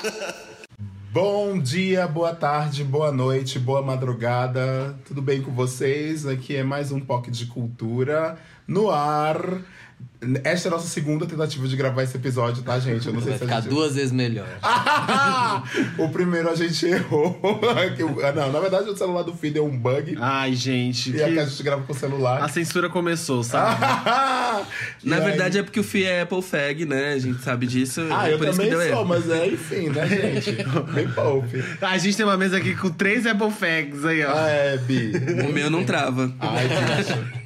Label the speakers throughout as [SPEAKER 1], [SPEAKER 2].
[SPEAKER 1] Bom dia, boa tarde, boa noite, boa madrugada. Tudo bem com vocês? Aqui é mais um POC de Cultura no ar. Esta é a nossa segunda tentativa de gravar esse episódio, tá, gente? Eu não sei
[SPEAKER 2] Vai
[SPEAKER 1] se a
[SPEAKER 2] ficar
[SPEAKER 1] gente...
[SPEAKER 2] duas vezes melhor.
[SPEAKER 1] o primeiro a gente errou. Ah, não, na verdade o celular do Fih deu um bug.
[SPEAKER 3] Ai, gente.
[SPEAKER 1] E aqui a
[SPEAKER 3] Que...
[SPEAKER 1] gente grava com o celular.
[SPEAKER 3] A censura começou, sabe?
[SPEAKER 4] Na verdade é porque o Fih é Apple Fag, né? A gente sabe disso.
[SPEAKER 1] Ah,
[SPEAKER 4] é
[SPEAKER 1] eu
[SPEAKER 4] por isso
[SPEAKER 1] também
[SPEAKER 4] que deu
[SPEAKER 1] sou,
[SPEAKER 4] erro.
[SPEAKER 1] mas é enfim, né, gente? Bem poupe.
[SPEAKER 3] A gente tem uma mesa aqui com três Apple Fags aí, ó.
[SPEAKER 1] Ah, é, Bi.
[SPEAKER 4] O meu não trava.
[SPEAKER 1] Ai, gente.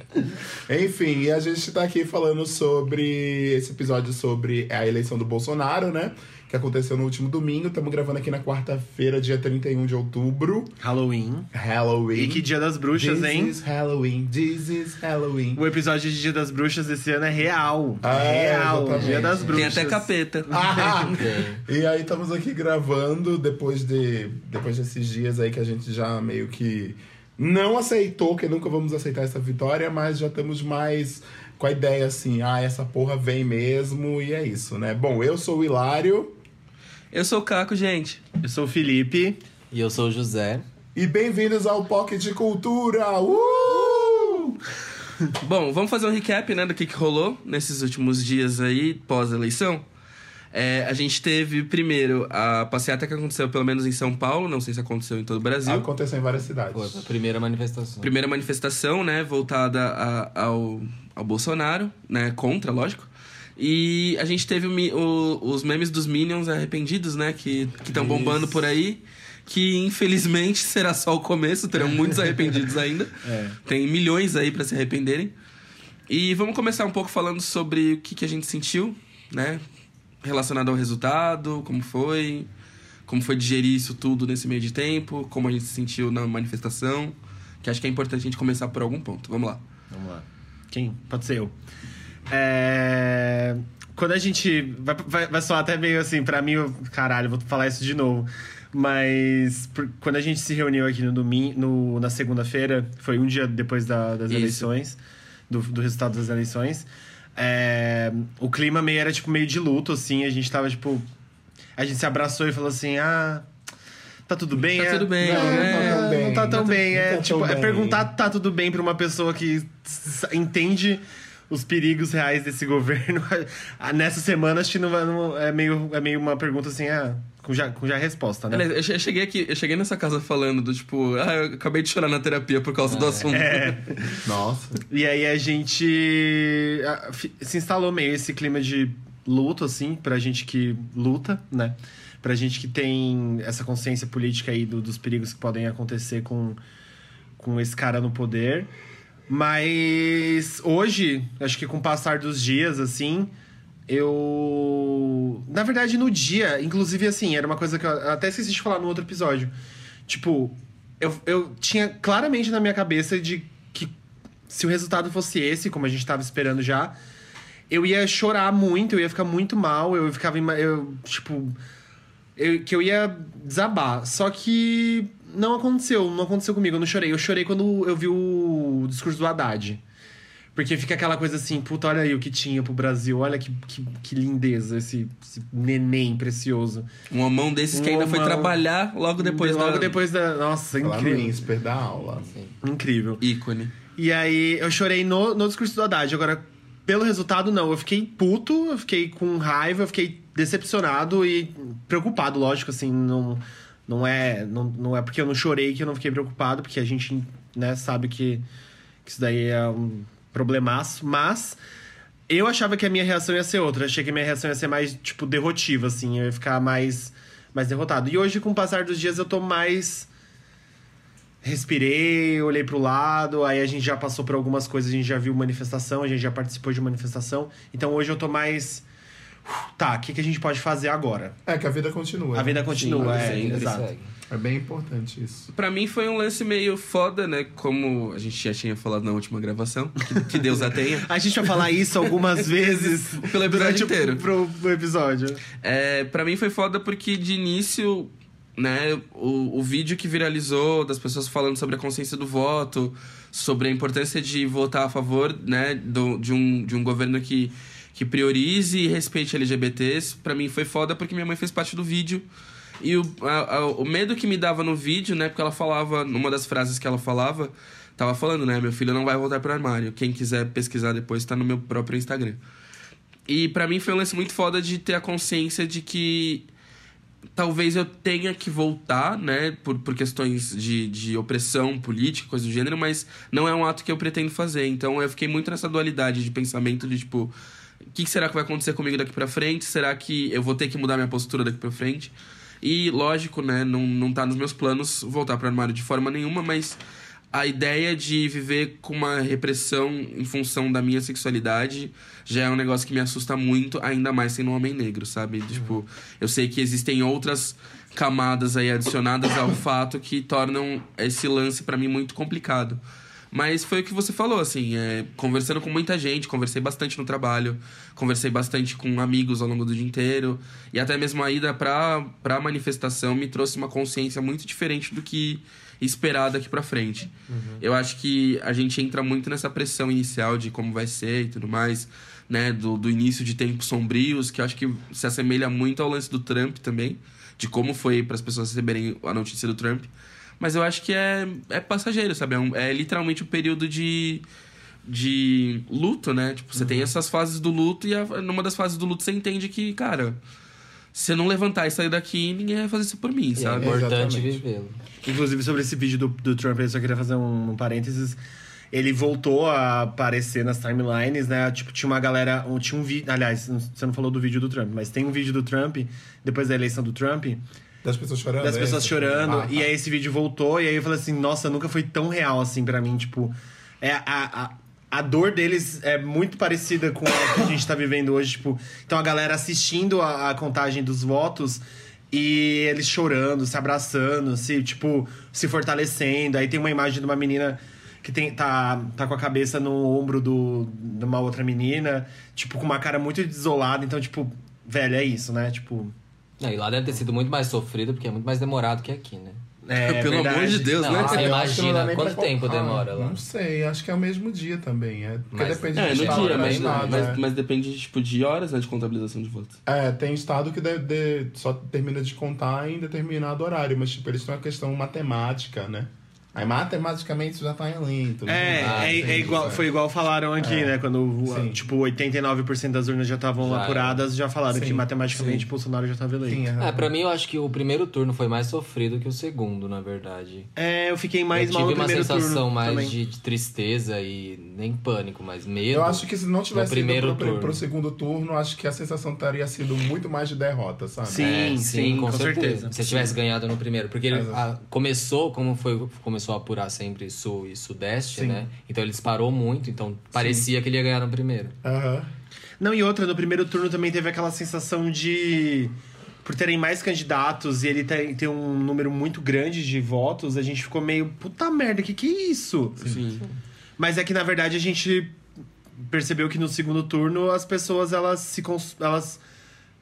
[SPEAKER 1] Enfim, e a gente tá aqui falando sobre esse episódio sobre a eleição do Bolsonaro, né? Que aconteceu no último domingo. Estamos gravando aqui na quarta-feira, dia 31 de outubro.
[SPEAKER 3] Halloween.
[SPEAKER 1] Halloween.
[SPEAKER 3] E que dia das bruxas,
[SPEAKER 1] This
[SPEAKER 3] hein?
[SPEAKER 1] is Halloween. This is Halloween.
[SPEAKER 3] O episódio de Dia das Bruxas desse ano é real.
[SPEAKER 1] Ah, é,
[SPEAKER 3] real.
[SPEAKER 1] exatamente.
[SPEAKER 3] Dia das
[SPEAKER 4] Tem
[SPEAKER 3] bruxas.
[SPEAKER 4] até capeta.
[SPEAKER 1] Ah!
[SPEAKER 2] Tem.
[SPEAKER 1] E aí estamos aqui gravando depois de depois desses dias aí que a gente já meio que não aceitou, que nunca vamos aceitar essa vitória, mas já estamos mais com a ideia assim, ah, essa porra vem mesmo e é isso, né? Bom, eu sou o Hilário
[SPEAKER 4] Eu sou o Caco, gente.
[SPEAKER 3] Eu sou o Felipe.
[SPEAKER 2] E eu sou o José.
[SPEAKER 1] e bem-vindos ao Pocket de Cultura. Uh!
[SPEAKER 4] Bom, vamos fazer um recap, né, do que, que rolou nesses últimos dias aí, pós-eleição. É, a gente teve, primeiro, a passeata que aconteceu, pelo menos em São Paulo, não sei se aconteceu em todo o Brasil.
[SPEAKER 1] Aconteceu em várias cidades.
[SPEAKER 2] Foi a primeira manifestação.
[SPEAKER 4] Primeira manifestação, né, voltada a- ao, ao Bolsonaro, né, contra, lógico. E a gente teve o o- os memes dos Minions arrependidos, né, que estão bombando por aí. Que infelizmente será só o começo, terão muitos arrependidos ainda.
[SPEAKER 3] É.
[SPEAKER 4] Tem milhões aí pra se arrependerem. E vamos começar um pouco falando sobre o que, que a gente sentiu, né? Relacionado ao resultado, como foi, como foi digerir isso tudo nesse meio de tempo, como a gente se sentiu na manifestação. Que acho que é importante a gente começar por algum ponto. Vamos lá.
[SPEAKER 3] Vamos lá. Quem? Pode ser eu. É... Quando a gente. Vai, vai, vai soar até meio assim, pra mim, eu... caralho, vou falar isso de novo. Mas por- quando a gente se reuniu aqui no domingo, no, na segunda-feira, foi um dia depois da- das
[SPEAKER 4] Isso.
[SPEAKER 3] eleições, do, do resultado das eleições. É, o clima meio era tipo meio de luto, assim, a gente tava, tipo. A gente se abraçou e falou assim, ah. Tá tudo bem?
[SPEAKER 4] Tá
[SPEAKER 3] é?
[SPEAKER 4] tudo bem,
[SPEAKER 3] Não,
[SPEAKER 4] né?
[SPEAKER 3] não, não tá tão
[SPEAKER 1] Não tá-
[SPEAKER 3] bem.
[SPEAKER 1] não
[SPEAKER 3] É,
[SPEAKER 1] tá
[SPEAKER 3] tipo, é
[SPEAKER 1] bem.
[SPEAKER 3] perguntar tá tudo bem pra uma pessoa que entende os perigos reais desse governo. Nessa semana, acho que não, não- é, meio, é meio uma pergunta assim, ah, com já, com já resposta, né?
[SPEAKER 4] Eu che- eu cheguei aqui, eu cheguei nessa casa falando do tipo, ah, eu acabei de chorar na terapia por causa do assunto.
[SPEAKER 3] É.
[SPEAKER 1] Nossa.
[SPEAKER 3] E aí a gente se instalou meio esse clima de luto, assim, pra gente que luta, né? Pra gente que tem essa consciência política aí do- dos perigos que podem acontecer com, com esse cara no poder. Mas hoje, acho que com o passar dos dias, assim, eu. Na verdade, no dia, inclusive, assim, era uma coisa que eu até esqueci de falar no outro episódio. Tipo, eu, eu tinha claramente na minha cabeça de que se o resultado fosse esse, como a gente tava esperando já, eu ia chorar muito, eu ia ficar muito mal, eu ficava. Eu, tipo. eu- que eu ia desabar. Só que não aconteceu, não aconteceu comigo, eu não chorei. Eu chorei quando eu vi o discurso do Haddad. Porque fica aquela coisa assim, puta, olha aí o que tinha pro Brasil, olha que, que, que lindeza esse, esse neném precioso.
[SPEAKER 4] Um homão desses que ainda foi
[SPEAKER 3] homão.
[SPEAKER 4] trabalhar logo depois
[SPEAKER 3] Logo
[SPEAKER 4] da...
[SPEAKER 3] depois da. Nossa,
[SPEAKER 1] Lá no
[SPEAKER 3] incrível.
[SPEAKER 1] INSPER da aula.
[SPEAKER 3] Incrível.
[SPEAKER 4] ícone.
[SPEAKER 3] E aí eu chorei no, no discurso do Haddad. Agora, pelo resultado, não. Eu fiquei puto, eu fiquei com raiva, eu fiquei decepcionado e preocupado, lógico, assim, não, não é. Não, não é porque eu não chorei que eu não fiquei preocupado, porque a gente, né, sabe que, que isso daí é um problemaço, mas. Eu achava que a minha reação ia ser outra. Achei que a minha reação ia ser mais, tipo, derrotiva, assim. Eu ia ficar mais, mais derrotado. E hoje, com o passar dos dias, eu tô mais respirei, olhei pro lado, aí a gente já passou por algumas coisas, a gente já viu manifestação, a gente já participou de manifestação. Então hoje eu tô mais. "Uf, Tá, o que, que a gente pode fazer agora?
[SPEAKER 1] É que a vida continua.
[SPEAKER 3] A vida
[SPEAKER 1] né?
[SPEAKER 3] continua, é,
[SPEAKER 2] sempre
[SPEAKER 3] exato.
[SPEAKER 2] segue.
[SPEAKER 1] É bem importante isso.
[SPEAKER 4] Pra mim foi um lance meio foda, né? Como a gente já tinha falado na última gravação. Que, que Deus a tenha.
[SPEAKER 3] A gente vai falar isso algumas vezes
[SPEAKER 4] Pelo episódio
[SPEAKER 3] durante o-
[SPEAKER 4] inteiro.
[SPEAKER 3] Pro, pro episódio.
[SPEAKER 4] É, pra mim foi foda porque de início, né, o, o vídeo que viralizou das pessoas falando sobre a consciência do voto, sobre a importância de votar a favor, né, do, de, um, de um governo que, que priorize e respeite LGBTs, pra mim foi foda porque minha mãe fez parte do vídeo. E o, a- a- o medo que me dava no vídeo, né? Porque ela falava, numa das frases que ela falava, tava falando, né? Meu filho não vai voltar pro armário. Quem quiser pesquisar depois tá no meu próprio Instagram. E pra mim foi um lance muito foda de ter a consciência de que talvez eu tenha que voltar, né, por, por questões de, de opressão política, coisa do gênero, mas não é um ato que eu pretendo fazer. Então eu fiquei muito nessa dualidade de pensamento de tipo, que será que vai acontecer comigo daqui pra frente? Será que eu vou ter que mudar minha postura daqui pra frente? E lógico, né, não, não tá nos meus planos voltar pro armário de forma nenhuma, mas a ideia de viver com uma repressão em função da minha sexualidade já é um negócio que me assusta muito, ainda mais sendo um homem negro, sabe? Tipo, eu sei que existem outras camadas aí adicionadas ao fato que tornam esse lance pra mim muito complicado. Mas foi o que você falou, assim, é, conversando com muita gente, conversei bastante no trabalho, conversei bastante com amigos ao longo do dia inteiro, e até mesmo a ida pra, pra manifestação me trouxe uma consciência muito diferente do que esperar daqui pra frente. Eu acho que a gente entra muito nessa pressão inicial de como vai ser e tudo mais, né, do, do início de tempos sombrios, que eu acho que se assemelha muito ao lance do Trump também, de como foi para as pessoas receberem a notícia do Trump. Mas eu acho que é, é passageiro, sabe? É, um- é literalmente o período de, de luto, né? Tipo, você tem essas fases do luto e a- numa das fases do luto você entende que, cara, se eu não levantar e sair daqui, ninguém vai fazer isso por mim,
[SPEAKER 2] E é
[SPEAKER 4] sabe?
[SPEAKER 2] importante
[SPEAKER 1] Exatamente.
[SPEAKER 2] vivê-lo.
[SPEAKER 3] Inclusive, sobre esse vídeo do, do Trump, eu só queria fazer um, um parênteses. Ele voltou a aparecer nas timelines, né? Tipo, tinha uma galera. um- Tinha um vídeo. Aliás, você não falou do vídeo do Trump, mas tem um vídeo do Trump, depois da eleição do Trump,
[SPEAKER 1] Das pessoas chorando.
[SPEAKER 3] das
[SPEAKER 1] é
[SPEAKER 3] pessoas
[SPEAKER 1] isso?
[SPEAKER 3] chorando.
[SPEAKER 1] Ah,
[SPEAKER 3] E
[SPEAKER 1] tá.
[SPEAKER 3] aí esse vídeo voltou, e aí eu falei assim, nossa, nunca foi tão real assim pra mim. Tipo, é a, a, a dor deles é muito parecida com a que a gente tá vivendo hoje. Tipo, então a galera assistindo a, a contagem dos votos. E eles chorando, se abraçando, se, tipo, se fortalecendo. Aí tem uma imagem de uma menina que tem, tá, tá com a cabeça no ombro do, de uma outra menina, tipo, com uma cara muito desolada. Então, tipo, velho, é isso, né? Tipo.
[SPEAKER 2] Não, e lá deve ter sido muito mais sofrido, porque é muito mais demorado que aqui, né?
[SPEAKER 3] É,
[SPEAKER 4] Pelo
[SPEAKER 3] verdade.
[SPEAKER 4] amor de Deus,
[SPEAKER 2] Não,
[SPEAKER 4] né?
[SPEAKER 2] imagina quanto
[SPEAKER 1] pra-
[SPEAKER 2] tempo
[SPEAKER 1] Ah,
[SPEAKER 2] demora lá?
[SPEAKER 1] Não sei, acho que é o mesmo dia também. É, porque
[SPEAKER 2] Mas-
[SPEAKER 1] depende
[SPEAKER 4] É,
[SPEAKER 1] do
[SPEAKER 4] no
[SPEAKER 1] estado,
[SPEAKER 4] dia,
[SPEAKER 1] né,
[SPEAKER 4] mas,
[SPEAKER 1] estado,
[SPEAKER 4] mas,
[SPEAKER 1] é.
[SPEAKER 4] mas depende tipo, de horas né, de contabilização de votos.
[SPEAKER 1] É, tem estado que de- de- só termina de contar em determinado horário, mas tipo, eles têm uma questão matemática, né? Aí matematicamente já tá em lento.
[SPEAKER 3] É,
[SPEAKER 2] Ah,
[SPEAKER 3] é, é igual, foi igual falaram aqui,
[SPEAKER 1] É.
[SPEAKER 3] né? Quando,
[SPEAKER 1] Sim.
[SPEAKER 3] tipo, 89% das urnas já estavam
[SPEAKER 2] Já
[SPEAKER 3] apuradas, já falaram
[SPEAKER 1] Sim,
[SPEAKER 3] que matematicamente
[SPEAKER 1] sim.
[SPEAKER 3] Bolsonaro já estava eleito.
[SPEAKER 1] Sim,
[SPEAKER 2] É, pra mim eu acho que o primeiro turno foi mais sofrido que o segundo, na verdade.
[SPEAKER 3] É, eu fiquei mais
[SPEAKER 2] eu
[SPEAKER 3] mal
[SPEAKER 2] tive
[SPEAKER 3] no
[SPEAKER 2] uma
[SPEAKER 3] primeiro
[SPEAKER 2] sensação
[SPEAKER 3] turno
[SPEAKER 2] mais
[SPEAKER 3] também.
[SPEAKER 2] de, de tristeza e nem pânico, mas medo.
[SPEAKER 1] Eu acho que se não tivesse
[SPEAKER 2] No primeiro
[SPEAKER 1] ido pro,
[SPEAKER 2] turno.
[SPEAKER 1] pro segundo turno, acho que a sensação teria sido muito mais de derrota, sabe?
[SPEAKER 3] Sim.
[SPEAKER 2] É,
[SPEAKER 3] sim, com certeza.
[SPEAKER 2] Se tivesse ganhado no primeiro. Porque ele a- começou, como foi, começou a apurar sempre sul e sudeste,
[SPEAKER 1] Sim.
[SPEAKER 2] né? Então ele disparou muito, então parecia que ele ia ganhar no primeiro.
[SPEAKER 1] Aham.
[SPEAKER 3] Não, e outra, no primeiro turno também teve aquela sensação de. Por terem mais candidatos e ele tem, tem um número muito grande de votos, a gente ficou meio. Puta merda, que que é isso?
[SPEAKER 4] Sim.
[SPEAKER 3] Mas é que, na verdade, a gente percebeu que no segundo turno as pessoas, elas se. Cons... Elas,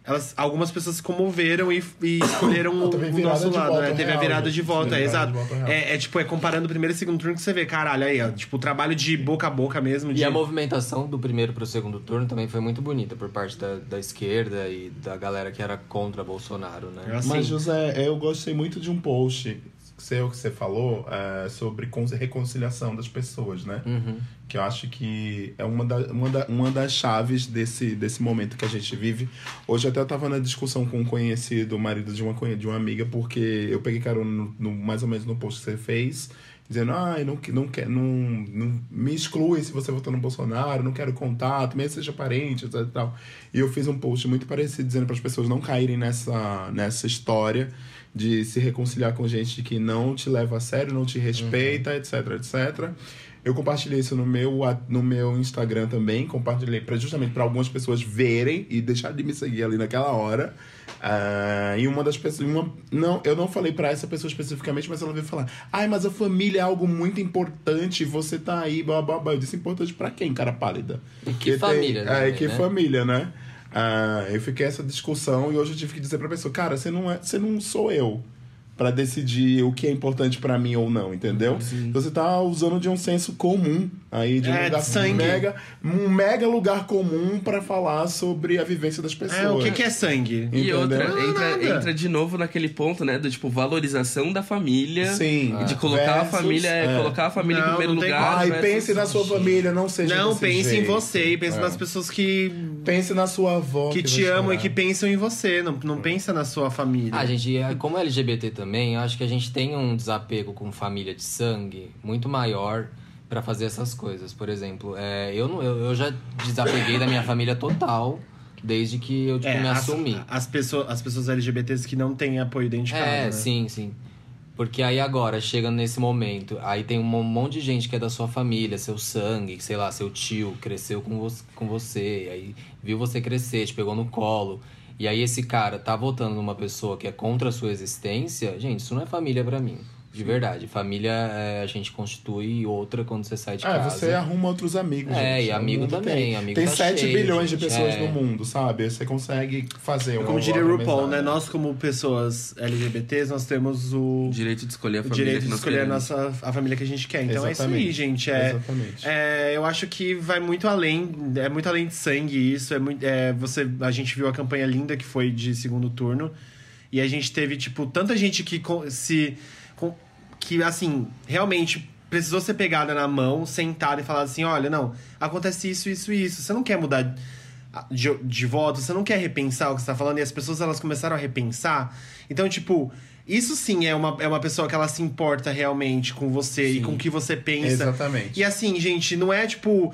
[SPEAKER 3] elas, algumas pessoas se comoveram e, e escolheram o, o nosso lado, né? Teve a
[SPEAKER 1] real,
[SPEAKER 3] virada
[SPEAKER 1] gente.
[SPEAKER 3] de voto, é
[SPEAKER 1] virada
[SPEAKER 3] exato. É, é tipo, é comparando o primeiro e segundo turno que você vê, caralho, aí, ó, tipo, o trabalho de boca a boca mesmo. De...
[SPEAKER 2] E a movimentação do primeiro pro segundo turno também foi muito bonita por parte da, da esquerda e da galera que era contra Bolsonaro, né?
[SPEAKER 3] Assim.
[SPEAKER 1] Mas, José, eu gostei muito de um post seu que você falou é, sobre con- reconciliação das pessoas, né?
[SPEAKER 2] Uhum.
[SPEAKER 1] Que eu acho que é uma, da, uma, da, uma das chaves desse, desse momento que a gente vive. Hoje até eu tava na discussão com um conhecido, o marido de uma, de uma amiga, porque eu peguei carona no, no- mais ou menos no post que você fez, dizendo, não, que- não, quer, não, não me exclui se você votou no Bolsonaro, não quero contato, mesmo seja parente, etc e tal. E eu fiz um post muito parecido, dizendo para as pessoas não caírem nessa, nessa história de se reconciliar com gente que não te leva a sério, não te respeita, etc, etc. Eu compartilhei isso no meu, no meu Instagram também, compartilhei pra, justamente para algumas pessoas verem e deixar de me seguir ali naquela hora. Ah, e uma das pessoas, uma, não, eu não falei para essa pessoa especificamente, mas ela veio falar: "Ai, mas a família é algo muito importante, você tá aí, blá blá blá". Eu disse: "Importante para quem, cara pálida?"
[SPEAKER 2] E que
[SPEAKER 1] Porque tem-
[SPEAKER 2] família,
[SPEAKER 1] É, e que
[SPEAKER 2] né?
[SPEAKER 1] família, né? Ah, eu fiquei essa discussão e hoje eu tive que dizer pra pessoa, cara, você não, é, você não sou eu pra decidir o que é importante pra mim ou não, entendeu? Você tá usando de um senso comum aí, de um
[SPEAKER 3] É,
[SPEAKER 1] lugar
[SPEAKER 3] sangue.
[SPEAKER 1] mega, um mega lugar comum pra falar sobre a vivência das pessoas.
[SPEAKER 3] É, o que, que é sangue?
[SPEAKER 4] E
[SPEAKER 1] Entendeu?
[SPEAKER 4] outra,
[SPEAKER 3] Não,
[SPEAKER 4] entra, entra de novo naquele ponto, né? Do tipo, valorização da família.
[SPEAKER 1] Sim.
[SPEAKER 4] E de colocar a
[SPEAKER 1] Versus,
[SPEAKER 4] família, é,
[SPEAKER 1] é.
[SPEAKER 4] colocar a família
[SPEAKER 3] Não,
[SPEAKER 4] em primeiro lugar.
[SPEAKER 1] Ai,
[SPEAKER 4] versus-
[SPEAKER 1] pense na sua família, não seja
[SPEAKER 3] Não,
[SPEAKER 1] desse
[SPEAKER 3] pense em
[SPEAKER 1] jeito.
[SPEAKER 3] você e pense
[SPEAKER 1] É.
[SPEAKER 3] nas pessoas que,
[SPEAKER 1] Pense na sua avó.
[SPEAKER 3] que
[SPEAKER 1] vai
[SPEAKER 3] te amam e que pensam em você. Não, não pensa na sua família.
[SPEAKER 2] Ah, gente, é- como LGBT também, eu acho que a gente tem um desapego com família de sangue muito maior pra fazer essas coisas. Por exemplo, é, eu, não, eu, eu já desapeguei da minha família total desde que eu tipo,
[SPEAKER 3] É,
[SPEAKER 2] me
[SPEAKER 3] as,
[SPEAKER 2] assumi.
[SPEAKER 3] as, pessoas, as pessoas LGBTs que não têm apoio dentro de casa.
[SPEAKER 2] É,
[SPEAKER 3] né?
[SPEAKER 2] sim, sim. Porque aí agora, chega nesse momento, aí tem um monte de gente que é da sua família, seu sangue, sei lá, seu tio cresceu com, vo com você, aí viu você crescer, te pegou no colo. E aí esse cara tá votando numa pessoa que é contra a sua existência, gente, isso não é família pra mim. De verdade. Família é, a gente constitui outra quando você sai de
[SPEAKER 1] Ah,
[SPEAKER 2] casa.
[SPEAKER 1] você arruma outros amigos.
[SPEAKER 2] É,
[SPEAKER 1] gente.
[SPEAKER 2] e
[SPEAKER 1] O
[SPEAKER 2] amigo também,
[SPEAKER 1] Tem,
[SPEAKER 2] amigo
[SPEAKER 1] tem
[SPEAKER 2] tá
[SPEAKER 1] 7
[SPEAKER 2] cheio,
[SPEAKER 1] bilhões de
[SPEAKER 2] gente,
[SPEAKER 1] pessoas
[SPEAKER 2] é.
[SPEAKER 1] no mundo, sabe? Você consegue fazer uma
[SPEAKER 3] Como diria RuPaul, né? Nós, como pessoas LGBTs, nós temos o,
[SPEAKER 4] O direito de escolher a
[SPEAKER 3] o
[SPEAKER 4] família
[SPEAKER 3] direito
[SPEAKER 4] que
[SPEAKER 3] de
[SPEAKER 4] nós
[SPEAKER 3] escolher a, nossa, a família que a gente quer. Então é isso aí,
[SPEAKER 1] Exatamente.
[SPEAKER 3] gente. É,
[SPEAKER 1] Exatamente.
[SPEAKER 3] é, eu acho que vai muito além, é muito além de sangue isso. É muito, é, você, a gente viu a campanha linda que foi de segundo turno. E a gente teve, tipo, tanta gente que se. Que, assim, realmente precisou ser pegada na mão, sentada e falar assim: olha, não, acontece isso, isso e isso. Você não quer mudar de, de voto, você não quer repensar o que você tá falando, e as pessoas elas começaram a repensar. Então, tipo, isso sim é uma, é uma pessoa que ela se importa realmente com você e com o que você pensa.
[SPEAKER 1] Exatamente.
[SPEAKER 3] E assim, gente, não é tipo.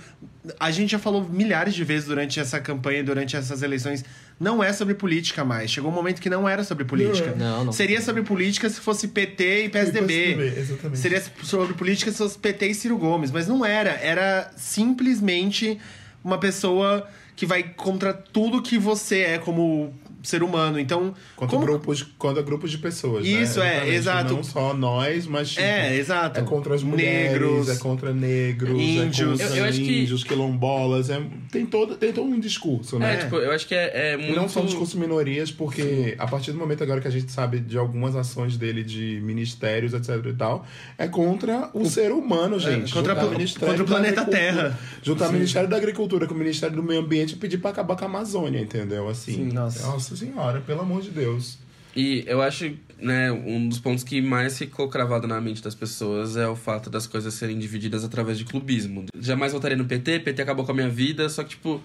[SPEAKER 3] A gente já falou milhares de vezes durante essa campanha, durante essas eleições. Não é sobre política mais. Chegou um momento que não era sobre política.
[SPEAKER 2] Não, não.
[SPEAKER 3] Seria sobre política se fosse PT e PSDB.
[SPEAKER 1] PSDB, exatamente.
[SPEAKER 3] Seria sobre política se fosse PT e Ciro Gomes. Mas não era. Era simplesmente uma pessoa que vai contra tudo que você é como ser humano. Então.
[SPEAKER 1] Contra,
[SPEAKER 3] como-
[SPEAKER 1] grupos, contra grupos de pessoas. né?
[SPEAKER 3] Isso, é,
[SPEAKER 1] Exatamente.
[SPEAKER 3] exato.
[SPEAKER 1] Não só nós, mas. tipo,
[SPEAKER 3] É, exato.
[SPEAKER 1] É contra as mulheres,
[SPEAKER 3] Negros.
[SPEAKER 1] é contra negros,
[SPEAKER 3] índios.
[SPEAKER 1] é contra
[SPEAKER 4] Eu- eu acho que-
[SPEAKER 1] índios, quilombolas. É, tem, todo, tem todo um discurso, né?
[SPEAKER 4] É, tipo, eu acho que é, é
[SPEAKER 1] E
[SPEAKER 4] muito...
[SPEAKER 1] não só um discurso minorias, porque a partir do momento agora que a gente sabe de algumas ações dele de ministérios, etc e tal, é contra o, ser humano, gente.
[SPEAKER 3] É, contra a-
[SPEAKER 1] Ministério
[SPEAKER 3] contra o planeta Terra.
[SPEAKER 1] Juntar o Ministério da Agricultura com o Ministério do Meio Ambiente e pedir pra acabar com a Amazônia, entendeu? Assim.
[SPEAKER 3] Sim, nossa.
[SPEAKER 1] Senhora, pelo amor de Deus.
[SPEAKER 4] E eu acho, né, um dos pontos que mais ficou cravado na mente das pessoas é o fato das coisas serem divididas através de clubismo. Jamais votaria no PT, PT acabou com a minha vida, só que, tipo.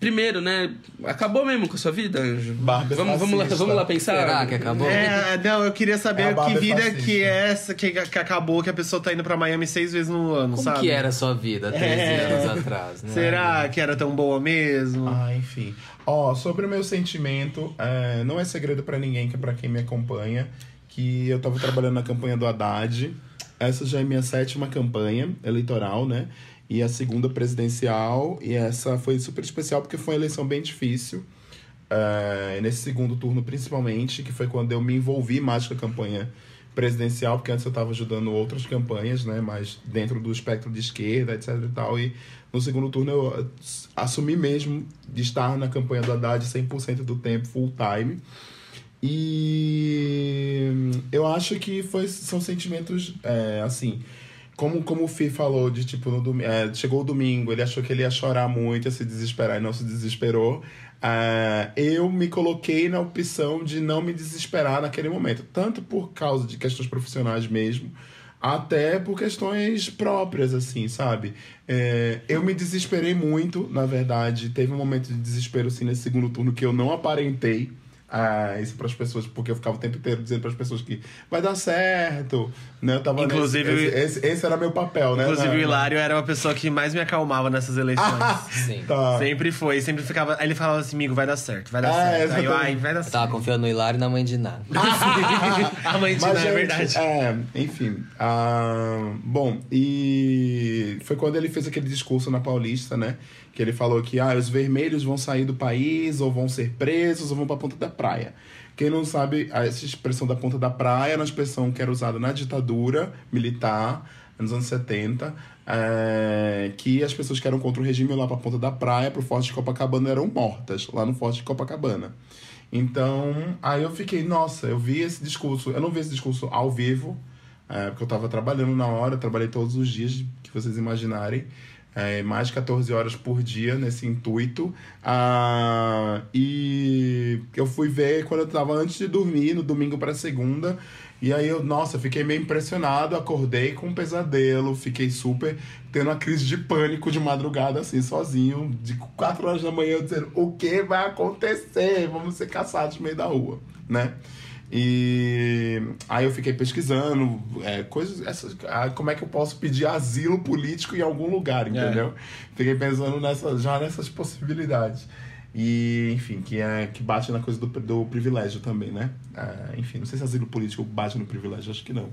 [SPEAKER 4] Primeiro, né? Acabou mesmo com a sua vida, Anjo?
[SPEAKER 1] Barbie
[SPEAKER 4] vamos, vamos, lá, vamos lá pensar.
[SPEAKER 2] Será que acabou?
[SPEAKER 3] É, não, eu queria
[SPEAKER 1] É
[SPEAKER 3] saber
[SPEAKER 1] Barbie
[SPEAKER 3] que vida
[SPEAKER 1] fascista.
[SPEAKER 3] que é essa que, que acabou, que a pessoa tá indo pra Miami seis vezes no ano,
[SPEAKER 2] Como
[SPEAKER 3] sabe?
[SPEAKER 2] que era a sua vida 13
[SPEAKER 3] É.
[SPEAKER 2] anos atrás? né?
[SPEAKER 3] Será que era tão boa mesmo?
[SPEAKER 1] Ah, enfim. Ó, sobre o meu sentimento, é, não é segredo pra ninguém, que é pra quem me acompanha, que eu tava trabalhando na campanha do Haddad. Essa já é minha sétima campanha eleitoral, né? E a segunda presidencial. E essa foi super especial porque foi uma eleição bem difícil. É, nesse segundo turno, principalmente, que foi quando eu me envolvi mais com a campanha presidencial, porque antes eu estava ajudando outras campanhas, né, mais dentro do espectro de esquerda, etc e tal, e no segundo turno eu eh, assumi mesmo de estar na campanha do Haddad 100% do tempo, full time, e eu acho que foi, são sentimentos, é, assim, como, como o Fih falou, de tipo, no é, chegou o domingo, ele achou que ele ia chorar muito, ia se desesperar e não se desesperou. Ah, eu me coloquei na opção de não me desesperar naquele momento, tanto por causa de questões profissionais mesmo, até por questões próprias, assim, sabe? É, eu me desesperei muito, na verdade. Teve um momento de desespero, assim, nesse segundo turno que eu não aparentei ah, isso para as pessoas, porque eu ficava o tempo inteiro dizendo para as pessoas que vai dar certo, né? Eu tava
[SPEAKER 3] Inclusive,
[SPEAKER 1] nesse, esse, esse, esse era meu papel, né?
[SPEAKER 3] Inclusive, o Hilário era uma pessoa que mais me acalmava nessas eleições.
[SPEAKER 2] Sim.
[SPEAKER 1] Tá.
[SPEAKER 3] Sempre foi, sempre ficava. Aí ele falava assim, amigo, vai dar certo, vai dar
[SPEAKER 1] Ah,
[SPEAKER 3] certo. Aí eu, ai, vai dar
[SPEAKER 2] Eu
[SPEAKER 3] certo.
[SPEAKER 2] tava confiando no Hilário e na mãe de Ná.
[SPEAKER 3] a mãe de
[SPEAKER 1] Mas,
[SPEAKER 3] Ná, é verdade.
[SPEAKER 1] é, enfim. ah, bom, e foi quando ele fez aquele discurso na Paulista, né? Que ele falou que ah, os vermelhos vão sair do país, ou vão ser presos, ou vão pra ponta da praia. Quem não sabe, essa expressão da ponta da praia era uma expressão que era usada na ditadura militar, nos anos 70, é, que as pessoas que eram contra o regime lá pra ponta da praia, pro Forte de Copacabana, eram mortas, lá no Forte de Copacabana. Então, aí eu fiquei, nossa, eu vi esse discurso, eu não vi esse discurso ao vivo, é, porque eu tava trabalhando na hora, trabalhei todos os dias que vocês imaginarem. É, mais de 14 horas por dia nesse intuito. Ah, e eu fui ver quando eu tava antes de dormir, no domingo para segunda. E aí eu, nossa, fiquei meio impressionado, acordei com um pesadelo, fiquei super tendo uma crise de pânico de madrugada, assim, sozinho, de 4 horas da manhã, eu dizendo, o que vai acontecer? Vamos ser caçados no meio da rua, né? E aí eu fiquei pesquisando é, coisas, essas, ah, como é que eu posso pedir asilo político em algum lugar, entendeu? Fiquei pensando nessa, já nessas possibilidades. E, enfim, que, é, que bate na coisa do, do privilégio também, né? Ah, enfim, não sei se asilo político bate no privilégio, acho que não.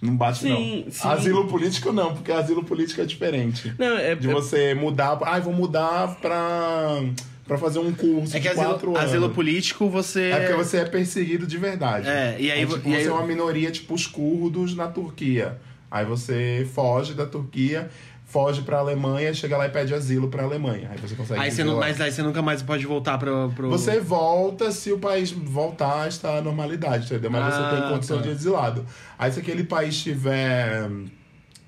[SPEAKER 1] Não bate,
[SPEAKER 4] Sim,
[SPEAKER 1] não.
[SPEAKER 4] sim.
[SPEAKER 1] Asilo político não, porque asilo político é diferente.
[SPEAKER 4] Não, é,
[SPEAKER 1] De
[SPEAKER 4] é-
[SPEAKER 1] você mudar. Ai, vou mudar pra, pra fazer um curso
[SPEAKER 3] É que
[SPEAKER 1] de quatro
[SPEAKER 3] asilo,
[SPEAKER 1] anos.
[SPEAKER 3] asilo político você.
[SPEAKER 1] É porque você é perseguido de verdade.
[SPEAKER 3] É, e aí
[SPEAKER 1] é, tipo,
[SPEAKER 3] e aí-
[SPEAKER 1] você é uma minoria, tipo os curdos na Turquia. Aí você foge da Turquia, foge pra Alemanha, chega lá e pede asilo pra Alemanha. Aí você consegue.
[SPEAKER 3] Aí você não, mas aí você nunca mais pode voltar pro. pro...
[SPEAKER 1] Você volta se o país voltar a estar à normalidade, entendeu? Mas
[SPEAKER 3] Ah,
[SPEAKER 1] você tem condição
[SPEAKER 3] tá.
[SPEAKER 1] de exilado. Aí se aquele país tiver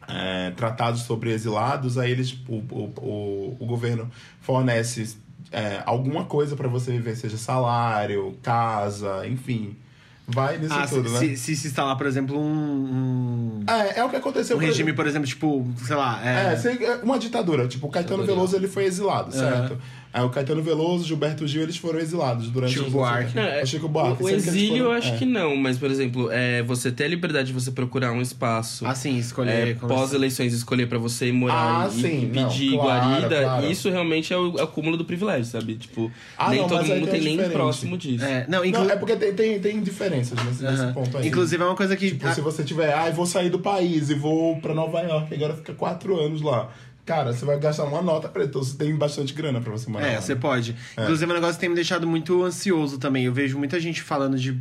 [SPEAKER 1] é, tratados sobre exilados, aí eles, o, o, o, o governo fornece é, alguma coisa pra você viver, seja salário, casa, enfim. Vai nisso
[SPEAKER 3] Ah,
[SPEAKER 1] tudo,
[SPEAKER 3] se,
[SPEAKER 1] né?
[SPEAKER 3] se, se se instalar, por exemplo, um. um...
[SPEAKER 1] É, é o que aconteceu
[SPEAKER 3] Um
[SPEAKER 1] com
[SPEAKER 3] regime, por exemplo, tipo, sei lá.
[SPEAKER 1] É,
[SPEAKER 3] É,
[SPEAKER 1] é uma ditadura. Tipo, o Caetano. Veloso ele foi exilado, certo? Aí o Caetano Veloso, Gilberto Gil, eles foram exilados durante
[SPEAKER 3] Chico Buarque.
[SPEAKER 4] Não, é-
[SPEAKER 1] o Chico Buarque.
[SPEAKER 4] o, o exílio
[SPEAKER 1] foram-
[SPEAKER 4] eu acho
[SPEAKER 1] é.
[SPEAKER 4] que não, mas, por exemplo, é, você ter a liberdade de você procurar um espaço
[SPEAKER 3] assim,
[SPEAKER 4] é,
[SPEAKER 3] escolher. conversar.
[SPEAKER 4] pós-eleições, escolher pra você ir morar
[SPEAKER 1] Ah,
[SPEAKER 4] e,
[SPEAKER 1] sim,
[SPEAKER 4] e
[SPEAKER 1] não,
[SPEAKER 4] pedir
[SPEAKER 1] claro,
[SPEAKER 4] guarida,
[SPEAKER 1] claro.
[SPEAKER 4] isso realmente é o, é o cúmulo do privilégio, sabe? Tipo,
[SPEAKER 1] Ah,
[SPEAKER 4] nem
[SPEAKER 1] não,
[SPEAKER 4] todo mundo
[SPEAKER 1] tem
[SPEAKER 4] tem nem
[SPEAKER 1] diferente.
[SPEAKER 4] próximo disso.
[SPEAKER 3] É, não, inclu...
[SPEAKER 1] Não, é porque tem, tem, tem diferenças nesse, nesse
[SPEAKER 3] Aham.
[SPEAKER 1] ponto aí.
[SPEAKER 3] Inclusive, é uma coisa que.
[SPEAKER 1] Tipo, se você tiver, ah, eu vou sair do país e vou pra Nova York, agora fica quatro anos lá. Cara, você vai gastar uma nota pra então você tem bastante grana pra você morar
[SPEAKER 3] É,
[SPEAKER 1] lá.
[SPEAKER 3] você pode. Inclusive, é um negócio que tem me deixado muito ansioso também. Eu vejo muita gente falando de.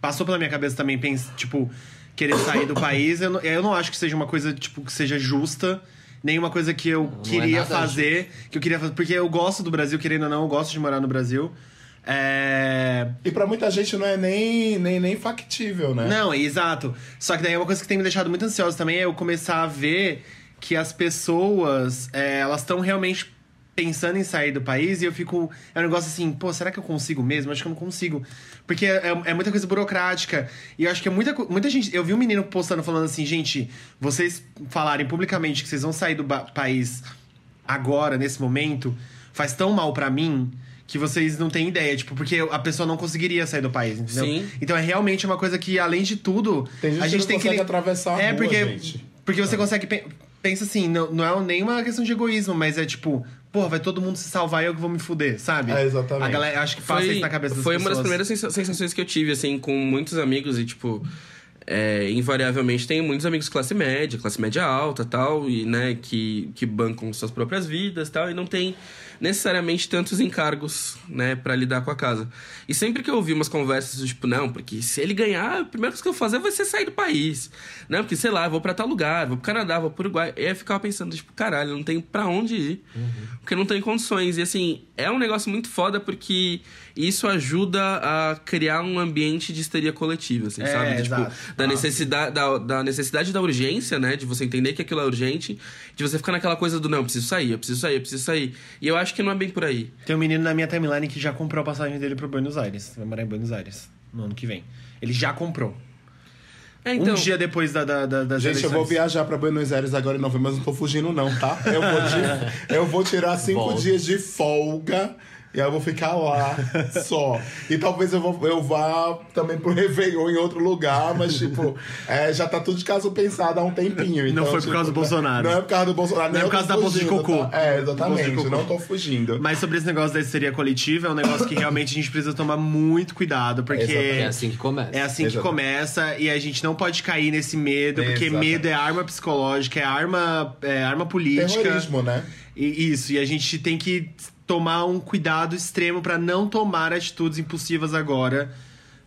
[SPEAKER 3] Passou pela minha cabeça também, pens... tipo, querer sair do país. Eu não, eu não acho que seja uma coisa, tipo, que seja justa. Nenhuma coisa que eu
[SPEAKER 2] é
[SPEAKER 3] queria
[SPEAKER 2] nada
[SPEAKER 3] fazer. Que eu queria fazer. Porque eu gosto do Brasil, querendo ou não, eu gosto de morar no Brasil. É.
[SPEAKER 1] E pra muita gente não é nem, nem, nem factível, né?
[SPEAKER 3] Não, exato. Só que daí uma coisa que tem me deixado muito ansioso também é eu começar a ver que as pessoas, é, elas estão realmente pensando em sair do país e eu fico. É um negócio assim, pô, será que eu consigo mesmo? Acho que eu não consigo. Porque é, é muita coisa burocrática. E eu acho que é muita, muita gente. Eu vi um menino postando falando assim, gente, vocês falarem publicamente que vocês vão sair do país agora, nesse momento, faz tão mal pra mim. Que vocês não têm ideia, tipo, porque a pessoa não conseguiria sair do país, entendeu?
[SPEAKER 4] Sim.
[SPEAKER 3] Então é realmente uma coisa que, além de tudo,
[SPEAKER 1] Tem gente
[SPEAKER 3] a gente
[SPEAKER 1] que
[SPEAKER 3] tem que.
[SPEAKER 1] consegue atravessar a
[SPEAKER 3] é,
[SPEAKER 1] rua,
[SPEAKER 3] porque,
[SPEAKER 1] gente.
[SPEAKER 3] porque você consegue. Pe- Pensa assim, não, não é nenhuma questão de egoísmo, mas é tipo, pô, vai todo mundo se salvar e eu que vou me fuder, sabe?
[SPEAKER 1] É, exatamente.
[SPEAKER 3] A galera acho que passa isso na cabeça das
[SPEAKER 4] foi
[SPEAKER 3] pessoas.
[SPEAKER 4] uma das primeiras sensa- sensações que eu tive, assim, com muitos amigos e, tipo... é, invariavelmente tenho muitos amigos classe média, classe média alta tal, e, né, que, que bancam suas próprias vidas tal, e não tem necessariamente tantos encargos, né, pra lidar com a casa. E sempre que eu ouvi umas conversas do tipo, não, porque se ele ganhar, a primeira coisa que eu vou fazer vai ser sair do país. Não, porque, sei lá, eu vou pra tal lugar, vou pro Canadá, vou pro Uruguai. E aí eu ficava pensando, tipo, caralho, não tem pra onde ir. Porque não tem condições. E assim, é um negócio muito foda porque isso ajuda a criar um ambiente de histeria coletiva, assim,
[SPEAKER 3] É,
[SPEAKER 4] sabe? Tipo,
[SPEAKER 3] exato.
[SPEAKER 4] Da necessidade, da, da necessidade da urgência, né? De você entender que aquilo é urgente, de você ficar naquela coisa do não, eu preciso sair, eu preciso sair, eu preciso sair. E eu acho que não é bem por aí.
[SPEAKER 3] Tem um menino na minha timeline que já comprou a passagem dele pro Buenos Aires. Vai morar em Buenos Aires no ano que vem. Ele já comprou.
[SPEAKER 4] É, então.
[SPEAKER 3] Um dia depois da, da, da, das
[SPEAKER 1] Gente, eu vou
[SPEAKER 3] eleições.
[SPEAKER 1] viajar pra Buenos Aires agora em novembro, mas não tô fugindo não, tá? Eu vou, ti- eu vou tirar cinco
[SPEAKER 2] Volta.
[SPEAKER 1] dias de folga e aí eu vou ficar lá só. E talvez eu, vou, eu vá também pro Réveillon em outro lugar, mas tipo, é, já tá tudo de caso pensado há um tempinho. Então,
[SPEAKER 3] foi por
[SPEAKER 1] tipo,
[SPEAKER 3] causa do Bolsonaro.
[SPEAKER 1] Não é por causa do Bolsonaro.
[SPEAKER 3] Não é
[SPEAKER 1] nem
[SPEAKER 3] por causa da bolsa de cocô.
[SPEAKER 1] tá? É, exatamente,
[SPEAKER 3] cocô.
[SPEAKER 1] não tô fugindo.
[SPEAKER 3] Mas sobre esse negócio da histeria coletiva, é um negócio que realmente a gente precisa tomar muito cuidado, porque
[SPEAKER 1] Exatamente.
[SPEAKER 2] É assim que começa.
[SPEAKER 3] é assim que começa e a gente não pode cair nesse medo, porque
[SPEAKER 1] Exatamente.
[SPEAKER 3] medo é arma psicológica, é arma, é arma política.
[SPEAKER 1] Terrorismo, né?
[SPEAKER 3] E, isso, e a gente tem que tomar um cuidado extremo pra não tomar atitudes impulsivas agora.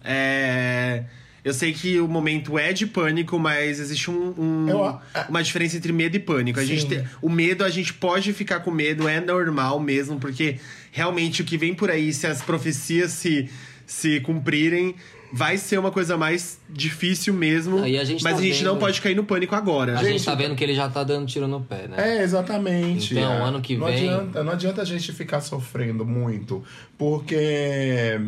[SPEAKER 3] É, Eu sei que o momento é de pânico, mas existe um, um-
[SPEAKER 1] Eu
[SPEAKER 3] uma diferença entre medo e pânico. A gente tem- o medo, a gente pode ficar com medo, é normal mesmo, porque realmente o que vem por aí, se as profecias se, se cumprirem, vai ser uma coisa mais difícil mesmo.
[SPEAKER 2] Aí a gente
[SPEAKER 3] mas
[SPEAKER 2] tá
[SPEAKER 3] a gente não
[SPEAKER 2] vendo-
[SPEAKER 3] pode cair no pânico agora.
[SPEAKER 2] A gente tá vendo que ele já tá dando tiro no pé, né?
[SPEAKER 1] É, exatamente.
[SPEAKER 2] Então,
[SPEAKER 1] É.
[SPEAKER 2] ano que
[SPEAKER 1] não
[SPEAKER 2] vem-
[SPEAKER 1] Adianta, não adianta a gente ficar sofrendo muito, porque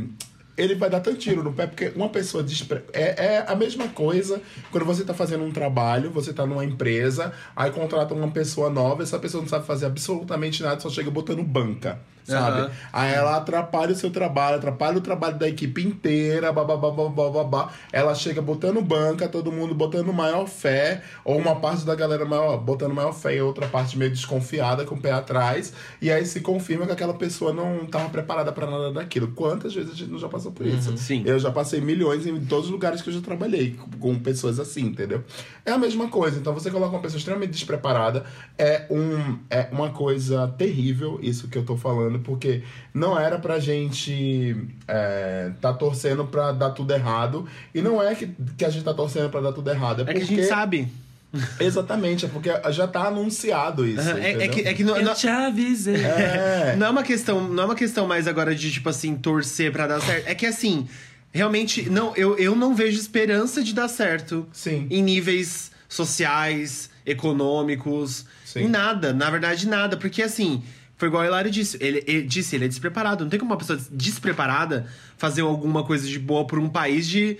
[SPEAKER 1] ele vai dar tanto tiro no pé, porque uma pessoa despre... é, é a mesma coisa quando você tá fazendo um trabalho, você tá numa empresa, aí contrata uma pessoa nova, essa pessoa não sabe fazer absolutamente nada, só chega botando banca. Sabe?
[SPEAKER 3] Aham.
[SPEAKER 1] Aí ela atrapalha o seu trabalho, atrapalha o trabalho da equipe inteira, bababá, babá. Ela chega botando banca, todo mundo botando maior fé, ou uma parte da galera maior, botando maior fé e outra parte meio desconfiada, com o pé atrás, e aí se confirma que aquela pessoa não estava preparada para nada daquilo. Quantas vezes a gente não já passou por isso?
[SPEAKER 3] Sim.
[SPEAKER 1] Eu já passei milhões em todos os lugares que eu já trabalhei com- com pessoas assim, entendeu? É a mesma coisa. Então você coloca uma pessoa extremamente despreparada, é, um, é uma coisa terrível isso que eu tô falando, porque não era pra gente é, tá torcendo pra dar tudo errado. E não é que, que a gente tá torcendo pra dar tudo errado. É,
[SPEAKER 3] É
[SPEAKER 1] porque,
[SPEAKER 3] que a gente sabe.
[SPEAKER 1] Exatamente, é porque já tá anunciado isso.
[SPEAKER 3] Aham, É, é que, é que não, não,
[SPEAKER 4] Eu te avisei.
[SPEAKER 1] É.
[SPEAKER 3] não é uma questão, não é uma questão mais agora de tipo assim torcer pra dar certo. É que assim, realmente não, eu, eu não vejo esperança de dar certo
[SPEAKER 1] Sim.
[SPEAKER 3] em níveis sociais, econômicos,
[SPEAKER 1] Sim.
[SPEAKER 3] em nada, na verdade nada, porque assim, foi igual o Hilário disse, ele, ele disse, ele é despreparado, não tem como uma pessoa despreparada fazer alguma coisa de boa por um país de,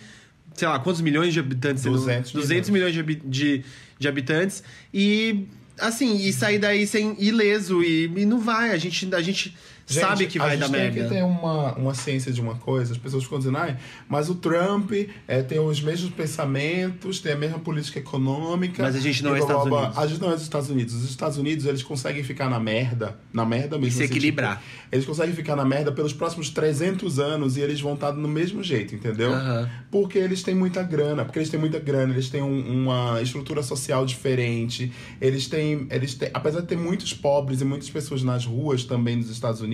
[SPEAKER 3] sei lá, quantos milhões de habitantes?
[SPEAKER 1] 200
[SPEAKER 3] 200 milhões de, de, de habitantes. E assim, e sair daí sem ileso e, e não vai, a gente, a gente,
[SPEAKER 1] Gente,
[SPEAKER 3] sabe que vai
[SPEAKER 1] a
[SPEAKER 3] dar merda.
[SPEAKER 1] tem que ter uma, uma ciência de uma coisa. As pessoas ficam dizendo, ai, mas o Trump é, tem os mesmos pensamentos, tem a mesma política econômica.
[SPEAKER 3] Mas a gente não
[SPEAKER 1] e
[SPEAKER 3] é Estados
[SPEAKER 1] blá.
[SPEAKER 3] Unidos.
[SPEAKER 1] A gente não é os Estados Unidos. Os Estados Unidos, eles conseguem ficar na merda, na merda mesmo.
[SPEAKER 3] se
[SPEAKER 1] assim,
[SPEAKER 3] equilibrar.
[SPEAKER 1] tipo, eles conseguem ficar na merda pelos próximos 300 anos e eles vão estar no mesmo jeito, entendeu?
[SPEAKER 3] Aham.
[SPEAKER 1] Porque eles têm muita grana, porque eles têm muita grana, eles têm um- uma estrutura social diferente, eles têm, eles têm, apesar de ter muitos pobres e muitas pessoas nas ruas também nos Estados Unidos,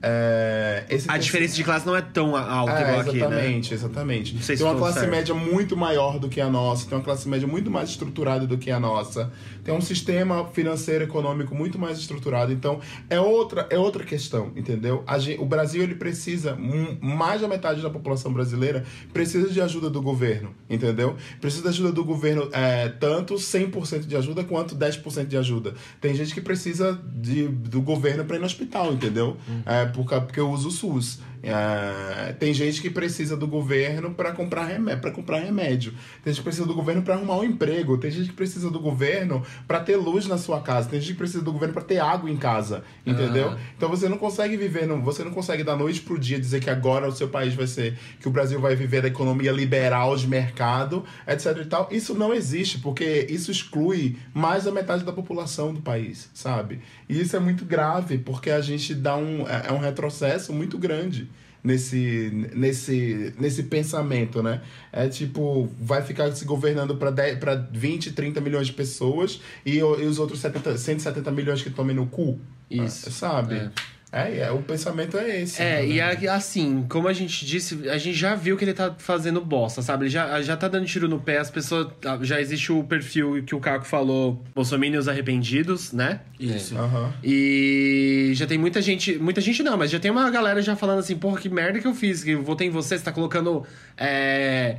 [SPEAKER 1] é, esse
[SPEAKER 3] A diferença de classe não é tão alta
[SPEAKER 1] é,
[SPEAKER 3] igual aqui, né?
[SPEAKER 1] exatamente, exatamente.
[SPEAKER 3] Se
[SPEAKER 1] tem uma classe
[SPEAKER 3] certo.
[SPEAKER 1] média muito maior do que a nossa, tem uma classe média muito mais estruturada do que a nossa, tem um sistema financeiro econômico muito mais estruturado. Então, é outra, é outra questão, entendeu? A gen- o Brasil ele precisa, hum, mais da metade da população brasileira precisa de ajuda do governo, entendeu? Precisa de ajuda do governo, é, tanto 100% de ajuda quanto 10% de ajuda. Tem gente que precisa de, do governo para ir no hospital, entendeu? É, por ca- porque eu uso o SUS. É, tem gente que precisa do governo para comprar remédio, para comprar remédio. Tem gente que precisa do governo para arrumar um emprego. Tem gente que precisa do governo para ter luz na sua casa. Tem gente que precisa do governo para ter água em casa, entendeu? Então você não consegue viver, não, você não consegue da noite pro dia dizer que agora o seu país vai ser, que o Brasil vai viver da economia liberal de mercado, etc e tal. Isso não existe, porque isso exclui mais da metade da população do país, sabe? E isso é muito grave, porque a gente dá um é é um retrocesso muito grande nesse, nesse, nesse pensamento, né? É tipo, vai ficar se governando para 20, 30 milhões de pessoas e, e os outros 70, 170 milhões que tomem no cu.
[SPEAKER 2] Isso.
[SPEAKER 1] Sabe?
[SPEAKER 2] É.
[SPEAKER 1] É, é, o pensamento é esse.
[SPEAKER 3] É, e
[SPEAKER 1] né?
[SPEAKER 3] a- assim, como a gente disse, a gente já viu que ele tá fazendo bosta, sabe? Ele já, já tá dando tiro no pé, as pessoas. ah, Já existe o perfil que o Caco falou, Bolsominions arrependidos, né?
[SPEAKER 4] Isso.
[SPEAKER 1] Aham.
[SPEAKER 3] E já tem muita gente. Muita gente não, mas já tem uma galera já falando assim, porra, que merda que eu fiz, que eu votei em você, você tá colocando. É.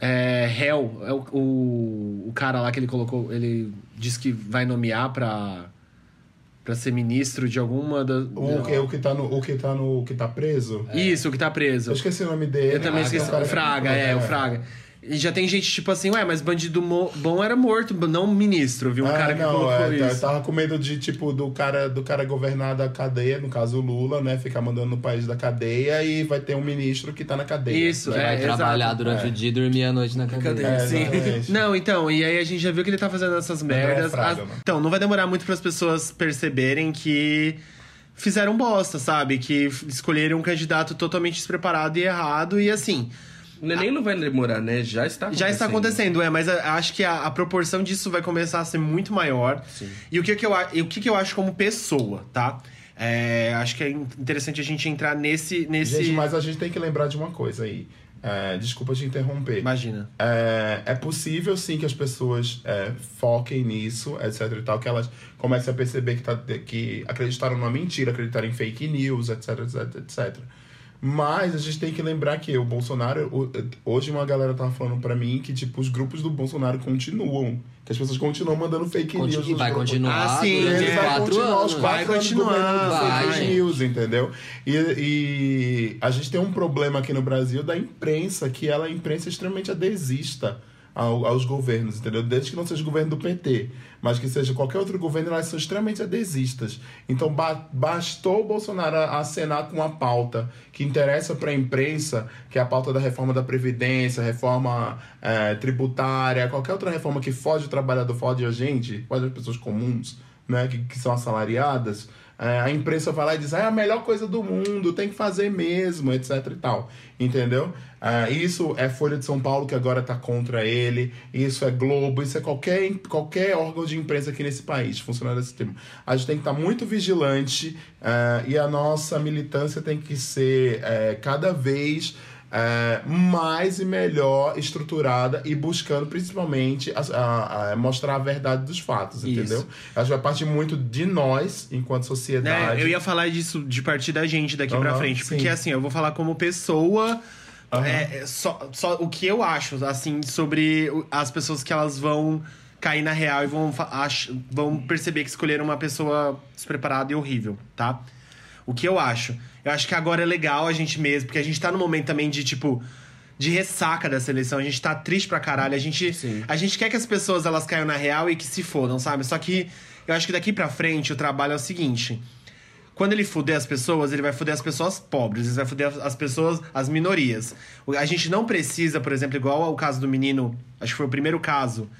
[SPEAKER 3] É. Hell, é o, o, o cara lá que ele colocou. Ele disse que vai nomear pra. Pra ser ministro de alguma da.
[SPEAKER 1] O, que, o que tá no. O que tá no. O que tá preso?
[SPEAKER 3] Isso, o que tá preso.
[SPEAKER 1] Eu esqueci o nome dele.
[SPEAKER 3] Eu também
[SPEAKER 1] Ah, que é
[SPEAKER 3] esqueci.
[SPEAKER 1] o cara
[SPEAKER 3] o Fraga, é, o Fraga. E já tem gente tipo assim, ué, mas bandido bom era morto, não ministro, viu? Um
[SPEAKER 1] Ah,
[SPEAKER 3] cara que
[SPEAKER 1] não,
[SPEAKER 3] colocou
[SPEAKER 1] é, tá-
[SPEAKER 3] isso.
[SPEAKER 1] eu tava com medo de, tipo, do cara, do cara governar da cadeia, no caso o Lula, né? Ficar mandando no país da cadeia e vai ter um ministro que tá na cadeia.
[SPEAKER 3] Isso,
[SPEAKER 2] Que
[SPEAKER 3] é,
[SPEAKER 2] vai trabalhar
[SPEAKER 3] exato.
[SPEAKER 2] durante
[SPEAKER 1] É.
[SPEAKER 2] o dia e dormir à noite na cadeia.
[SPEAKER 4] Cadeia.
[SPEAKER 1] É,
[SPEAKER 4] Sim.
[SPEAKER 3] Não, então, e aí a gente já viu que ele tá fazendo essas merdas.
[SPEAKER 1] Fraga,
[SPEAKER 3] As-
[SPEAKER 1] né?
[SPEAKER 3] Então, não vai demorar muito para as pessoas perceberem que fizeram bosta, sabe? Que escolheram um candidato totalmente despreparado e errado. E assim,
[SPEAKER 4] O Neném não vai demorar, né? Já está acontecendo.
[SPEAKER 3] já está acontecendo, é, mas acho que a, a proporção disso vai começar a ser muito maior.
[SPEAKER 4] Sim.
[SPEAKER 3] E o que, que, eu, o que, que eu acho como pessoa, tá? É, acho que é in- interessante a gente entrar nesse. nesse...
[SPEAKER 1] Gente, mas a gente tem que lembrar de uma coisa aí. É, desculpa te interromper.
[SPEAKER 3] Imagina.
[SPEAKER 1] É, é possível sim que as pessoas é, foquem nisso, etc e tal, que elas comecem a perceber que, tá, que acreditaram numa mentira, acreditaram em fake news, etc, etc, etc. Mas a gente tem que lembrar que o Bolsonaro. Hoje uma galera tava falando pra mim que, tipo, os grupos do Bolsonaro continuam. Que as pessoas continuam mandando fake
[SPEAKER 2] Conti-
[SPEAKER 1] news.
[SPEAKER 2] e vai continuar
[SPEAKER 3] Ah, sim,
[SPEAKER 2] durante
[SPEAKER 3] é.
[SPEAKER 1] vai continuar
[SPEAKER 2] anos.
[SPEAKER 1] os
[SPEAKER 3] Vai
[SPEAKER 1] quatro anos
[SPEAKER 3] continuar,
[SPEAKER 1] governando
[SPEAKER 2] vai,
[SPEAKER 1] fake
[SPEAKER 2] gente.
[SPEAKER 1] news, entendeu? E, e a gente tem um problema aqui no Brasil da imprensa, que ela é imprensa extremamente adesista ao- aos governos, entendeu? Desde que não seja o governo do PT, mas que seja qualquer outro governo, elas são extremamente adesistas. Então ba- bastou o Bolsonaro acenar com uma pauta que interessa para a imprensa, que é a pauta da reforma da Previdência, reforma eh, tributária, qualquer outra reforma que foge o trabalhador, foge a gente, foge as pessoas comuns, né, que, que são assalariadas, é, a imprensa vai lá e diz, ah, é a melhor coisa do mundo, tem que fazer mesmo, etc e tal. Entendeu? Ah, isso é Folha de São Paulo, que agora está contra ele, isso é Globo, isso é qualquer, qualquer órgão de imprensa aqui nesse país, funciona desse tema. A gente tem que estar muito vigilante ah, e a nossa militância tem que ser eh, cada vez é, mais e melhor estruturada e buscando principalmente a- a- a mostrar a verdade dos fatos,
[SPEAKER 3] Isso.
[SPEAKER 1] entendeu? Acho que vai partir muito de nós, enquanto sociedade.
[SPEAKER 3] Né? Eu ia falar disso de partir da gente daqui pra
[SPEAKER 1] Aham,
[SPEAKER 3] frente.
[SPEAKER 1] sim.
[SPEAKER 3] Porque assim, eu vou falar como pessoa.
[SPEAKER 1] Aham.
[SPEAKER 3] é, é, só, só o que eu acho, assim, sobre as pessoas que elas vão cair na real e vão, ach- vão perceber que escolheram uma pessoa despreparada e horrível, tá? O que eu acho? Eu acho que agora é legal a gente mesmo, porque a gente tá num momento também de, tipo, de ressaca dessa eleição. A gente tá triste pra caralho. A gente,
[SPEAKER 2] Sim.
[SPEAKER 3] a gente quer que as pessoas elas caiam na real e que se fodam, sabe? Só que eu acho que daqui pra frente o trabalho é o seguinte. Quando ele fuder as pessoas, ele vai fuder as pessoas pobres, ele vai fuder as pessoas, as minorias. O- A gente não precisa, por exemplo, igual ao caso do menino, acho que foi o primeiro caso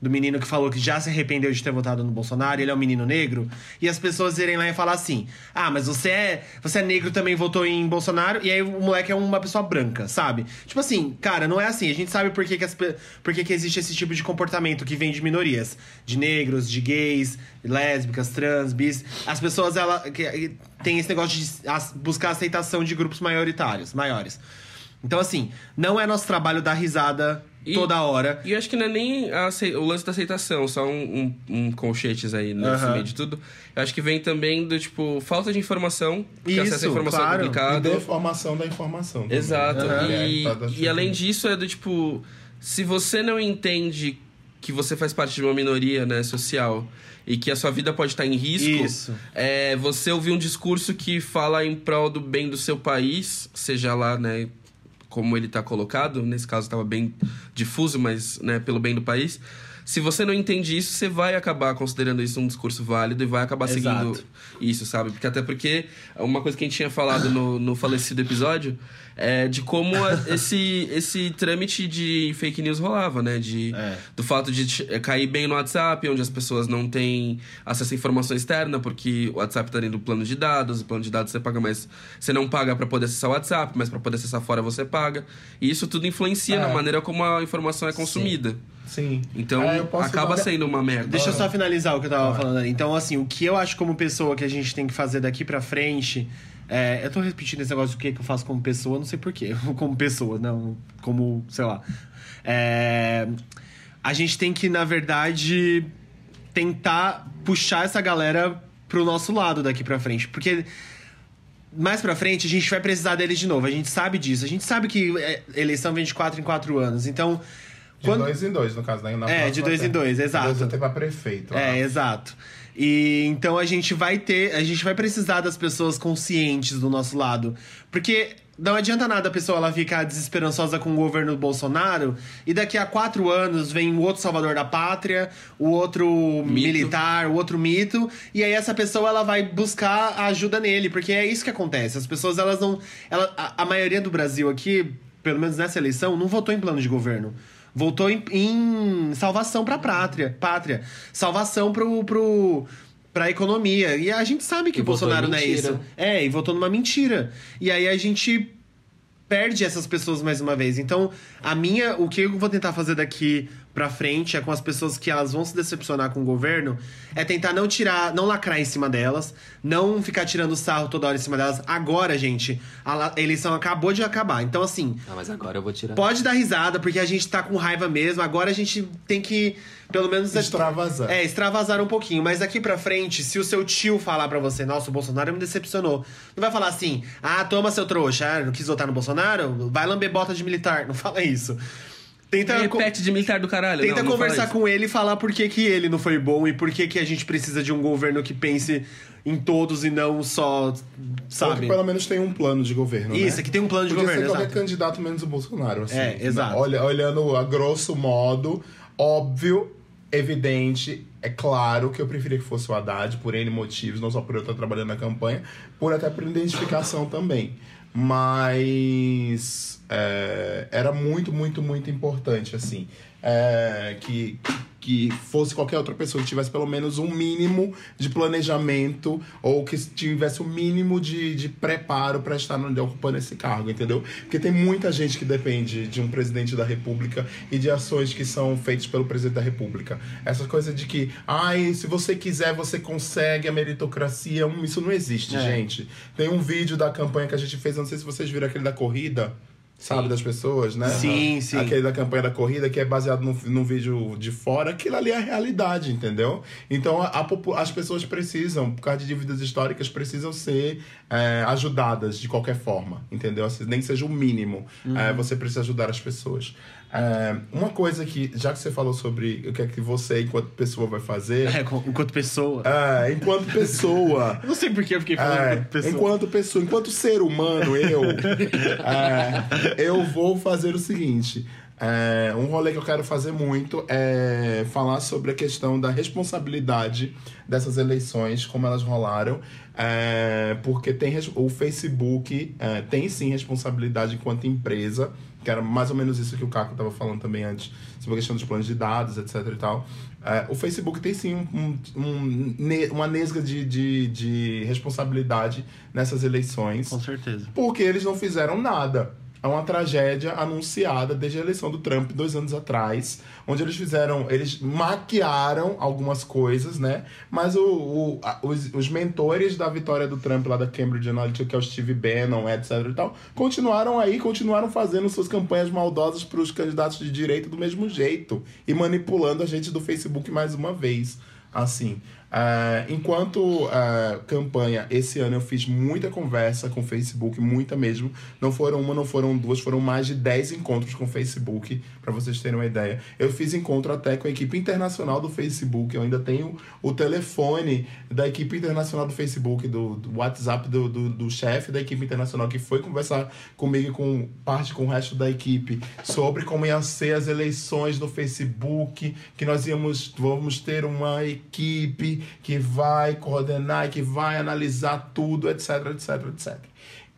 [SPEAKER 3] do menino que falou que já se arrependeu de ter votado no Bolsonaro, ele é um menino negro, e as pessoas irem lá e falar assim: "Ah, mas você é, você é negro também votou em Bolsonaro", e aí o moleque é uma pessoa branca, sabe? Tipo assim, cara, não é assim. A gente sabe por que que, as, por que, que existe esse tipo de comportamento que vem de minorias, de negros, de gays, lésbicas, trans, bis. As pessoas ela que, tem esse negócio de buscar aceitação de grupos maioritários, maiores. Então assim, não é nosso trabalho dar risada
[SPEAKER 4] E-
[SPEAKER 3] toda hora.
[SPEAKER 4] E eu acho que não é nem a o lance da aceitação, só um, um, um colchetes aí nesse meio de tudo. Eu acho que vem também do, tipo, falta de informação, porque
[SPEAKER 3] Isso,
[SPEAKER 4] acesso à informação
[SPEAKER 3] claro.
[SPEAKER 4] é
[SPEAKER 1] E
[SPEAKER 4] complicado.
[SPEAKER 1] deformação da informação. também,
[SPEAKER 4] Exato.
[SPEAKER 1] né?
[SPEAKER 4] E,
[SPEAKER 1] É, tá-
[SPEAKER 4] e além disso, é do tipo, se você não entende que você faz parte de uma minoria né, social e que a sua vida pode estar em risco,
[SPEAKER 3] Isso.
[SPEAKER 4] é você ouvir um discurso que fala em prol do bem do seu país, seja lá, né, como ele está colocado, nesse caso estava bem difuso, mas né, pelo bem do país. Se você não entende isso, você vai acabar considerando isso um discurso válido e vai acabar seguindo
[SPEAKER 3] Exato.
[SPEAKER 4] isso, sabe? Porque até porque uma coisa que a gente tinha falado no, no falecido episódio é de como esse, esse trâmite de fake news rolava, né? De,
[SPEAKER 3] É.
[SPEAKER 4] Do fato de é, cair bem no WhatsApp, onde as pessoas não têm acesso à informação externa, porque o WhatsApp tá dentro do plano de dados, o plano de dados você paga mais. Você não paga para poder acessar o WhatsApp, mas para poder acessar fora você paga. E isso tudo influencia
[SPEAKER 1] É.
[SPEAKER 4] na maneira como a informação é consumida.
[SPEAKER 1] Sim.
[SPEAKER 4] Então
[SPEAKER 1] É,
[SPEAKER 4] acaba
[SPEAKER 1] dar-
[SPEAKER 4] sendo uma merda.
[SPEAKER 3] Deixa eu só finalizar o que eu tava falando ali. Então, assim, o que eu acho como pessoa que a gente tem que fazer daqui pra frente. É, eu tô repetindo esse negócio do que que eu faço como pessoa, não sei porquê. Como pessoa, não. Como, sei lá. É, a gente tem que, na verdade, tentar puxar essa galera pro nosso lado daqui pra frente. Porque mais pra frente a gente vai precisar deles de novo. A gente sabe disso. A gente sabe que é, eleição vem de 4 em 4 anos. Então.
[SPEAKER 1] De dois em dois, no caso, né? Na
[SPEAKER 3] É, de dois em dois, exato.
[SPEAKER 1] Dois até pra prefeito.
[SPEAKER 3] É,
[SPEAKER 1] lá.
[SPEAKER 3] exato. E então a gente vai ter, a gente vai precisar das pessoas conscientes do nosso lado, porque não adianta nada a pessoa ela ficar desesperançosa com o governo do Bolsonaro e daqui a quatro anos vem o outro salvador da pátria, o outro militar, o outro mito e aí essa pessoa ela vai buscar a ajuda nele, porque é isso que acontece. As pessoas elas não, ela, a, a maioria do Brasil aqui, pelo menos nessa eleição, não votou em plano de governo. Voltou em, em salvação pra pátria, pátria. Salvação pro, pro, pra economia. E a gente sabe que
[SPEAKER 2] E
[SPEAKER 3] Bolsonaro não é isso. É, e votou numa mentira. E aí a gente perde essas pessoas mais uma vez. Então, a minha, o que eu vou tentar fazer daqui pra frente, é com as pessoas que elas vão se decepcionar com o governo, é tentar não tirar, não lacrar em cima delas, não ficar tirando sarro toda hora em cima delas. Agora, gente, a eleição acabou de acabar. Então, assim,
[SPEAKER 2] Ah, mas agora eu vou tirar.
[SPEAKER 3] pode dar risada, porque a gente tá com raiva mesmo. Agora a gente tem que, pelo menos.
[SPEAKER 1] Extravasar.
[SPEAKER 3] É, extravasar um pouquinho. Mas daqui pra frente, se o seu tio falar pra você, nossa, o Bolsonaro me decepcionou. Não vai falar assim, ah, toma seu trouxa, ah, não quis votar no Bolsonaro? Vai lamber bota de militar. Não fala isso. Tenta.
[SPEAKER 4] Repete de militar do caralho.
[SPEAKER 3] Tenta
[SPEAKER 4] não, não
[SPEAKER 3] conversar com ele e falar por que, que ele não foi bom e por que, que a gente precisa de um governo que pense em todos e não só,
[SPEAKER 1] Ou que
[SPEAKER 3] sabe?
[SPEAKER 1] pelo menos tem um plano de governo,
[SPEAKER 3] Isso,
[SPEAKER 1] né?
[SPEAKER 3] que tem um plano de
[SPEAKER 1] Podia
[SPEAKER 3] governo,
[SPEAKER 1] ser qualquer
[SPEAKER 3] exato.
[SPEAKER 1] candidato menos o Bolsonaro, assim.
[SPEAKER 3] É, exato.
[SPEAKER 1] Olha, olhando a grosso modo, óbvio, evidente, é claro que eu preferia que fosse o Haddad, por N motivos, não só por eu estar trabalhando na campanha, por até por identificação também. Mas é, era muito, muito, muito importante, assim, é, que, que fosse qualquer outra pessoa que tivesse pelo menos um mínimo de planejamento ou que tivesse o um mínimo de, de preparo para estar no- ocupando esse cargo, entendeu? Porque tem muita gente que depende de um presidente da república e de ações que são feitas pelo presidente da república. Essa coisa de que, ai, se você quiser, você consegue a meritocracia, isso não existe,
[SPEAKER 3] É.
[SPEAKER 1] gente. Tem um vídeo da campanha que a gente fez, não sei se vocês viram aquele da corrida. Sabe,
[SPEAKER 2] Sim.
[SPEAKER 1] das pessoas, né?
[SPEAKER 3] Sim, sim.
[SPEAKER 1] Aquele da campanha da corrida, que é baseado num, num vídeo de fora, aquilo ali é a realidade, entendeu? Então, a- a as pessoas precisam, por causa de dívidas históricas, precisam ser é, ajudadas de qualquer forma, entendeu? Assim, nem que seja o mínimo,
[SPEAKER 3] Uhum.
[SPEAKER 1] é, você precisa ajudar as pessoas. É, uma coisa que, já que você falou sobre o que é que você, enquanto pessoa, vai fazer,
[SPEAKER 3] É, enquanto pessoa.
[SPEAKER 1] é, enquanto pessoa.
[SPEAKER 3] Não sei por que eu fiquei falando
[SPEAKER 1] É,
[SPEAKER 3] enquanto pessoa.
[SPEAKER 1] enquanto pessoa, enquanto ser humano, eu, é, eu vou fazer o seguinte. é, um rolê que eu quero fazer muito é falar sobre a questão da responsabilidade dessas eleições, como elas rolaram, é, porque tem o Facebook é, tem sim responsabilidade enquanto empresa, que era mais ou menos isso que o Caco estava falando também antes, sobre a questão dos planos de dados, etc e tal. É, o Facebook tem sim um, um- um uma nesga de, de, de responsabilidade nessas eleições,
[SPEAKER 3] Com certeza.
[SPEAKER 1] porque eles não fizeram nada. É uma tragédia anunciada desde a eleição do Trump dois anos atrás, onde eles fizeram, eles maquiaram algumas coisas, né? Mas o, o- a- os, os mentores da vitória do Trump lá da Cambridge Analytica, que é o Steve Bannon, etc e tal, continuaram aí, continuaram fazendo suas campanhas maldosas para os candidatos de direita do mesmo jeito e manipulando a gente do Facebook mais uma vez. Assim, é, enquanto é, campanha, esse ano eu fiz muita conversa com o Facebook, muita mesmo. Não foram uma, não foram duas, foram mais de 10 encontros com o Facebook, para vocês terem uma ideia. Eu fiz encontro até com a equipe internacional do Facebook, eu ainda tenho o telefone da equipe internacional do Facebook, do, do WhatsApp do, do, do chefe da equipe internacional, que foi conversar comigo e com parte com o resto da equipe sobre como iam ser as eleições do Facebook, que nós íamos vamos ter uma equipe que vai coordenar que vai analisar tudo, etc, etc, etc.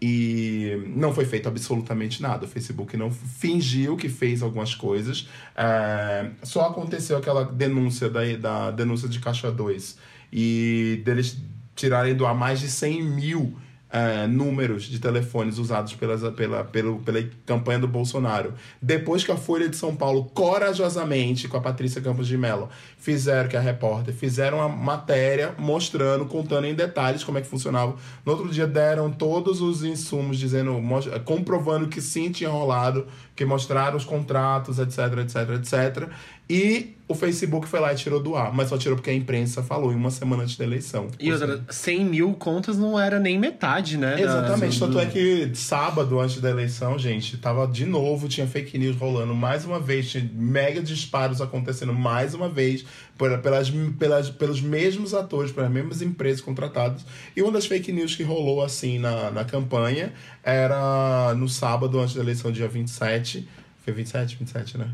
[SPEAKER 1] E não foi feito absolutamente nada. O Facebook não fingiu que fez algumas coisas. É, só aconteceu aquela denúncia da, da denúncia de Caixa 2 e deles tirarem do ar mais de 100 mil é, números de telefones usados pelas, pela, pelo, pela campanha do Bolsonaro. Depois que a Folha de São Paulo, corajosamente, com a Patrícia Campos de Mello, fizeram, que a repórter, fizeram uma matéria mostrando, contando em detalhes como é que funcionava. No outro dia deram todos os insumos, dizendo, comprovando que sim tinha rolado, que mostraram os contratos, etc, etc, etc. E o Facebook foi lá e tirou do ar, mas só tirou porque a imprensa falou em uma semana antes da eleição.
[SPEAKER 3] E outra, 100 mil contas não era nem metade, né? da-
[SPEAKER 1] Exatamente,
[SPEAKER 3] do-
[SPEAKER 1] tanto é que sábado, antes da eleição, gente, tava de novo, tinha fake news rolando mais uma vez, tinha mega disparos acontecendo mais uma vez, pelas, pelas, pelos mesmos atores, pelas mesmas empresas contratadas. E uma das fake news que rolou assim na, na campanha era no sábado, antes da eleição, dia 27. Foi 27? 27, né?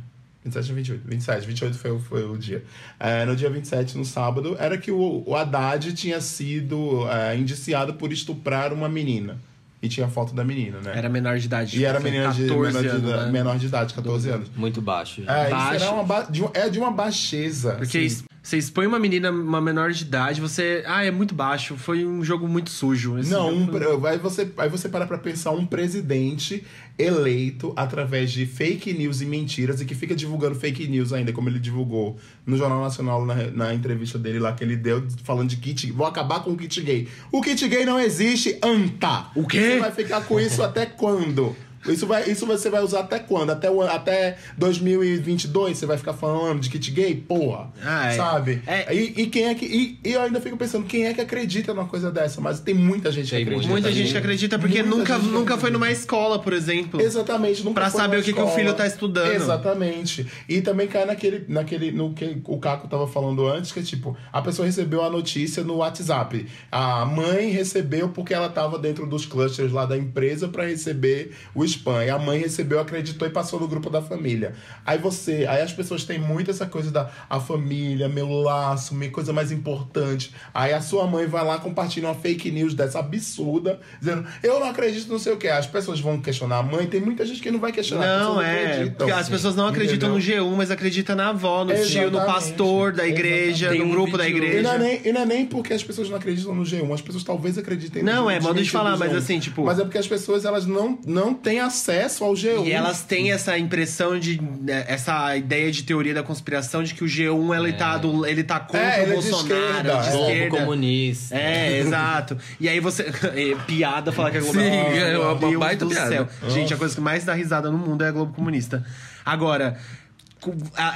[SPEAKER 1] 27 ou 28? 27, 28 foi, o- foi o dia. É, no dia 27, no sábado, era que o, o Haddad tinha sido é, indiciado por estuprar uma menina. E tinha foto da menina, né?
[SPEAKER 3] Era menor de idade.
[SPEAKER 1] e era
[SPEAKER 3] foi
[SPEAKER 1] menina de,
[SPEAKER 3] 14
[SPEAKER 1] menor, de,
[SPEAKER 3] anos,
[SPEAKER 1] idade-
[SPEAKER 3] né?
[SPEAKER 1] menor de idade, 14 anos.
[SPEAKER 2] Muito baixo.
[SPEAKER 1] É, isso
[SPEAKER 3] Baixo.
[SPEAKER 1] era uma ba- de, é de uma baixeza.
[SPEAKER 3] Porque
[SPEAKER 1] assim.
[SPEAKER 3] isso- Você expõe uma menina, uma menor de idade, você. Ah, é muito baixo. Foi um jogo muito sujo. Esse
[SPEAKER 1] Não, um,
[SPEAKER 3] foi-
[SPEAKER 1] aí, você, aí você para pra pensar um presidente eleito através de fake news e mentiras e que fica divulgando fake news ainda, como ele divulgou no Jornal Nacional na, na entrevista dele lá que ele deu, falando de kit. Vou acabar com o kit gay. O kit gay não existe, anta!
[SPEAKER 3] O quê?
[SPEAKER 1] Você vai ficar com isso até quando? Isso, vai, isso você vai usar até quando? Até, até 2022 você vai ficar falando de kit gay? Porra.
[SPEAKER 3] Ah, é.
[SPEAKER 1] Sabe?
[SPEAKER 3] É.
[SPEAKER 1] E, e quem é que. E, e eu ainda fico pensando, quem é que acredita numa coisa dessa? Mas tem muita gente
[SPEAKER 2] Tem
[SPEAKER 1] que acredita.
[SPEAKER 3] Muita gente que acredita porque
[SPEAKER 1] Muita
[SPEAKER 3] nunca, nunca foi numa escola, por exemplo.
[SPEAKER 1] Exatamente, nunca
[SPEAKER 3] Pra saber o que que o filho tá estudando.
[SPEAKER 1] Exatamente. E também cai naquele, naquele, no que o Caco tava falando antes, que é tipo, a pessoa recebeu a notícia no WhatsApp. A mãe recebeu porque ela tava dentro dos clusters lá da empresa pra receber o spam. E a mãe recebeu, acreditou e passou no grupo da família. Aí você, aí as pessoas têm muito essa coisa da a família, meu laço, minha coisa mais importante. Aí a sua mãe vai lá compartilha uma fake news dessa absurda, dizendo, eu não acredito não sei o que. As pessoas vão questionar a mãe, tem muita gente que não vai questionar. as
[SPEAKER 3] Não,
[SPEAKER 1] pessoas
[SPEAKER 3] é.
[SPEAKER 1] acreditam.
[SPEAKER 3] As pessoas não acreditam
[SPEAKER 1] Entendeu?
[SPEAKER 3] no G1, mas acreditam na avó, no tio, no
[SPEAKER 1] Exatamente.
[SPEAKER 3] pastor da igreja, no
[SPEAKER 4] um
[SPEAKER 3] grupo da
[SPEAKER 4] vídeo-
[SPEAKER 1] E não, é
[SPEAKER 3] igreja.
[SPEAKER 1] nem, e não é nem porque as pessoas não acreditam no G1, as pessoas talvez acreditem no
[SPEAKER 3] Não,
[SPEAKER 1] G1,
[SPEAKER 3] é modo de
[SPEAKER 1] gente
[SPEAKER 3] falar, mas
[SPEAKER 1] G1.
[SPEAKER 3] assim, tipo-
[SPEAKER 1] Mas é porque as pessoas elas não, não têm acesso ao G1.
[SPEAKER 3] E elas têm essa impressão de. né, essa ideia de teoria da conspiração de que o G1 ele, tá, do, ele tá contra
[SPEAKER 1] É, ele
[SPEAKER 3] o
[SPEAKER 1] é de
[SPEAKER 3] Bolsonaro,
[SPEAKER 1] esquerda,
[SPEAKER 3] de
[SPEAKER 1] é.
[SPEAKER 2] Globo
[SPEAKER 3] esquerda.
[SPEAKER 2] comunista.
[SPEAKER 3] É, exato. E aí você. é, piada falar que é Globo
[SPEAKER 4] Sim,
[SPEAKER 3] comunista.
[SPEAKER 4] é uma baita
[SPEAKER 3] do
[SPEAKER 4] piada.
[SPEAKER 3] céu. Gente, a coisa que mais dá risada no mundo é a Globo comunista. Agora.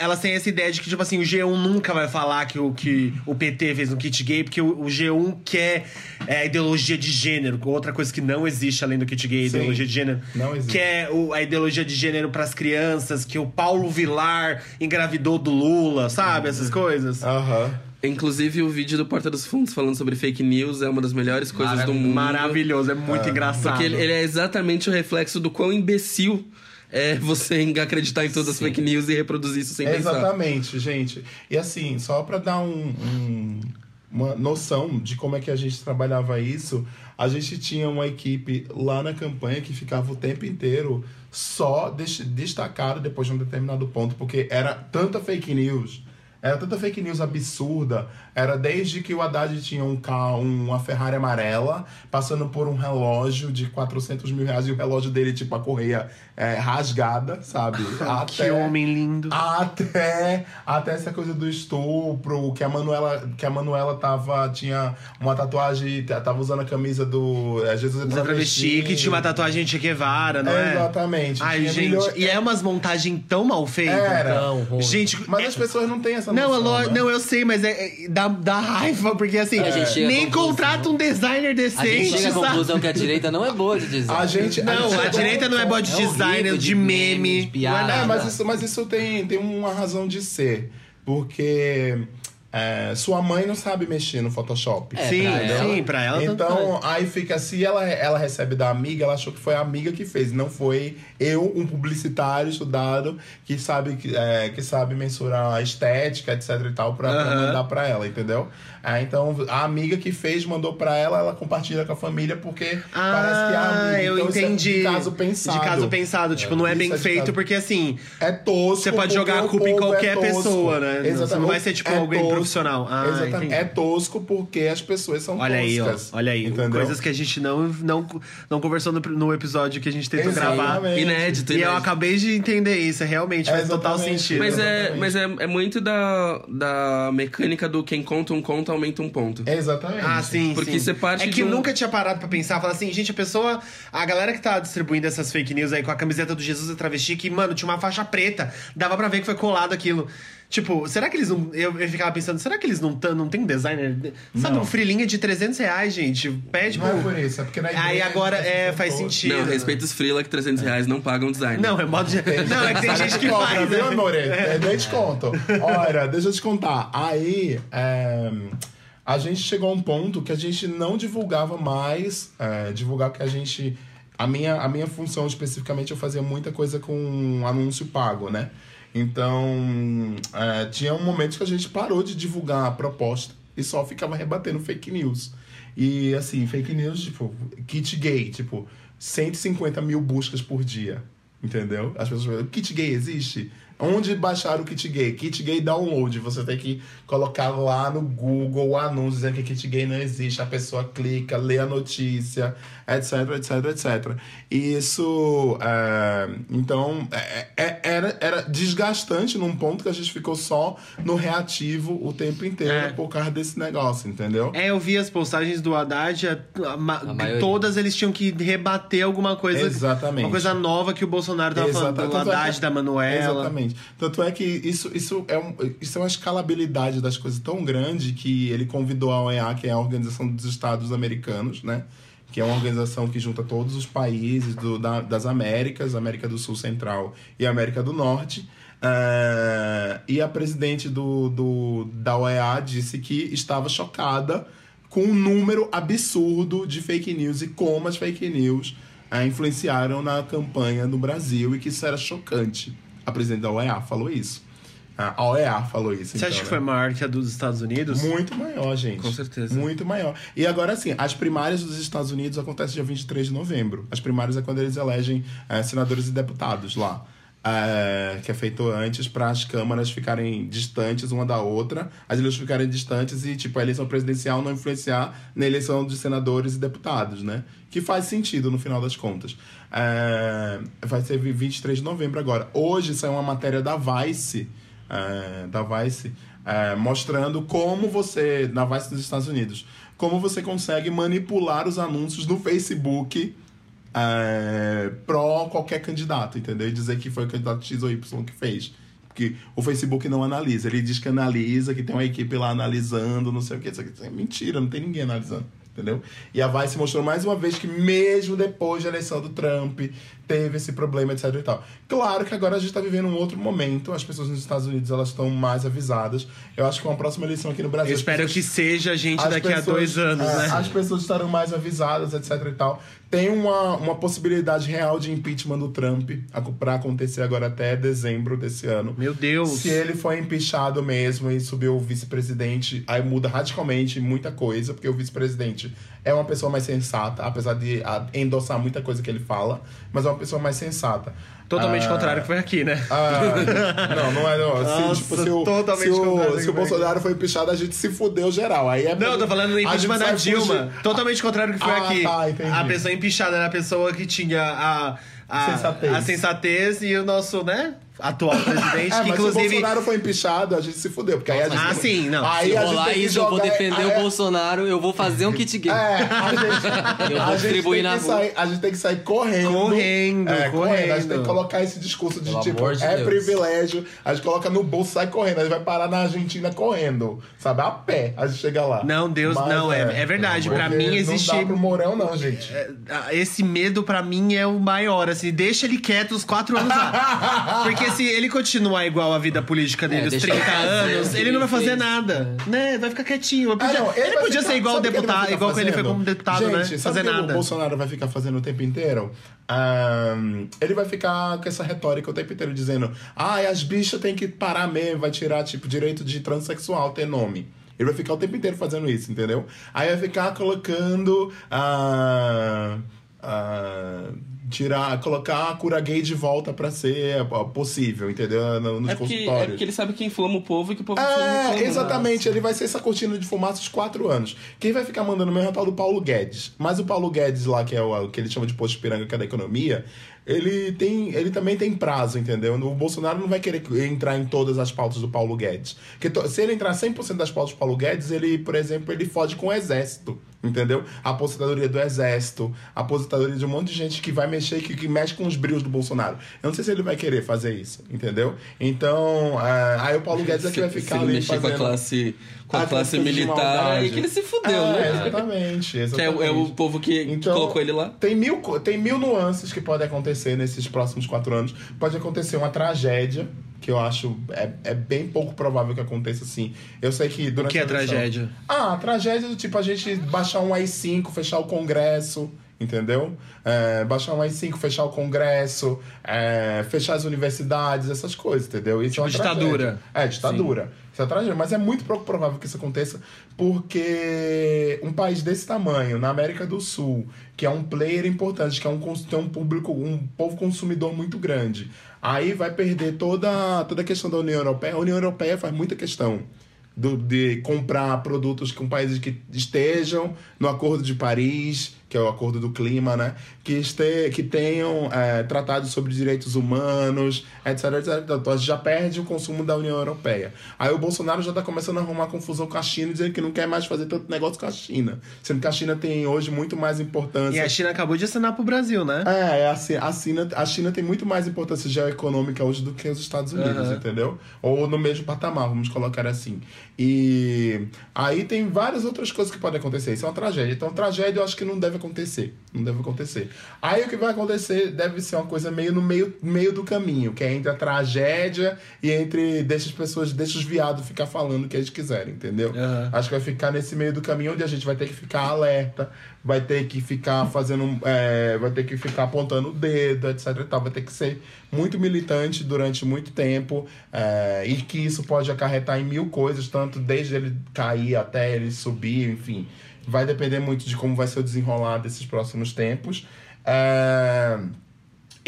[SPEAKER 3] Elas têm essa ideia de que, tipo assim, o G1 nunca vai falar que o, que o PT fez no kit gay, porque o, o G1 quer é, a ideologia de gênero, outra coisa que não existe além do kit gay, a
[SPEAKER 1] Sim,
[SPEAKER 3] ideologia de gênero.
[SPEAKER 1] não existe.
[SPEAKER 3] Quer o- a ideologia de gênero pras crianças, que o Paulo Vilar engravidou do Lula, sabe? Essas coisas.
[SPEAKER 1] Aham.
[SPEAKER 4] Inclusive, o vídeo do Porta dos Fundos falando sobre fake news é uma das melhores coisas do mundo.
[SPEAKER 3] Maravilhoso, é muito engraçado.
[SPEAKER 4] Porque ele, ele é exatamente o reflexo do quão imbecil é você acreditar em todas as
[SPEAKER 2] Sim.
[SPEAKER 4] fake news e reproduzir isso sem
[SPEAKER 1] É
[SPEAKER 4] pensar.
[SPEAKER 1] Exatamente, gente. E assim, só pra dar um- um- uma noção de como é que a gente trabalhava isso, a gente tinha uma equipe lá na campanha que ficava o tempo inteiro só des- destacado depois de um determinado ponto, porque era tanta fake news. Era tanta fake news absurda. Era desde que o Haddad tinha um carro, uma Ferrari amarela, passando por um relógio de 400 mil reais e o relógio dele, tipo, a correia é, rasgada, sabe?
[SPEAKER 3] Que homem lindo.
[SPEAKER 1] Até, até essa coisa do estupro, que a Manuela, que a Manuela tava, tinha uma tatuagem, tava usando a camisa do é, Jesus é
[SPEAKER 3] travesti que tinha uma tatuagem de Che Guevara, não é?
[SPEAKER 1] Exatamente.
[SPEAKER 3] Ai, gente.
[SPEAKER 1] milho-
[SPEAKER 3] E é umas montagens tão mal feitas.
[SPEAKER 1] Era.
[SPEAKER 2] Ruim.
[SPEAKER 3] Gente,
[SPEAKER 1] Mas
[SPEAKER 3] é-
[SPEAKER 1] as pessoas não têm essa
[SPEAKER 3] Não, é
[SPEAKER 1] noção,
[SPEAKER 3] lo-
[SPEAKER 1] né?
[SPEAKER 3] não, eu sei, mas é, é- dá, dá raiva, porque assim,
[SPEAKER 2] A gente chega à
[SPEAKER 3] nem
[SPEAKER 2] conclusão-
[SPEAKER 3] contrata um designer
[SPEAKER 2] A gente
[SPEAKER 3] decente,
[SPEAKER 2] chega à
[SPEAKER 3] sabe?
[SPEAKER 2] conclusão que a direita não é boa de design.
[SPEAKER 1] A gente,
[SPEAKER 3] Não,
[SPEAKER 1] gente
[SPEAKER 3] a direita não é boa de
[SPEAKER 2] É
[SPEAKER 3] designer,
[SPEAKER 2] horrível
[SPEAKER 3] de,
[SPEAKER 2] de
[SPEAKER 3] meme.
[SPEAKER 2] meme, de piada.
[SPEAKER 3] não é
[SPEAKER 1] É,
[SPEAKER 3] nada.
[SPEAKER 1] mas isso, mas isso tem, tem uma razão de ser. Porque é, sua mãe não sabe mexer no Photoshop.
[SPEAKER 2] É,
[SPEAKER 3] sim,
[SPEAKER 2] pra ela.
[SPEAKER 3] sim, pra ela tanto
[SPEAKER 1] Então, aí fica, se ela, ela recebe da amiga, ela achou que foi a amiga que fez, não foi eu, um publicitário estudado, que sabe, que, é, que sabe mensurar a estética, etc e tal, pra, pra mandar pra ela, entendeu? É, então, a amiga que fez, mandou pra ela, ela compartilha com a família, porque parece que é a
[SPEAKER 3] Ah,
[SPEAKER 1] amiga.
[SPEAKER 3] eu
[SPEAKER 1] então, isso é
[SPEAKER 3] entendi.
[SPEAKER 1] de caso pensado.
[SPEAKER 3] De caso pensado, tipo, não é
[SPEAKER 1] Isso
[SPEAKER 3] bem
[SPEAKER 1] é
[SPEAKER 3] feito,
[SPEAKER 1] caso-
[SPEAKER 3] porque assim,
[SPEAKER 1] É tosco.
[SPEAKER 3] Você pode jogar a culpa em qualquer
[SPEAKER 1] é tosco.
[SPEAKER 3] pessoa, né? Não-
[SPEAKER 1] Exatamente.
[SPEAKER 3] não vai ser, tipo, alguém profissional. Ah,
[SPEAKER 1] Exatamente.
[SPEAKER 3] entendi.
[SPEAKER 1] É tosco porque as pessoas são
[SPEAKER 3] olha aí, ó,
[SPEAKER 1] toscas.
[SPEAKER 3] olha aí,
[SPEAKER 1] Entendeu?
[SPEAKER 3] coisas que a gente não, não, não conversou no, no episódio que a gente tentou
[SPEAKER 1] Exatamente.
[SPEAKER 3] gravar.
[SPEAKER 4] Inédito,
[SPEAKER 3] E eu
[SPEAKER 4] inédito.
[SPEAKER 3] acabei de entender isso, realmente faz
[SPEAKER 1] É,
[SPEAKER 3] total sentido.
[SPEAKER 4] Mas, é, mas é, é muito da, da mecânica do quem conta um conto aumenta um ponto.
[SPEAKER 1] Exatamente.
[SPEAKER 3] Ah, sim,
[SPEAKER 4] Porque
[SPEAKER 3] sim.
[SPEAKER 4] você parte
[SPEAKER 3] É que
[SPEAKER 4] de um-
[SPEAKER 3] nunca tinha parado pra pensar, falar assim, gente, a pessoa, a galera que tá distribuindo essas fake news aí com a camiseta do Jesus é travesti, que, mano, tinha uma faixa preta, dava pra ver que foi colado aquilo. Tipo, será que eles não. Eu, eu ficava pensando, será que eles não, tão, não tem um designer? Sabe,
[SPEAKER 1] Não.
[SPEAKER 3] um freelinha de 300 reais, gente? Pede
[SPEAKER 1] Não é por isso, é porque na
[SPEAKER 3] Aí agora é, faz sentido.
[SPEAKER 4] Não, respeita os freela que 300 reais não pagam design.
[SPEAKER 3] Não, é modo de. Não, é que tem gente que
[SPEAKER 1] Cobra,
[SPEAKER 3] faz.
[SPEAKER 1] viu,
[SPEAKER 3] né?
[SPEAKER 1] amore? É. Eu te conto. Olha, deixa eu te contar. Aí, é, a gente chegou a um ponto que a gente não divulgava mais, é, divulgar que a gente... A minha, a minha função, especificamente, eu fazia muita coisa com anúncio pago, né? Então, é, tinha um momento que a gente parou de divulgar a proposta e só ficava rebatendo fake news. E, assim, fake news, tipo, kit gay, tipo, 150 mil buscas por dia. Entendeu? As pessoas falam, kit gay existe? Onde baixar o kit gay? Kit gay download. Você tem que colocar lá no Google o anúncio dizendo que kit gay não existe. A pessoa clica, lê a notícia, etc, etc, etc. E isso. é, então, é- é- era, era desgastante num ponto que a gente ficou só no reativo o tempo inteiro
[SPEAKER 3] É.
[SPEAKER 1] por causa desse negócio, entendeu?
[SPEAKER 3] É, eu vi as postagens do Haddad, a- a
[SPEAKER 2] A
[SPEAKER 3] todas eles tinham que rebater alguma coisa.
[SPEAKER 1] Exatamente.
[SPEAKER 3] Uma coisa nova que o Bolsonaro tava falando, do
[SPEAKER 1] Tanto é que-
[SPEAKER 3] Haddad, da Manuela.
[SPEAKER 1] Exatamente. Tanto é que isso, isso, é um, isso é uma escalabilidade das coisas tão grande que ele convidou a OEA, que é a Organização dos Estados Americanos, né? Que é uma organização que junta todos os países do, da- das Américas, América do Sul Central e América do Norte. Ah, e a presidente do, do, da OEA disse que estava chocada com o número absurdo de fake news e como as fake news ah, influenciaram na campanha no Brasil e que isso era chocante. A presidente da OEA falou isso. A OEA falou isso.
[SPEAKER 3] Você
[SPEAKER 1] então,
[SPEAKER 3] acha que
[SPEAKER 1] né?
[SPEAKER 3] foi maior que a dos Estados Unidos?
[SPEAKER 1] Muito maior, gente.
[SPEAKER 4] Com certeza.
[SPEAKER 1] Muito maior. E agora, assim, as primárias dos Estados Unidos acontecem dia 23 de novembro. As primárias é quando eles elegem eh, senadores e deputados lá. Eh, que é feito antes para as câmaras ficarem distantes uma da outra, as eleições ficarem distantes e, tipo, a eleição presidencial não influenciar na eleição de senadores e deputados, né? Que faz sentido no final das contas. Eh, vai ser 23 de novembro agora. Hoje saiu uma matéria da Vice é, da Vice, é, mostrando como você, na Vice dos Estados Unidos, como você consegue manipular os anúncios no Facebook é, qualquer candidato, entendeu? E dizer que foi o candidato X ou Y que fez. Porque o Facebook não analisa, ele diz que analisa, que tem uma equipe lá analisando, não sei o que. Isso é mentira, não tem ninguém analisando. Entendeu? E a Vice mostrou mais uma vez que mesmo depois da eleição do Trump, teve esse problema, etc e tal. Claro que agora a gente está vivendo um outro momento, as pessoas nos Estados Unidos elas estão mais avisadas. Eu acho que com a próxima eleição aqui no Brasil...
[SPEAKER 3] Eu espero
[SPEAKER 1] pessoas-
[SPEAKER 3] que seja a gente daqui a
[SPEAKER 1] pessoas-
[SPEAKER 3] dois anos,
[SPEAKER 1] é,
[SPEAKER 3] né?
[SPEAKER 1] As pessoas estarão mais avisadas, etc e tal. Tem uma, uma possibilidade real de impeachment do Trump para acontecer agora até dezembro desse ano.
[SPEAKER 3] Meu Deus.
[SPEAKER 1] Se ele for empichado mesmo e subir o vice-presidente, aí muda radicalmente muita coisa, porque o vice-presidente é uma pessoa mais sensata, apesar de endossar muita coisa que ele fala, mas é uma pessoa mais sensata.
[SPEAKER 3] Totalmente
[SPEAKER 1] Ah,
[SPEAKER 3] contrário que foi aqui, né?
[SPEAKER 1] ah, não, não é não. Se,
[SPEAKER 3] Nossa,
[SPEAKER 1] tipo, se o,
[SPEAKER 3] totalmente
[SPEAKER 1] se o, se o Bolsonaro foi empichado, a gente se fudeu geral. Aí é
[SPEAKER 3] Não, eu tô falando impeachment da Dilma.
[SPEAKER 1] fugir-
[SPEAKER 3] Totalmente contrário do que foi
[SPEAKER 1] Ah,
[SPEAKER 3] aqui.
[SPEAKER 1] tá, entendi.
[SPEAKER 3] a pessoa empichada era a pessoa que tinha a, a,
[SPEAKER 1] Sensatez.
[SPEAKER 3] a sensatez e o nosso, né? Atual presidente,
[SPEAKER 1] É,
[SPEAKER 3] que
[SPEAKER 1] mas se o
[SPEAKER 3] inclusive.
[SPEAKER 1] Bolsonaro foi empichado, a gente se fudeu. Porque aí a gente
[SPEAKER 3] Ah, sim, não.
[SPEAKER 1] Aí
[SPEAKER 2] Se
[SPEAKER 1] a gente
[SPEAKER 2] rolar
[SPEAKER 1] tem que
[SPEAKER 2] isso, eu vou
[SPEAKER 1] jogar-
[SPEAKER 2] defender
[SPEAKER 1] aí-
[SPEAKER 2] o Bolsonaro, eu vou fazer um kit gay.
[SPEAKER 1] É, a gente,
[SPEAKER 2] Eu
[SPEAKER 1] a
[SPEAKER 2] vou
[SPEAKER 1] gente
[SPEAKER 2] distribuir
[SPEAKER 1] tem
[SPEAKER 2] na
[SPEAKER 1] que
[SPEAKER 2] rua.
[SPEAKER 1] sair, A gente tem que sair correndo.
[SPEAKER 3] Correndo,
[SPEAKER 1] é, correndo. A gente tem que colocar esse discurso de
[SPEAKER 2] Pelo
[SPEAKER 1] tipo,
[SPEAKER 2] de
[SPEAKER 1] é
[SPEAKER 2] Deus.
[SPEAKER 1] privilégio. A gente coloca no bolso, sai correndo. A gente vai parar na Argentina correndo. Sabe? A pé. A gente chega lá.
[SPEAKER 3] Não, Deus,
[SPEAKER 1] Mas,
[SPEAKER 3] não, é, é verdade. Pra mim existe.
[SPEAKER 1] Não dá pro Morão, não, gente.
[SPEAKER 3] Ah, Esse medo pra mim é o maior, assim, deixa ele quieto os quatro anos lá. Porque se ele continuar igual a vida política dele,
[SPEAKER 2] É,
[SPEAKER 3] os
[SPEAKER 2] deixa
[SPEAKER 3] 30
[SPEAKER 2] ele fazer
[SPEAKER 3] anos,
[SPEAKER 2] que
[SPEAKER 3] ele não vai
[SPEAKER 2] ele
[SPEAKER 3] fazer
[SPEAKER 2] fez.
[SPEAKER 3] nada. Né? Vai ficar quietinho. Ele podia,
[SPEAKER 1] Ah, não,
[SPEAKER 3] ele
[SPEAKER 1] vai
[SPEAKER 3] podia
[SPEAKER 1] ficar-
[SPEAKER 3] ser igual o
[SPEAKER 1] que ele
[SPEAKER 3] deputado,
[SPEAKER 1] ficar
[SPEAKER 3] igual que ele foi como deputado,
[SPEAKER 1] Gente,
[SPEAKER 3] né?
[SPEAKER 1] sabe
[SPEAKER 3] Fazer
[SPEAKER 1] o que
[SPEAKER 3] nada.
[SPEAKER 1] O Bolsonaro vai ficar fazendo o tempo inteiro? Ahn, ele vai ficar com essa retórica o tempo inteiro dizendo: ah, as bichas têm que parar mesmo, vai tirar, tipo, direito de transexual ter nome. Ele vai ficar o tempo inteiro fazendo isso, entendeu? Aí vai ficar colocando. ah, ah, tirar, colocar a cura gay de volta pra ser ah, possível, entendeu? No- Nos
[SPEAKER 4] É porque, é porque ele sabe que inflama o povo e que o povo
[SPEAKER 1] É,
[SPEAKER 4] reclamando.
[SPEAKER 1] exatamente. Ele vai ser essa cortina de fumaça os quatro anos. Quem vai ficar mandando mesmo é o tal do Paulo Guedes. Mas o Paulo Guedes lá, que é o o que ele chama de posto piranga, que é da economia, ele tem ele também tem prazo, entendeu? O Bolsonaro não vai querer entrar em todas as pautas do Paulo Guedes. Porque se ele entrar 100% das pautas do Paulo Guedes, ele, por exemplo, ele fode com o exército. Entendeu? A aposentadoria do exército, a aposentadoria de um monte de gente que vai mexer, que, que mexe com os brilhos do Bolsonaro. Eu não sei se ele vai querer fazer isso, entendeu? Então, ah, aí o Paulo Guedes é que vai ficar
[SPEAKER 4] se ele
[SPEAKER 1] ali
[SPEAKER 4] mexer com a
[SPEAKER 1] fazendo...
[SPEAKER 4] classe, com a
[SPEAKER 1] Ah,
[SPEAKER 4] classe militar, aí que ele se fudeu,
[SPEAKER 1] é,
[SPEAKER 4] né?
[SPEAKER 1] Exatamente,
[SPEAKER 4] Que é,
[SPEAKER 1] exatamente.
[SPEAKER 4] o- é o povo que,
[SPEAKER 1] Então,
[SPEAKER 4] colocou ele lá.
[SPEAKER 1] Tem mil, tem mil nuances que podem acontecer nesses próximos quatro anos. Pode acontecer uma tragédia, que eu acho é, é bem pouco provável que aconteça assim. Eu sei que
[SPEAKER 3] O
[SPEAKER 1] durante
[SPEAKER 3] que é
[SPEAKER 1] a eleição-
[SPEAKER 3] tragédia?
[SPEAKER 1] Ah, tragédia do tipo a gente baixar um AI-5, fechar o Congresso, entendeu? É, baixar um AI-5, fechar o Congresso, é, fechar as universidades, essas coisas, entendeu? Isso é uma
[SPEAKER 3] Tipo ditadura.
[SPEAKER 1] tragédia. É, ditadura. Tragédia, mas é muito pouco provável que isso aconteça porque um país desse tamanho, na América do Sul, que é um player importante, que é um, tem um público, um povo consumidor muito grande, aí vai perder toda, toda a questão da União Europeia. A União Europeia faz muita questão do- de comprar produtos com países que estejam no Acordo de Paris, que é o Acordo do Clima, né? Que, este, que tenham é, tratados sobre direitos humanos, etc, etc. Então a gente já perde o consumo da União Europeia. Aí o Bolsonaro já está começando a arrumar confusão com a China, dizendo que não quer mais fazer tanto negócio com a China. Sendo que a China tem hoje muito mais importância.
[SPEAKER 3] E a China acabou de assinar pro Brasil, né?
[SPEAKER 1] É, a, Ci- a, China, a China tem muito mais importância geoeconômica hoje do que os Estados Unidos,
[SPEAKER 3] Aham.
[SPEAKER 1] entendeu? Ou no mesmo patamar, vamos colocar assim. E aí tem várias outras coisas que podem acontecer. Isso é uma tragédia. Então, tragédia eu acho que não deve acontecer. Não deve acontecer. Aí o que vai acontecer deve ser uma coisa meio no meio, meio do caminho, que é entre a tragédia e entre deixa as pessoas, deixa os viados ficar falando o que eles quiserem, entendeu?
[SPEAKER 3] Aham.
[SPEAKER 1] Acho que vai ficar nesse meio do caminho onde a gente vai ter que ficar alerta, vai ter que ficar fazendo. é, vai ter que ficar apontando o dedo, etc. E tal. Vai ter que ser muito militante durante muito tempo. é, e que isso pode acarretar em mil coisas, tanto desde ele cair até ele subir, enfim. Vai depender muito de como vai ser o desenrolar desses próximos tempos. É,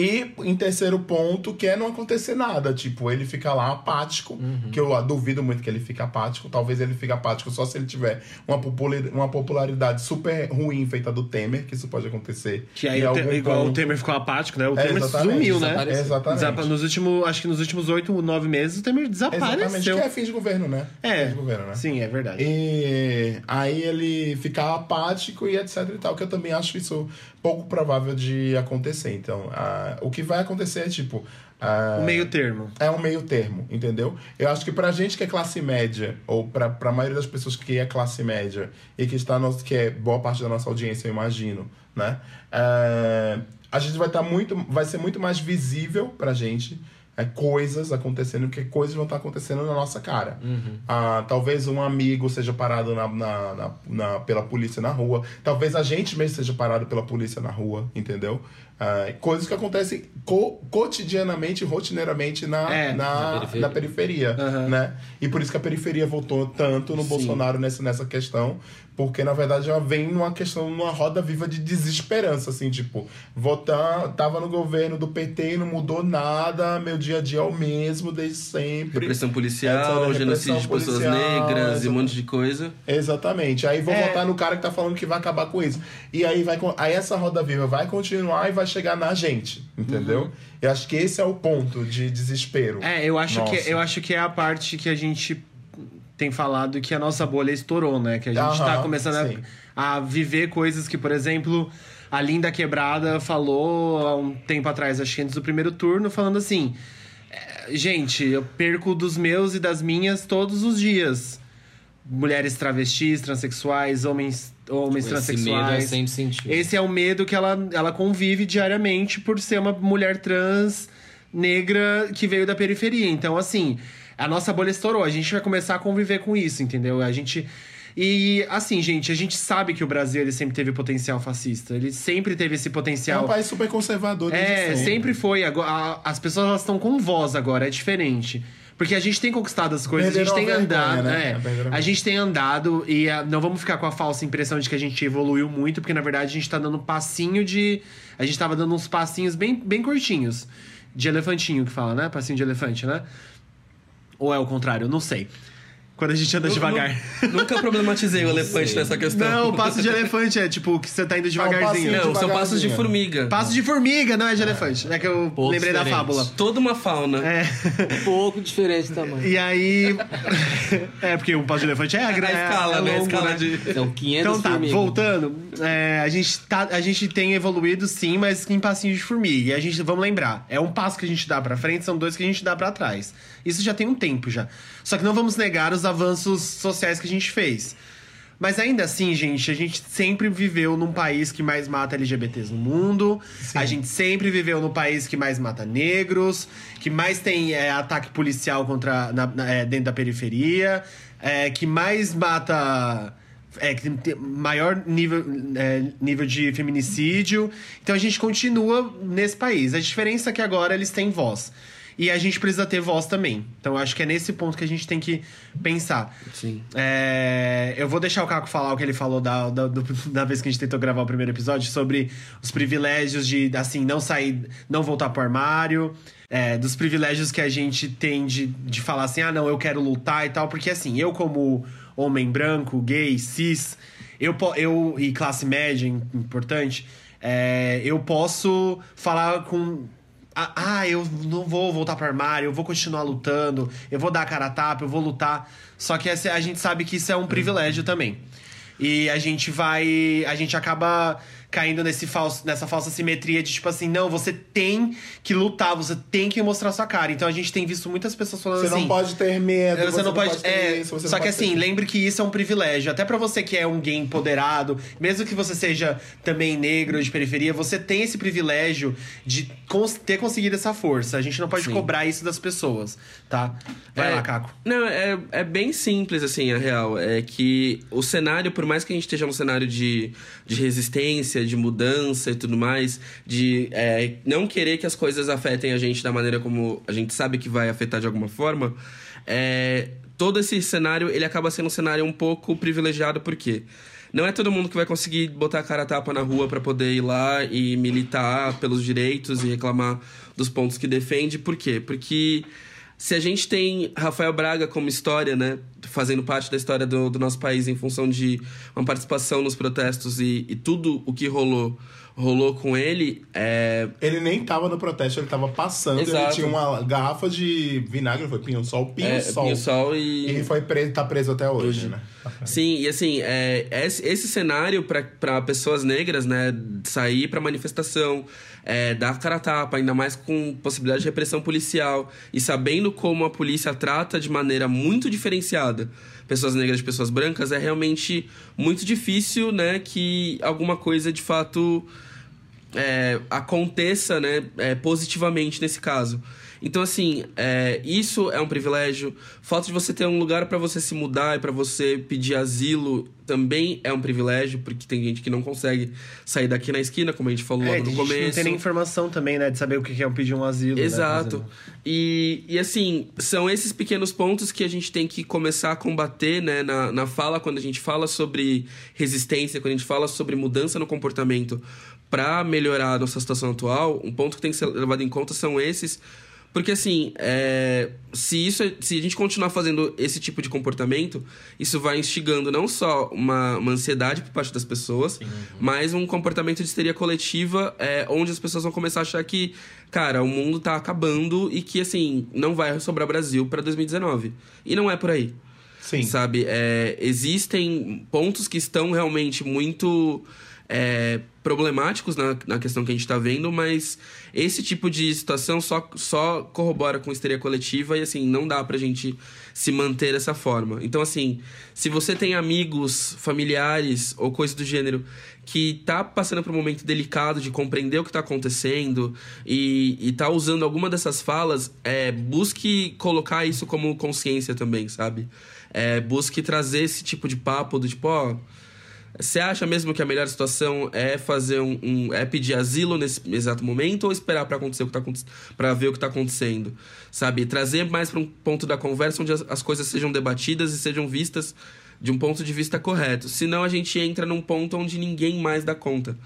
[SPEAKER 1] e em terceiro ponto, que é não acontecer nada. Tipo, ele fica lá apático,
[SPEAKER 3] Uhum.
[SPEAKER 1] que eu duvido muito que ele fique apático. Talvez ele fique apático só se ele tiver uma, popula- uma popularidade super ruim feita do Temer, que isso pode acontecer.
[SPEAKER 3] Que aí o Te- igual o
[SPEAKER 1] ponto.
[SPEAKER 3] Temer ficou apático, né? O
[SPEAKER 1] É,
[SPEAKER 3] Temer
[SPEAKER 1] exatamente,
[SPEAKER 3] sumiu, né?
[SPEAKER 1] Exatamente.
[SPEAKER 3] Desapa- Nos últimos, acho que nos últimos oito, nove meses, o Temer
[SPEAKER 1] Exatamente,
[SPEAKER 3] desapareceu.
[SPEAKER 1] que é fim de governo, né?
[SPEAKER 3] É,
[SPEAKER 1] Fim de governo, né?
[SPEAKER 3] sim, é verdade.
[SPEAKER 1] E aí ele ficar apático e etc e tal, que eu também acho isso pouco provável de acontecer. Então, ah, o que vai acontecer é tipo. ah,
[SPEAKER 3] O meio termo.
[SPEAKER 1] é um meio termo, entendeu? Eu acho que pra gente que é classe média, ou pra, pra maioria das pessoas que é classe média, e que está no, que é boa parte da nossa audiência, eu imagino, né? É, a gente vai estar muito. Vai ser muito mais visível pra gente é, coisas acontecendo, porque coisas vão estar acontecendo na nossa cara. Ah, talvez um amigo seja parado na, na, na- na- pela polícia na rua. Talvez a gente mesmo seja parado pela polícia na rua, entendeu? Ah, coisas que acontecem co- cotidianamente, rotineiramente na,
[SPEAKER 3] É,
[SPEAKER 1] na,
[SPEAKER 2] na
[SPEAKER 1] na
[SPEAKER 2] periferia.
[SPEAKER 1] periferia,
[SPEAKER 3] Aham.
[SPEAKER 1] né? E por isso que a periferia votou tanto no
[SPEAKER 3] Sim.
[SPEAKER 1] Bolsonaro nessa, nessa questão, porque na verdade ela vem numa questão, numa roda viva de desesperança, assim, tipo, votar, tava no governo do PT e não mudou nada, meu dia a dia é o mesmo desde sempre.
[SPEAKER 4] Repressão
[SPEAKER 1] É,
[SPEAKER 4] policial,
[SPEAKER 1] repressão
[SPEAKER 4] genocídio de pessoas
[SPEAKER 1] policial,
[SPEAKER 4] negras e um
[SPEAKER 1] exatamente.
[SPEAKER 4] monte de coisa.
[SPEAKER 1] Exatamente. Aí vão
[SPEAKER 3] É.
[SPEAKER 1] votar no cara que tá falando que vai acabar com isso. E aí vai aí essa roda viva vai continuar e vai chegar na gente, entendeu? Eu acho que esse é o ponto de desespero.
[SPEAKER 3] É, eu acho, que,
[SPEAKER 1] Nossa.
[SPEAKER 3] eu acho que é a parte que a gente tem falado que a nossa bolha estourou, né? Que a gente tá
[SPEAKER 1] Aham,
[SPEAKER 3] começando a, a viver coisas que, por exemplo, a Linda Quebrada falou há um tempo atrás, acho que antes do primeiro turno, falando assim: "É, gente, eu perco dos meus e das minhas todos os dias. Mulheres travestis, transexuais, homens, homens
[SPEAKER 2] Esse medo é
[SPEAKER 3] transexuais.
[SPEAKER 2] sempre sentido.
[SPEAKER 3] Esse é o medo que ela, ela convive diariamente por ser uma mulher trans negra que veio da periferia. Então, assim, a nossa bolha estourou. A gente vai começar a conviver com isso, entendeu? A gente. E, assim, gente, a gente sabe que o Brasil ele sempre teve potencial fascista. Ele sempre teve esse
[SPEAKER 1] É
[SPEAKER 3] potencial.
[SPEAKER 1] um país super conservador
[SPEAKER 3] É,
[SPEAKER 1] sempre.
[SPEAKER 3] sempre foi. Agora, a- as pessoas estão com voz agora, é diferente. Porque a gente tem conquistado as coisas, a gente tem
[SPEAKER 1] Perderam a vergonha,
[SPEAKER 3] andado.
[SPEAKER 1] né?
[SPEAKER 3] é,
[SPEAKER 1] Perderam a
[SPEAKER 3] a gente tem andado e ah, não vamos ficar com a falsa impressão de que a gente evoluiu muito, porque na verdade a gente tá dando um passinho de. A gente tava dando uns passinhos bem, bem curtinhos. De elefantinho que fala, né? Passinho de elefante, né? Ou é o contrário? Eu não sei. Quando a gente anda devagar.
[SPEAKER 4] Nu- Nunca problematizei o elefante nessa questão.
[SPEAKER 3] Não, o passo de elefante é tipo que você tá indo devagarzinho.
[SPEAKER 1] de-
[SPEAKER 4] Não, são passos de formiga.
[SPEAKER 3] Passo de formiga, não é de elefante. É que eu
[SPEAKER 2] Pouco
[SPEAKER 3] lembrei da
[SPEAKER 2] diferente.
[SPEAKER 3] fábula.
[SPEAKER 4] Toda uma fauna.
[SPEAKER 3] É.
[SPEAKER 2] Um pouco diferente também.
[SPEAKER 3] E aí. é, porque um passo de elefante é a
[SPEAKER 4] A
[SPEAKER 3] gra-
[SPEAKER 4] escala,
[SPEAKER 3] é
[SPEAKER 4] né? A
[SPEAKER 3] longo,
[SPEAKER 4] escala
[SPEAKER 3] né?
[SPEAKER 4] de.
[SPEAKER 2] São 500
[SPEAKER 3] Então tá,
[SPEAKER 2] formigas.
[SPEAKER 3] voltando, é, a, gente tá, a gente tem evoluído sim, mas em passinhos de formiga. E a gente, vamos lembrar, é um passo que a gente dá pra frente, são dois que a gente dá pra trás. Isso já tem um tempo já. Só que não vamos negar os avanços sociais que a gente fez. Mas ainda assim, gente, a gente sempre viveu num país que mais mata LGBTs no mundo. A gente sempre viveu no país que mais mata negros, que mais tem é, ataque policial contra na- na- é, dentro da periferia, é, que mais mata é, que tem maior nível, é, nível de feminicídio. Então a gente continua nesse país. A diferença é que agora eles têm voz. E a gente precisa ter voz também. Então eu acho que é nesse ponto que a gente tem que pensar.
[SPEAKER 4] Sim.
[SPEAKER 3] É, eu vou deixar o Caco falar o que ele falou da, da, da vez que a gente tentou gravar o primeiro episódio sobre os privilégios de, assim, não sair, não voltar pro armário. é, dos privilégios que a gente tem de, de falar assim, ah, não, eu quero lutar e tal. Porque, assim, eu como homem branco, gay, cis, eu, eu e classe média, im- importante, é, eu posso falar com ah, ah, eu não vou voltar pro armário, eu vou continuar lutando, eu vou dar a cara a tapa, eu vou lutar. Só que a gente sabe que isso é um privilégio também. E a gente vai. A gente acaba caindo nesse falso, nessa falsa simetria de tipo assim, não, você tem que lutar, você tem que mostrar sua cara. Então a gente tem visto muitas pessoas falando
[SPEAKER 1] Você
[SPEAKER 3] assim.
[SPEAKER 1] não pode ter medo.
[SPEAKER 3] Você, não pode.
[SPEAKER 1] ter
[SPEAKER 3] é,
[SPEAKER 1] isso, você
[SPEAKER 3] só
[SPEAKER 1] não
[SPEAKER 3] que
[SPEAKER 1] pode
[SPEAKER 3] assim, lembre que isso é um privilégio. Até pra você que é um gay empoderado, mesmo que você seja também negro de periferia, você tem esse privilégio de cons- ter conseguido essa força. A gente não pode
[SPEAKER 4] Sim.
[SPEAKER 3] cobrar isso das pessoas, tá? Vai
[SPEAKER 4] É,
[SPEAKER 3] lá, Caco.
[SPEAKER 4] Não, é, é bem simples, assim, a real. É que o cenário, por mais que a gente esteja num cenário de, de resistência, de mudança e tudo mais, de é, não querer que as coisas afetem a gente da maneira como a gente sabe que vai afetar de alguma forma, é, todo esse cenário, ele acaba sendo um cenário um pouco privilegiado, por quê? Não é todo mundo que vai conseguir botar a cara a tapa na rua pra poder ir lá e militar pelos direitos e reclamar dos pontos que defende. Por quê? Porque se a gente tem Rafael Braga como história, né? Fazendo parte da história do, do nosso país em função de uma participação nos protestos e, e tudo o que rolou, rolou com ele, é,
[SPEAKER 1] Ele nem tava no protesto, ele tava passando. Ele
[SPEAKER 4] Exato.
[SPEAKER 1] tinha uma garrafa de vinagre, foi pinho-sol,
[SPEAKER 4] é
[SPEAKER 1] pinho-sol.
[SPEAKER 4] Pinho-Sol
[SPEAKER 1] E
[SPEAKER 4] e...
[SPEAKER 1] ele foi preso, tá preso até hoje, né?
[SPEAKER 4] Sim, e assim, é, esse, esse cenário para pessoas negras, né, sair para manifestação, é, dar cara a tapa, ainda mais com possibilidade de repressão policial, e sabendo como a polícia trata de maneira muito diferenciada pessoas negras de pessoas brancas, é realmente muito difícil, né, que alguma coisa de fato é, aconteça né, é, positivamente nesse caso. Então, assim, é, isso é um privilégio. Falta de você ter um lugar para você se mudar e para você pedir asilo também é um privilégio, porque tem gente que não consegue sair daqui na esquina, como a gente falou
[SPEAKER 3] É,
[SPEAKER 4] logo no começo.
[SPEAKER 3] não tem nem informação também, né? De saber o que é um pedir um asilo. né,
[SPEAKER 4] Exato.
[SPEAKER 3] exemplo.
[SPEAKER 4] e, e assim, são esses pequenos pontos que a gente tem que começar a combater né, na, na fala, quando a gente fala sobre resistência, quando a gente fala sobre mudança no comportamento para melhorar a nossa situação atual. Um ponto que tem que ser levado em conta são esses. Porque assim, é, se, isso, se a gente continuar fazendo esse tipo de comportamento, isso vai instigando não só uma, uma ansiedade por parte das pessoas, mas um comportamento de histeria coletiva, é, onde as pessoas vão começar a achar que, cara, o mundo tá acabando e que, assim, não vai sobrar Brasil para 2019. E não é por aí.
[SPEAKER 1] Sim.
[SPEAKER 4] Sabe? É, existem pontos que estão realmente muito é, problemáticos na, na questão que a gente está vendo, mas esse tipo de situação só, só corrobora com histeria coletiva e, assim, não dá pra gente se manter dessa forma. Então, assim, se você tem amigos, familiares ou coisa do gênero que tá passando por um momento delicado de compreender o que tá acontecendo e, e tá usando alguma dessas falas, é, busque colocar isso como consciência também, sabe? É, busque trazer esse tipo de papo do tipo, ó. Você acha mesmo que a melhor situação é fazer um, um- é pedir asilo nesse exato momento ou esperar para acontecer o que tá para ver o que tá acontecendo, sabe? Trazer mais para um ponto da conversa onde as, as coisas sejam debatidas e sejam vistas de um ponto de vista correto. Senão a gente entra num ponto onde ninguém mais dá conta,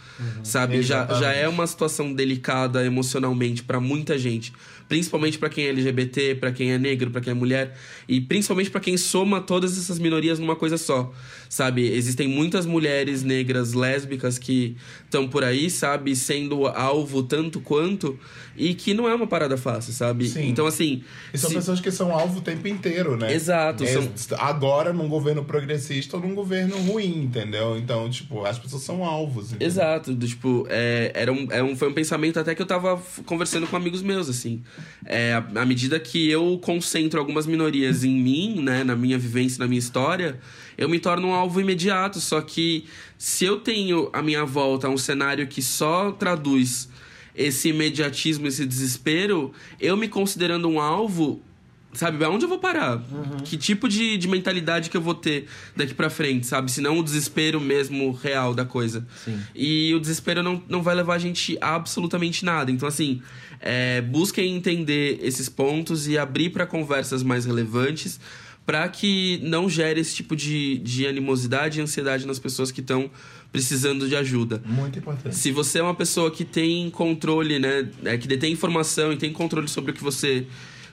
[SPEAKER 4] sabe? Já, já é uma situação delicada emocionalmente para muita gente, principalmente para quem é LGBT, para quem é negro, para quem é mulher e principalmente para quem soma todas essas minorias numa coisa só, sabe? Existem muitas mulheres negras lésbicas que estão por aí, sabe, sendo alvo tanto quanto e que não é uma parada fácil, sabe?
[SPEAKER 1] Sim.
[SPEAKER 4] Então assim,
[SPEAKER 1] E são
[SPEAKER 4] se-
[SPEAKER 1] pessoas que são alvo o tempo inteiro, né?
[SPEAKER 4] Exato,
[SPEAKER 1] É,
[SPEAKER 4] são-
[SPEAKER 1] Agora num governo progressista ou num governo ruim, entendeu? Então, tipo, as pessoas são alvos. entendeu?
[SPEAKER 4] Exato, do, tipo, é, era um, é um, foi um pensamento até que eu tava conversando com amigos meus, assim. É, à à medida que eu concentro algumas minorias em mim, né, na minha vivência, na minha história, eu me torno um alvo imediato. Só que se eu tenho à minha volta um cenário que só traduz esse imediatismo, esse desespero, eu me considerando um alvo, Sabe, aonde eu vou parar? Que tipo de, de mentalidade que eu vou ter daqui pra frente, sabe? Se não o desespero mesmo real da coisa.
[SPEAKER 2] Sim.
[SPEAKER 4] E o desespero não, não vai levar a gente a absolutamente nada. Então, assim, é, busquem entender esses pontos e abrir para conversas mais relevantes para que não gere esse tipo de, de animosidade e ansiedade nas pessoas que estão precisando de ajuda.
[SPEAKER 1] Muito importante.
[SPEAKER 4] Se você é uma pessoa que tem controle, né, é, que detém informação e tem controle sobre o que você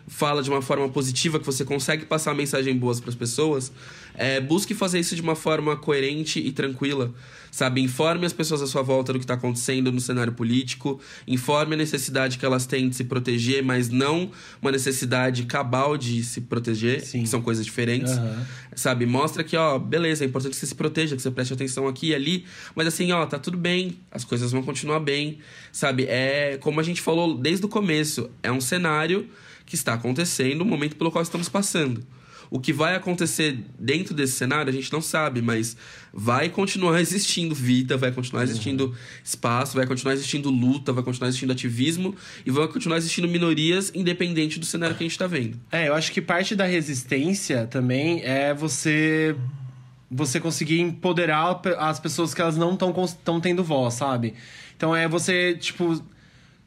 [SPEAKER 4] fala de uma forma positiva, que você consegue passar mensagem boas para as pessoas, é, busque fazer isso de uma forma coerente e tranquila. Sabe, informe as pessoas à sua volta do que está acontecendo no cenário político, informe a necessidade que elas têm de se proteger, mas não uma necessidade cabal de se proteger,
[SPEAKER 3] Sim.
[SPEAKER 4] que são coisas diferentes.
[SPEAKER 3] Aham.
[SPEAKER 4] Sabe, mostra que, ó, beleza, é importante que você se proteja, que você preste atenção aqui e ali, mas assim, ó, tá tudo bem, as coisas vão continuar bem, sabe? É, como a gente falou desde o começo, é um cenário que está acontecendo, o momento pelo qual estamos passando. O que vai acontecer dentro desse cenário, a gente não sabe, mas vai continuar existindo vida, vai continuar existindo espaço, vai continuar existindo luta, vai continuar existindo ativismo e vai continuar existindo minorias independente do cenário que a gente tá vendo.
[SPEAKER 3] É, eu acho que parte da resistência também é você você conseguir empoderar as pessoas que elas não estão tendo voz, sabe? Então é você, tipo.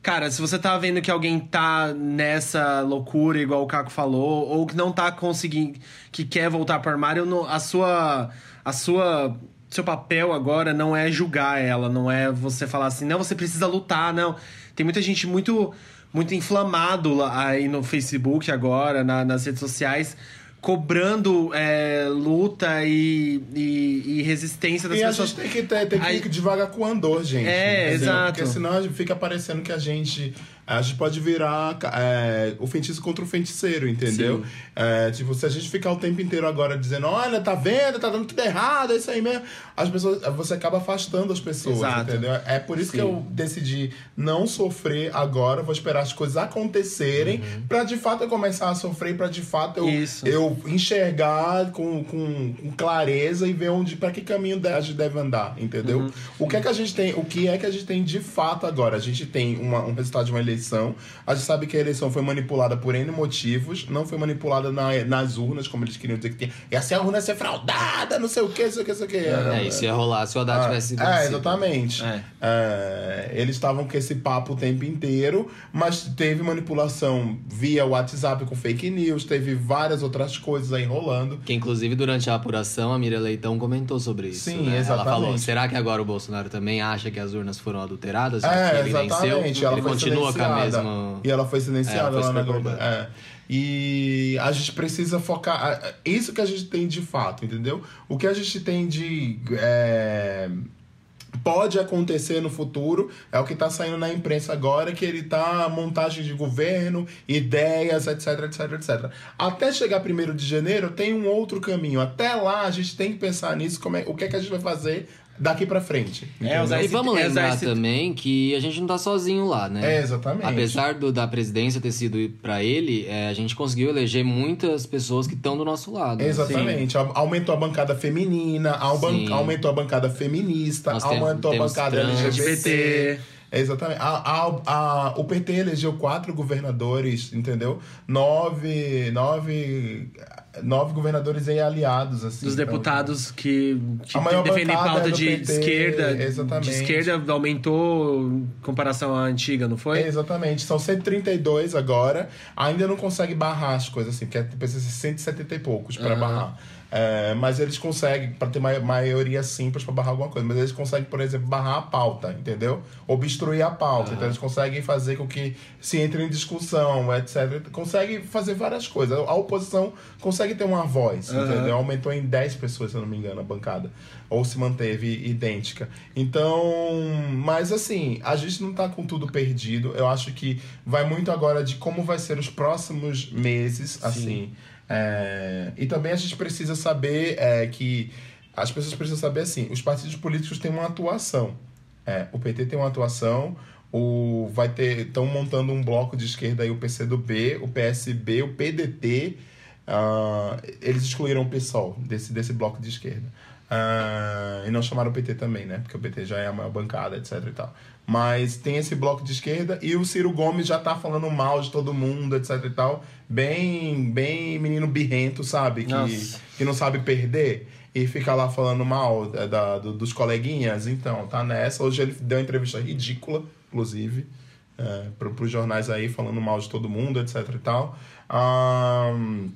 [SPEAKER 3] Cara, se você tá vendo que alguém tá nessa loucura, igual o Caco falou, ou que não tá conseguindo. que quer voltar pro armário, a sua. A sua. Seu papel agora não é julgar ela, não é você falar assim, não, você precisa lutar, não. Tem muita gente muito muito inflamado aí no Facebook agora, na- nas redes sociais, cobrando é, luta e, e, e resistência das
[SPEAKER 1] E a
[SPEAKER 3] pessoas.
[SPEAKER 1] gente tem que, ter, tem que
[SPEAKER 3] Aí-
[SPEAKER 1] ir devagar com o andor, gente.
[SPEAKER 3] É,
[SPEAKER 1] entendeu?
[SPEAKER 3] exato.
[SPEAKER 1] Porque senão a fica parecendo que a gente. A gente pode virar é, o feitiço contra o feiticeiro, entendeu? É, tipo, se a gente ficar o tempo inteiro agora dizendo, olha, tá vendo, tá dando tudo errado, é isso aí mesmo. As pessoas, você acaba afastando as pessoas,
[SPEAKER 3] Exato.
[SPEAKER 1] entendeu? É por isso que
[SPEAKER 3] Sim.
[SPEAKER 1] eu decidi não sofrer agora, vou esperar as coisas acontecerem pra de fato eu começar a sofrer, pra de fato eu,
[SPEAKER 3] Isso.
[SPEAKER 1] eu enxergar com, com, com clareza e ver onde para que caminho a gente deve andar, entendeu?
[SPEAKER 3] Uhum.
[SPEAKER 1] O que é que a gente tem, o que é que a gente tem de fato agora? A gente tem uma- um resultado de uma eleição. A gente sabe que a eleição foi manipulada por N motivos, não foi manipulada na- nas urnas, como eles queriam dizer que tinha. E assim a urna ia ser fraudada, não sei o que, não sei o que, não sei o que. Era-
[SPEAKER 2] É, isso ia rolar se o Haddad
[SPEAKER 1] ah,
[SPEAKER 2] tivesse
[SPEAKER 1] é,
[SPEAKER 2] vencido.
[SPEAKER 1] exatamente.
[SPEAKER 3] É.
[SPEAKER 1] É, eles estavam com esse papo o tempo inteiro, mas teve manipulação via WhatsApp com fake news, teve várias outras coisas aí rolando.
[SPEAKER 2] Que inclusive durante a apuração a Miriam Leitão comentou sobre isso.
[SPEAKER 1] Sim,
[SPEAKER 2] né? Ela
[SPEAKER 1] exatamente.
[SPEAKER 2] falou: será que agora o Bolsonaro também acha que as urnas foram adulteradas? Já que
[SPEAKER 1] É,
[SPEAKER 2] ele venceu?
[SPEAKER 1] exatamente. Ela
[SPEAKER 2] ele continua com a
[SPEAKER 1] silenciada. E ela foi silenciada
[SPEAKER 2] É, ela foi
[SPEAKER 1] lá na Globo. É. E a gente precisa focar. a- Isso que a gente tem de fato, entendeu? O que a gente tem de. é, Pode acontecer no futuro, é o que está saindo na imprensa agora, que ele tá montagem de governo, ideias, etc, etc, etc. Até chegar 1 de janeiro, tem um outro caminho. Até lá, a gente tem que pensar nisso, como é, o que é que a gente vai fazer daqui para frente.
[SPEAKER 3] É,
[SPEAKER 1] entendeu?
[SPEAKER 3] usar
[SPEAKER 2] E vamos
[SPEAKER 3] é,
[SPEAKER 2] lembrar
[SPEAKER 3] usar esse-
[SPEAKER 2] também que a gente não tá sozinho lá, né?
[SPEAKER 1] É, exatamente.
[SPEAKER 2] Apesar do, da presidência ter sido pra ele, é, a gente conseguiu eleger muitas pessoas que estão do nosso lado. né?
[SPEAKER 1] Exatamente. Aumentou a bancada feminina,
[SPEAKER 2] Sim.
[SPEAKER 1] aumentou a bancada feminista,
[SPEAKER 2] Nós temos-
[SPEAKER 1] aumentou a bancada
[SPEAKER 2] trans.
[SPEAKER 1] LGBT. Exatamente. A, a, a- o PT elegeu quatro governadores, entendeu? Nove, nove, nove governadores e aliados, assim.
[SPEAKER 3] Dos
[SPEAKER 1] Então,
[SPEAKER 3] deputados que, que
[SPEAKER 1] A
[SPEAKER 3] defendem pauta
[SPEAKER 1] é
[SPEAKER 3] de
[SPEAKER 1] PT,
[SPEAKER 3] esquerda.
[SPEAKER 1] exatamente.
[SPEAKER 3] De esquerda aumentou em comparação à antiga, não foi?
[SPEAKER 1] É, exatamente. São 132 agora. Ainda não consegue barrar as coisas assim, porque precisa ser 170 e poucos para barrar. É, mas eles conseguem, para ter ma- maioria simples para barrar alguma coisa. Mas eles conseguem, por exemplo, barrar a pauta, entendeu? Obstruir a pauta. Então eles conseguem fazer com que se entre em discussão, etc. Consegue fazer várias coisas. A oposição consegue ter uma voz,
[SPEAKER 3] Aham.
[SPEAKER 1] entendeu? Aumentou em 10 pessoas, se eu não me engano, a bancada. Ou se manteve idêntica. Então, mas assim, a gente não tá com tudo perdido. Eu acho que vai muito agora de como vai ser os próximos meses, assim. É, e também a gente precisa saber é, que as pessoas precisam saber assim, os partidos políticos têm uma atuação. É, o PT tem uma atuação, o vai ter estão montando um bloco de esquerda aí o PCdoB, o PSB, o PDT ah, eles excluíram o PSOL desse, desse bloco de esquerda. Ah, e não chamaram o PT também, né? Porque o PT já é a maior bancada, etc e tal. Mas tem esse bloco de esquerda e o Ciro Gomes já tá falando mal de todo mundo, etc e tal. Bem, bem menino birrento, sabe? Que,
[SPEAKER 3] Nossa.
[SPEAKER 1] que não sabe perder. E fica lá falando mal é, da, do- dos coleguinhas. Então, tá nessa. Hoje ele deu uma entrevista ridícula, inclusive, é, pro, pros jornais aí, falando mal de todo mundo, etc e tal. Ahn,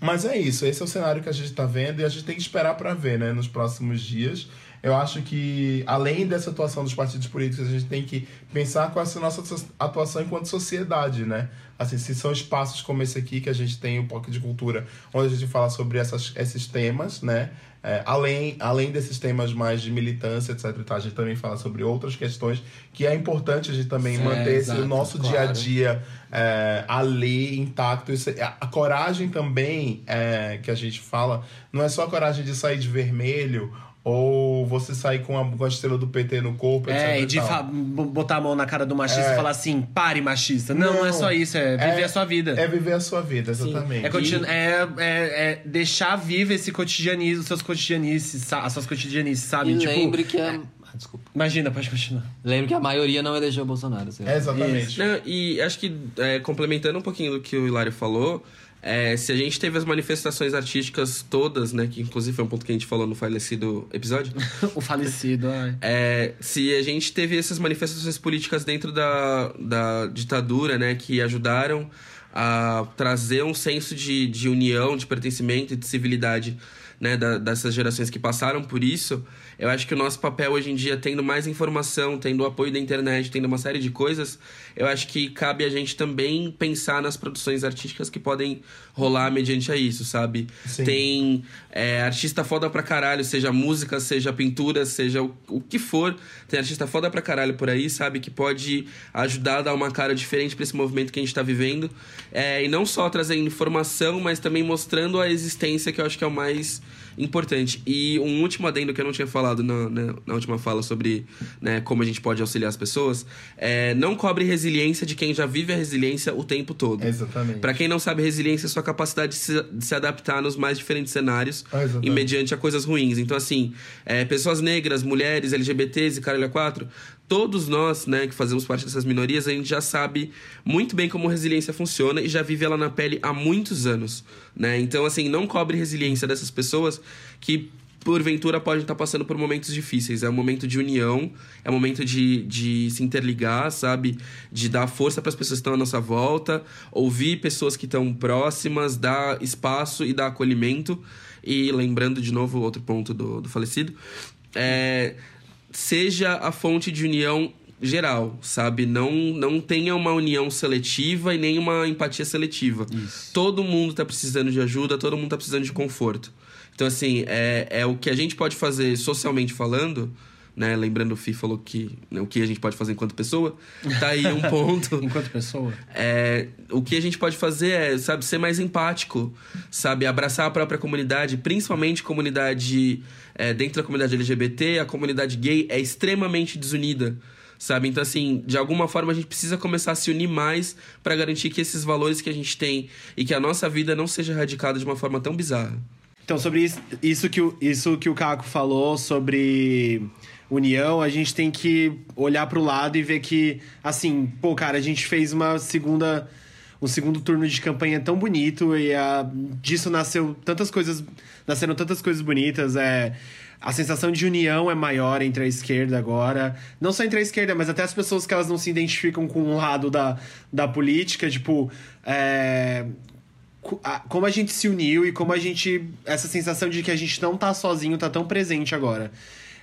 [SPEAKER 1] mas é isso, esse é o cenário que a gente está vendo e a gente tem que esperar para ver, né, nos próximos dias. Eu acho que, além dessa atuação dos partidos políticos, a gente tem que pensar qual é a nossa atuação enquanto sociedade, né? Assim, se são espaços como esse aqui, que a gente tem o POC de Cultura, onde a gente fala sobre essas, esses temas, né? É, além, além desses temas mais de militância, etc. tal, A gente também fala sobre outras questões que é importante a gente também
[SPEAKER 2] É,
[SPEAKER 1] manter
[SPEAKER 2] exato,
[SPEAKER 1] o nosso
[SPEAKER 2] claro.
[SPEAKER 1] dia a dia é, ali intacto. Isso, é- a coragem também é, que a gente fala, não é só a coragem de sair de vermelho ou você sair com a, com a estrela do PT no corpo, etc.
[SPEAKER 3] É, e de botar a mão na cara do machista
[SPEAKER 1] É.
[SPEAKER 3] e falar assim, pare machista. Não, não, é só isso, é viver
[SPEAKER 1] É-
[SPEAKER 3] a sua vida.
[SPEAKER 1] É viver a sua vida, exatamente.
[SPEAKER 3] É, continu- é, é- é deixar vivo esse cotidianismo, os seus cotidianices, as suas cotidianices, sabe?
[SPEAKER 2] E
[SPEAKER 3] Tipo,
[SPEAKER 2] lembre que a... Ah, desculpa.
[SPEAKER 3] Imagina, pode continuar.
[SPEAKER 2] Lembre que a maioria não elegeu o Bolsonaro. assim.
[SPEAKER 1] É, exatamente.
[SPEAKER 4] Não, e acho que, é, complementando um pouquinho do que o Hilário falou, é, se a gente teve as manifestações artísticas todas, né, que inclusive foi um ponto que a gente falou no falecido episódio,
[SPEAKER 3] o falecido, ai.
[SPEAKER 4] é, se a gente teve essas manifestações políticas dentro da, da ditadura, né, que ajudaram a trazer um senso de, de união, de pertencimento e de civilidade né, da- dessas gerações que passaram por isso, eu acho que o nosso papel hoje em dia, tendo mais informação, tendo o apoio da internet, tendo uma série de coisas, eu acho que cabe a gente também pensar nas produções artísticas que podem rolar mediante a isso, sabe?
[SPEAKER 1] Sim.
[SPEAKER 4] Tem é, artista foda pra caralho, seja música, seja pintura, seja o, o que for. Tem artista foda pra caralho por aí, sabe? Que pode ajudar a dar uma cara diferente pra esse movimento que a gente tá vivendo. É, e não só trazendo informação, mas também mostrando a existência, que eu acho que é o mais importante. E um último adendo que eu não tinha falado na, na, na última fala sobre né, como a gente pode auxiliar as pessoas, é não cobre resiliência de quem já vive a resiliência o tempo todo.
[SPEAKER 1] Exatamente.
[SPEAKER 4] Pra quem não sabe, resiliência é sua capacidade de se, de se adaptar nos mais diferentes cenários
[SPEAKER 1] Ah,
[SPEAKER 4] e mediante a coisas ruins. Então, assim, é, pessoas negras, mulheres, LGBTs e caralho a quatro, todos nós, né, que fazemos parte dessas minorias, a gente já sabe muito bem como resiliência funciona e já vive ela na pele há muitos anos, né? Então, assim, não cobre resiliência dessas pessoas que porventura podem estar passando por momentos difíceis. É um momento de união, é um momento de, de se interligar, sabe? De dar força para as pessoas que estão à nossa volta, ouvir pessoas que estão próximas, dar espaço e dar acolhimento. E lembrando de novo outro ponto do, do falecido, é, seja a fonte de união geral, sabe? Não, não tenha uma união seletiva e nem uma empatia seletiva. Todo mundo tá precisando de ajuda, todo mundo tá precisando de conforto. Então, assim, é, é o que a gente pode fazer socialmente falando, né? Lembrando, o Fih falou que né, o que a gente pode fazer enquanto pessoa. Tá aí um ponto.
[SPEAKER 3] Enquanto pessoa.
[SPEAKER 4] É, o que a gente pode fazer é, sabe, ser mais empático, sabe, abraçar a própria comunidade, principalmente comunidade é, dentro da comunidade LGBT, a comunidade gay é extremamente desunida, sabe? Então assim, de alguma forma a gente precisa começar a se unir mais para garantir que esses valores que a gente tem e que a nossa vida não seja radicada de uma forma tão bizarra.
[SPEAKER 3] Então, sobre isso, isso, que, o, isso que o Caco falou sobre união, a gente tem que olhar pro lado e ver que, assim, pô, cara, a gente fez uma segunda. Um segundo turno de campanha tão bonito e a, disso nasceu tantas coisas. Nasceram tantas coisas bonitas. É, a sensação de união é maior entre a esquerda agora. Não só entre a esquerda, mas até as pessoas que elas não se identificam com um lado da, da política. Tipo, é, como a gente se uniu e como a gente. Essa sensação de que a gente não tá sozinho tá tão presente agora.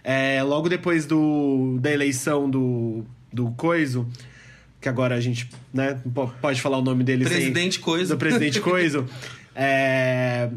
[SPEAKER 3] É, logo depois do, da eleição do, do Coiso, que agora a gente né, po- pode falar o nome dele sem-
[SPEAKER 4] Presidente Coiso.
[SPEAKER 3] Do presidente Coiso. é,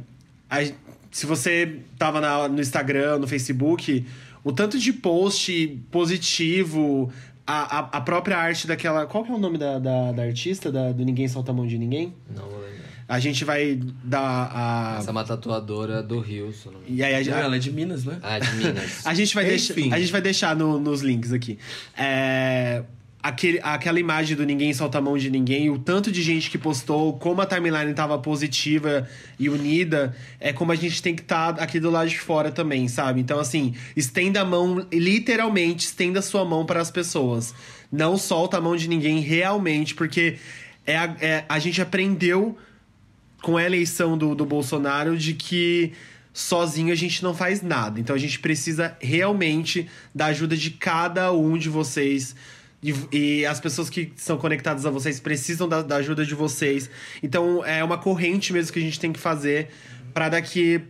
[SPEAKER 3] a- se você tava na- no Instagram, no Facebook, o tanto de post positivo. A, a, a própria arte daquela. Qual que é o nome da, da, da artista? Da, do Ninguém Solta a Mão de Ninguém?
[SPEAKER 2] Não vou lembrar.
[SPEAKER 3] A gente vai dar a.
[SPEAKER 2] Essa é uma tatuadora do Rio, se não me engano.
[SPEAKER 3] E aí a,
[SPEAKER 4] Ah, ela é de Minas, né?
[SPEAKER 2] Ah, de Minas.
[SPEAKER 3] a gente vai, deixar, a gente vai deixar no- nos links aqui. É, aquele, aquela imagem do ninguém solta a mão de ninguém, o tanto de gente que postou, como a timeline tava positiva e unida, é como a gente tem que estar tá aqui do lado de fora também, sabe? Então, assim, estenda a mão, literalmente, estenda a sua mão para as pessoas. Não solta a mão de ninguém realmente, porque é a, é, a gente aprendeu com a eleição do, do Bolsonaro de que sozinho a gente não faz nada. Então a gente precisa realmente da ajuda de cada um de vocês. E, e, as pessoas que são conectadas a vocês precisam da, da, ajuda de vocês. Então é uma corrente mesmo que a gente tem que fazer para daqui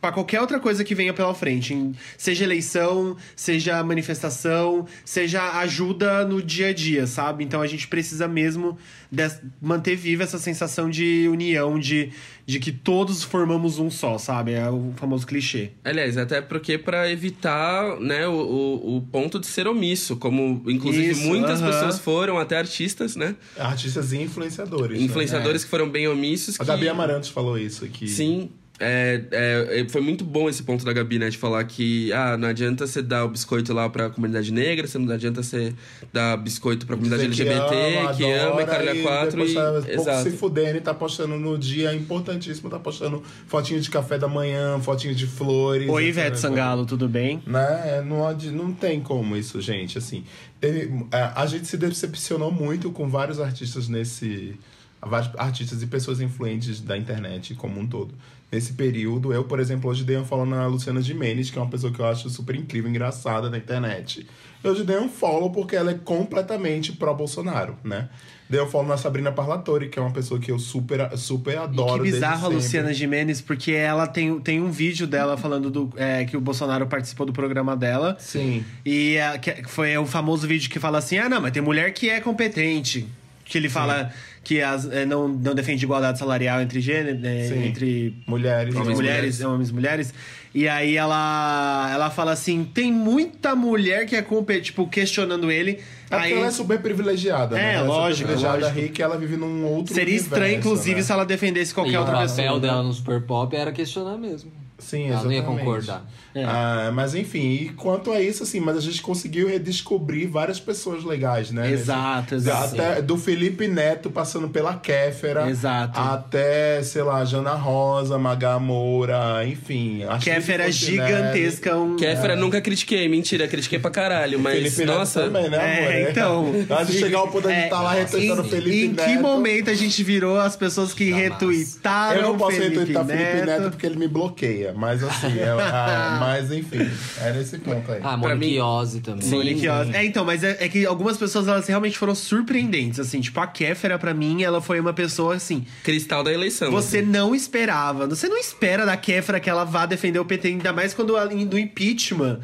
[SPEAKER 3] para qualquer outra coisa que venha pela frente, seja eleição, seja manifestação, seja ajuda no dia a dia, sabe? Então a gente precisa mesmo de, manter viva essa sensação de união, de, de que todos formamos um só, sabe? É o famoso clichê.
[SPEAKER 4] Aliás, até porque para evitar né, o, o, o, ponto de ser omisso, como inclusive Isso, muitas uh -huh. pessoas foram, até artistas, né?
[SPEAKER 1] Artistas e influenciadores.
[SPEAKER 4] Influenciadores
[SPEAKER 1] né?
[SPEAKER 4] que foram bem omissos.
[SPEAKER 1] A que... Gabi Amarantos falou isso aqui.
[SPEAKER 4] Sim. É, é, foi muito bom esse ponto da Gabi, né? De falar que ah, não adianta você dar o biscoito lá pra comunidade negra, você não adianta você dar biscoito pra comunidade
[SPEAKER 1] Dizer
[SPEAKER 4] LGBT, que ama, ama e caralho quatro. E,
[SPEAKER 1] tá, pouco se fudendo e tá postando no dia importantíssimo, tá postando fotinho de café da manhã, fotinho de flores.
[SPEAKER 3] Oi, Ivete Sangalo, tudo bem?
[SPEAKER 1] Né? Não, não tem como isso, gente. Assim, teve, é, a gente se decepcionou muito com vários artistas nesse. Vários artistas e pessoas influentes da internet como um todo nesse período. Eu, por exemplo, hoje dei um follow na Luciana Gimenez, que é uma pessoa que eu acho super incrível, engraçada na internet. Eu hoje dei um follow porque ela é completamente pró-Bolsonaro, né? Dei um follow na Sabrina Parlatori, que é uma pessoa que eu super, super adoro.
[SPEAKER 3] E que bizarro a Luciana Gimenez, porque ela tem, tem um vídeo dela falando do, é, que o Bolsonaro participou do programa dela.
[SPEAKER 1] Sim.
[SPEAKER 3] E é, que foi o famoso vídeo que fala assim: ah, não, mas tem mulher que é competente. Que ele fala. Sim que as, é, não, não defende igualdade salarial entre gênero, é, entre
[SPEAKER 1] mulheres,
[SPEAKER 3] homens, mulheres, homens e mulheres. E aí ela, ela fala assim: tem muita mulher que é tipo, questionando ele.
[SPEAKER 1] É
[SPEAKER 3] aí...
[SPEAKER 1] ela é super privilegiada,
[SPEAKER 3] é,
[SPEAKER 1] né?
[SPEAKER 3] Lógico,
[SPEAKER 1] é
[SPEAKER 3] privilegiada
[SPEAKER 1] lógico. rica ela vive num outro
[SPEAKER 3] Seria
[SPEAKER 1] universo,
[SPEAKER 3] estranho, inclusive,
[SPEAKER 1] né?
[SPEAKER 3] se ela defendesse qualquer
[SPEAKER 2] e
[SPEAKER 3] outra
[SPEAKER 2] o
[SPEAKER 3] pessoa.
[SPEAKER 2] papel
[SPEAKER 3] né?
[SPEAKER 2] dela no Super Pop era questionar mesmo.
[SPEAKER 1] Sim,
[SPEAKER 2] Ela
[SPEAKER 1] exatamente.
[SPEAKER 2] não ia concordar.
[SPEAKER 3] É.
[SPEAKER 1] Ah, mas enfim, e quanto a isso, assim, mas a gente conseguiu redescobrir várias pessoas legais, né?
[SPEAKER 3] Exato, exato.
[SPEAKER 1] Até do Felipe Neto passando pela Kéfera.
[SPEAKER 3] Exato.
[SPEAKER 1] Até, sei lá, Jana Rosa, Maga Moura, enfim.
[SPEAKER 3] Kéfera gigantesca. Um...
[SPEAKER 4] Kéfera nunca critiquei, mentira, critiquei pra caralho, mas
[SPEAKER 1] Felipe
[SPEAKER 4] nossa.
[SPEAKER 1] Neto também, né, amor?
[SPEAKER 3] É, então.
[SPEAKER 1] Antes de chegar ao ponto de
[SPEAKER 3] É,
[SPEAKER 1] estar lá retweetando o
[SPEAKER 3] em,
[SPEAKER 1] Felipe
[SPEAKER 3] em
[SPEAKER 1] Neto.
[SPEAKER 3] que momento a gente virou as pessoas que
[SPEAKER 2] Jamais.
[SPEAKER 3] retuitaram
[SPEAKER 1] Eu não posso
[SPEAKER 3] Felipe
[SPEAKER 1] retweetar
[SPEAKER 3] Neto?
[SPEAKER 1] Felipe Neto porque ele me bloqueia. Mas assim, é, ah, mas enfim, é nesse ponto aí.
[SPEAKER 2] Ah, Monique Ozzy também.
[SPEAKER 3] Monique Oz. É, então, mas é, é que algumas pessoas elas realmente foram surpreendentes, assim, tipo a Kéfera pra mim, ela foi uma pessoa assim,
[SPEAKER 4] Cristal da eleição.
[SPEAKER 3] você não esperava, você não espera da Kéfera que ela vá defender o PT, ainda mais quando ela- no impeachment.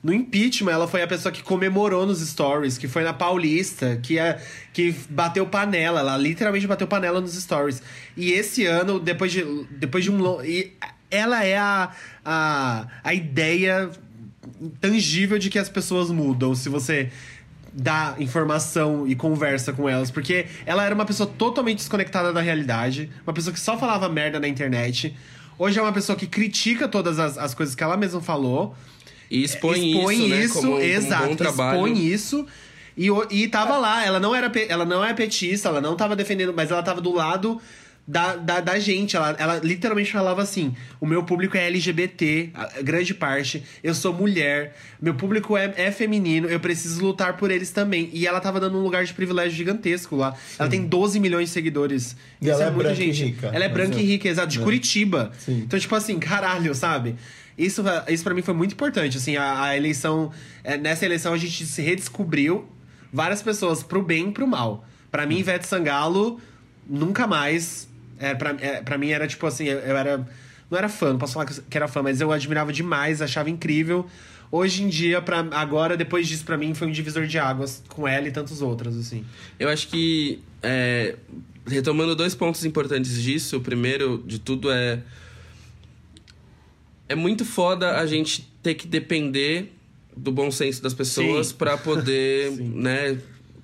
[SPEAKER 3] No impeachment, ela foi a pessoa que comemorou nos stories, que foi na Paulista, que, é, que bateu panela. Ela literalmente bateu panela nos stories. E esse ano, depois de, depois de um. lo- e ela é a, a, a ideia tangível de que as pessoas mudam se você dá informação e conversa com elas. Porque ela era uma pessoa totalmente desconectada da realidade, uma pessoa que só falava merda na internet. Hoje é uma pessoa que critica todas as, as coisas que ela mesma falou.
[SPEAKER 4] E expõe,
[SPEAKER 3] expõe
[SPEAKER 4] isso, né,
[SPEAKER 3] isso,
[SPEAKER 4] como, como
[SPEAKER 3] exato,
[SPEAKER 4] um bom trabalho.
[SPEAKER 3] expõe isso. E, e tava lá, ela não, era, ela não é petista, ela não tava defendendo, mas ela tava do lado da, da, da gente. Ela, ela literalmente falava assim: o meu público é LGBT, grande parte, eu sou mulher, meu público é, é feminino, eu preciso lutar por eles também. E ela tava dando um lugar de privilégio gigantesco lá. Ela tem 12 milhões de seguidores.
[SPEAKER 1] E
[SPEAKER 3] Isso
[SPEAKER 1] ela é
[SPEAKER 3] muita
[SPEAKER 1] branca e rica.
[SPEAKER 3] Ela é branca e
[SPEAKER 1] é-
[SPEAKER 3] rica, exato, de Curitiba.
[SPEAKER 1] Sim.
[SPEAKER 3] Então, tipo assim, caralho, sabe? Isso, isso para mim foi muito importante, assim, a, a eleição... é, nessa eleição a gente se redescobriu várias pessoas pro bem e pro mal. Pra mim, Ivete Sangalo, nunca mais... É, pra, é, pra mim era tipo assim, eu, eu era... Não era fã, não posso falar que era fã, mas eu admirava demais, achava incrível. Hoje em dia, pra, agora, depois disso, pra mim, foi um divisor de águas com ela e tantos outros, assim.
[SPEAKER 4] Eu acho que, é, retomando dois pontos importantes disso, o primeiro de tudo é. É muito foda a gente ter que depender do bom senso das pessoas pra poder, né,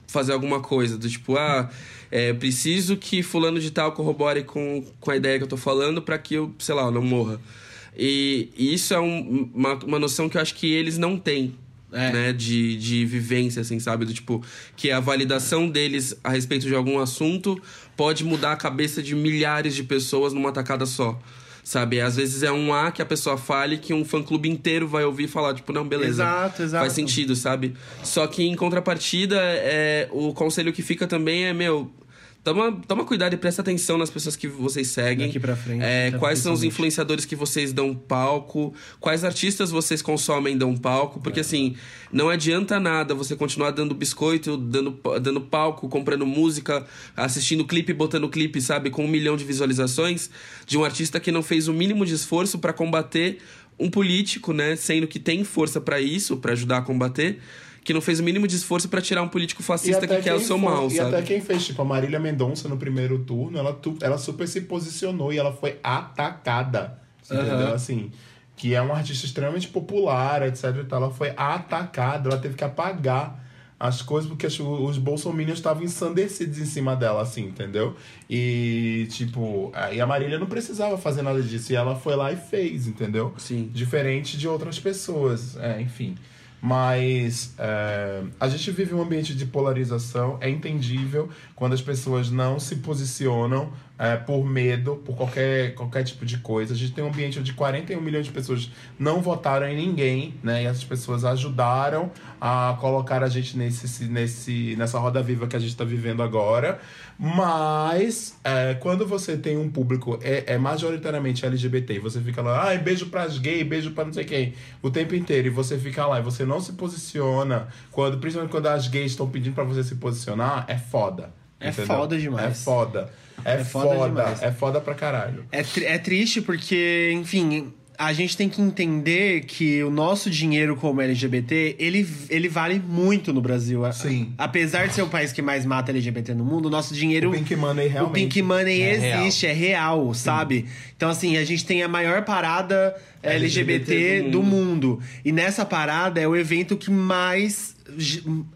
[SPEAKER 4] fazer alguma coisa. Do tipo, ah, é, preciso que fulano de tal corrobore com, com a ideia que eu tô falando pra que eu, sei lá, não morra. E, e isso é um- uma, uma noção que eu acho que eles não têm.
[SPEAKER 3] É.
[SPEAKER 4] né? De, de vivência, assim, sabe? Do tipo, que a validação deles a respeito de algum assunto pode mudar a cabeça de milhares de pessoas numa tacada só. Sabe? Às vezes é um A que a pessoa fale que um fã-clube inteiro vai ouvir e falar, tipo, não, beleza.
[SPEAKER 3] Exato, exato.
[SPEAKER 4] Faz sentido, sabe? Só que em contrapartida, é, o conselho que fica também é, meu, toma, toma cuidado e presta atenção nas pessoas que vocês seguem.
[SPEAKER 3] Daqui pra frente,
[SPEAKER 4] É,
[SPEAKER 3] tá
[SPEAKER 4] quais são os influenciadores que vocês dão palco, quais artistas vocês consomem e dão palco,
[SPEAKER 3] É.
[SPEAKER 4] porque assim, não adianta nada você continuar dando biscoito, dando, dando palco, comprando música, assistindo clipe, botando clipe, sabe, com um milhão de visualizações, de um artista que não fez o mínimo de esforço pra combater um político, né, sendo que tem força pra isso, pra ajudar a combater, que não fez o mínimo de esforço pra tirar um político fascista que quer o seu
[SPEAKER 1] foi-
[SPEAKER 4] mal,
[SPEAKER 1] e
[SPEAKER 4] sabe?
[SPEAKER 1] até quem fez, tipo, a Marília Mendonça no primeiro turno, ela, tu- ela super se posicionou e ela foi atacada. Entendeu?
[SPEAKER 3] Aham.
[SPEAKER 1] Assim, que é uma artista extremamente popular, etc e tal. Ela foi atacada, ela teve que apagar as coisas porque os bolsominions estavam ensandecidos em cima dela, assim, entendeu? E, tipo, aí a Marília não precisava fazer nada disso. E ela foi lá e fez, entendeu?
[SPEAKER 4] Sim.
[SPEAKER 1] Diferente de outras pessoas, é, enfim. Mas é, a gente vive um ambiente de polarização, é entendível quando as pessoas não se posicionam é, por medo, por qualquer, qualquer tipo de coisa. A gente tem um ambiente onde 41 milhões de pessoas não votaram em ninguém, né? E essas pessoas ajudaram a colocar a gente nesse, nesse, nessa roda viva que a gente está vivendo agora. Mas é, quando você tem um público é, é majoritariamente LGBT e você fica lá, ai, beijo pras gays, beijo pra não sei quem, o tempo inteiro, e você fica lá e você não se posiciona, quando, principalmente quando as gays estão pedindo pra você se posicionar, é foda.
[SPEAKER 3] É
[SPEAKER 1] entendeu?
[SPEAKER 3] foda demais.
[SPEAKER 1] É foda. É,
[SPEAKER 3] É foda
[SPEAKER 1] foda,
[SPEAKER 3] demais.
[SPEAKER 1] é foda pra caralho.
[SPEAKER 3] É, tri- é triste porque, enfim, a gente tem que entender que o nosso dinheiro como LGBT, ele, ele vale muito no Brasil.
[SPEAKER 1] Sim.
[SPEAKER 3] Apesar de ser o país que mais mata LGBT no mundo, o nosso dinheiro...
[SPEAKER 1] O Pink Money realmente.
[SPEAKER 3] O Pink Money
[SPEAKER 2] É
[SPEAKER 3] existe, é real, sabe? Então, assim, a gente tem a maior parada LGBT,
[SPEAKER 4] LGBT
[SPEAKER 3] do,
[SPEAKER 4] do
[SPEAKER 3] mundo. E nessa parada é o evento que mais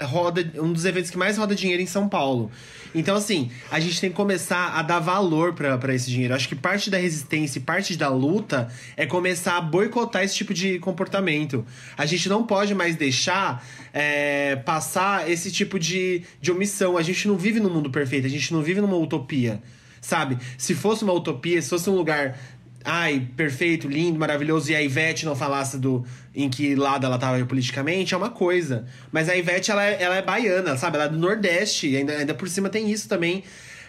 [SPEAKER 3] roda. Um dos eventos que mais roda dinheiro em São Paulo. Então, assim, a gente tem que começar a dar valor pra esse dinheiro. Acho que parte da resistência e parte da luta é começar a boicotar esse tipo de comportamento. A gente não pode mais deixar é, passar esse tipo de, de omissão. A gente não vive num mundo perfeito, a gente não vive numa utopia. Sabe? Se fosse uma utopia, se fosse um lugar ai, perfeito, lindo, maravilhoso, e a Ivete não falasse do em que lado ela tava politicamente, é uma coisa. Mas a Ivete, ela é, ela é baiana, sabe? Ela é do Nordeste, ainda, ainda por cima tem isso também.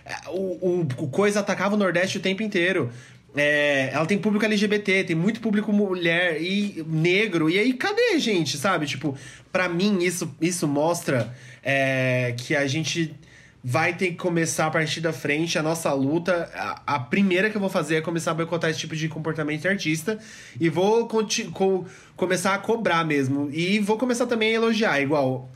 [SPEAKER 3] É, O, o, o Coisa atacava o Nordeste o tempo inteiro. É, ela tem público LGBT, tem muito público mulher e negro. E aí, cadê, gente? Sabe? Tipo, pra mim, isso, isso mostra é, que a gente vai ter que começar a partir da frente a nossa luta. A, a primeira que eu vou fazer é começar a boicotar esse tipo de comportamento de artista. E vou co- começar a cobrar mesmo. E vou começar também a elogiar, igual.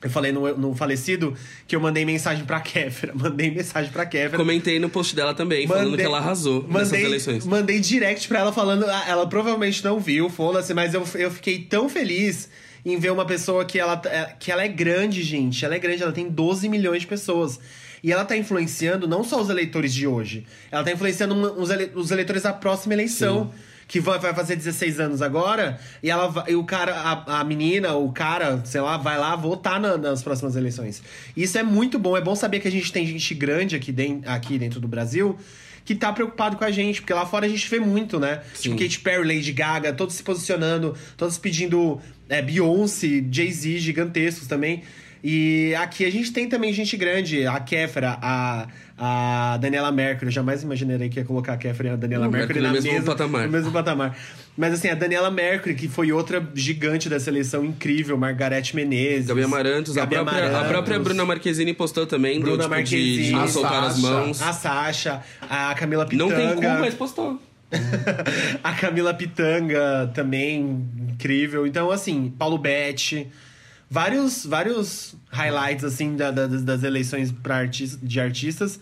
[SPEAKER 3] Eu falei no, no falecido que eu mandei mensagem pra Kéfera. Mandei mensagem pra Kéfera.
[SPEAKER 4] Comentei no post dela também, falando que ela arrasou nessas
[SPEAKER 3] mandei,
[SPEAKER 4] eleições.
[SPEAKER 3] Mandei direct pra ela falando. ah, Ela provavelmente não viu, foda-se, mas eu, eu fiquei tão feliz em ver uma pessoa que ela, é- que ela é grande, gente. Ela é grande, ela tem 12 milhões de pessoas. E ela tá influenciando não só os eleitores de hoje, ela tá influenciando os, ele- os eleitores da próxima eleição. Que vai, vai fazer 16 anos agora, e ela e o cara, a, a menina, o cara, sei lá, vai lá votar na- nas próximas eleições. Isso é muito bom, é bom saber que a gente tem gente grande aqui, den- aqui dentro do Brasil que tá preocupado com a gente, porque lá fora a gente vê muito, né?
[SPEAKER 4] Sim.
[SPEAKER 3] Tipo Katy Perry, Lady Gaga, todos se posicionando, todos pedindo é, Beyoncé, Jay-Z gigantescos também. E aqui a gente tem também gente grande, a Kéfera, a, a Daniela Mercury. Eu jamais imaginei que ia colocar a Kéfera e a Daniela
[SPEAKER 4] Não,
[SPEAKER 3] Mercury
[SPEAKER 4] Mercury
[SPEAKER 3] na
[SPEAKER 4] mesmo
[SPEAKER 3] mesma,
[SPEAKER 4] patamar.
[SPEAKER 3] no mesmo patamar. Mas assim, a Daniela Mercury, que foi outra gigante da seleção incrível, Margarete Menezes.
[SPEAKER 4] Gabi Amarantos,
[SPEAKER 3] Gabi
[SPEAKER 4] a, própria, a
[SPEAKER 3] Amarantos.
[SPEAKER 4] própria Bruna Marquezine postou também,
[SPEAKER 3] Bruna
[SPEAKER 4] do, tipo, de,
[SPEAKER 3] Marquezine.
[SPEAKER 4] de
[SPEAKER 1] A
[SPEAKER 4] soltar as
[SPEAKER 1] Sasha.
[SPEAKER 4] mãos.
[SPEAKER 3] A Sasha, a Camila
[SPEAKER 4] Não
[SPEAKER 3] Pitanga.
[SPEAKER 4] tem cu, mas postou.
[SPEAKER 3] a Camila Pitanga também, incrível. Então, assim, Paulo Betti. Vários, vários highlights, assim, da- da- das eleições pra artis- de artistas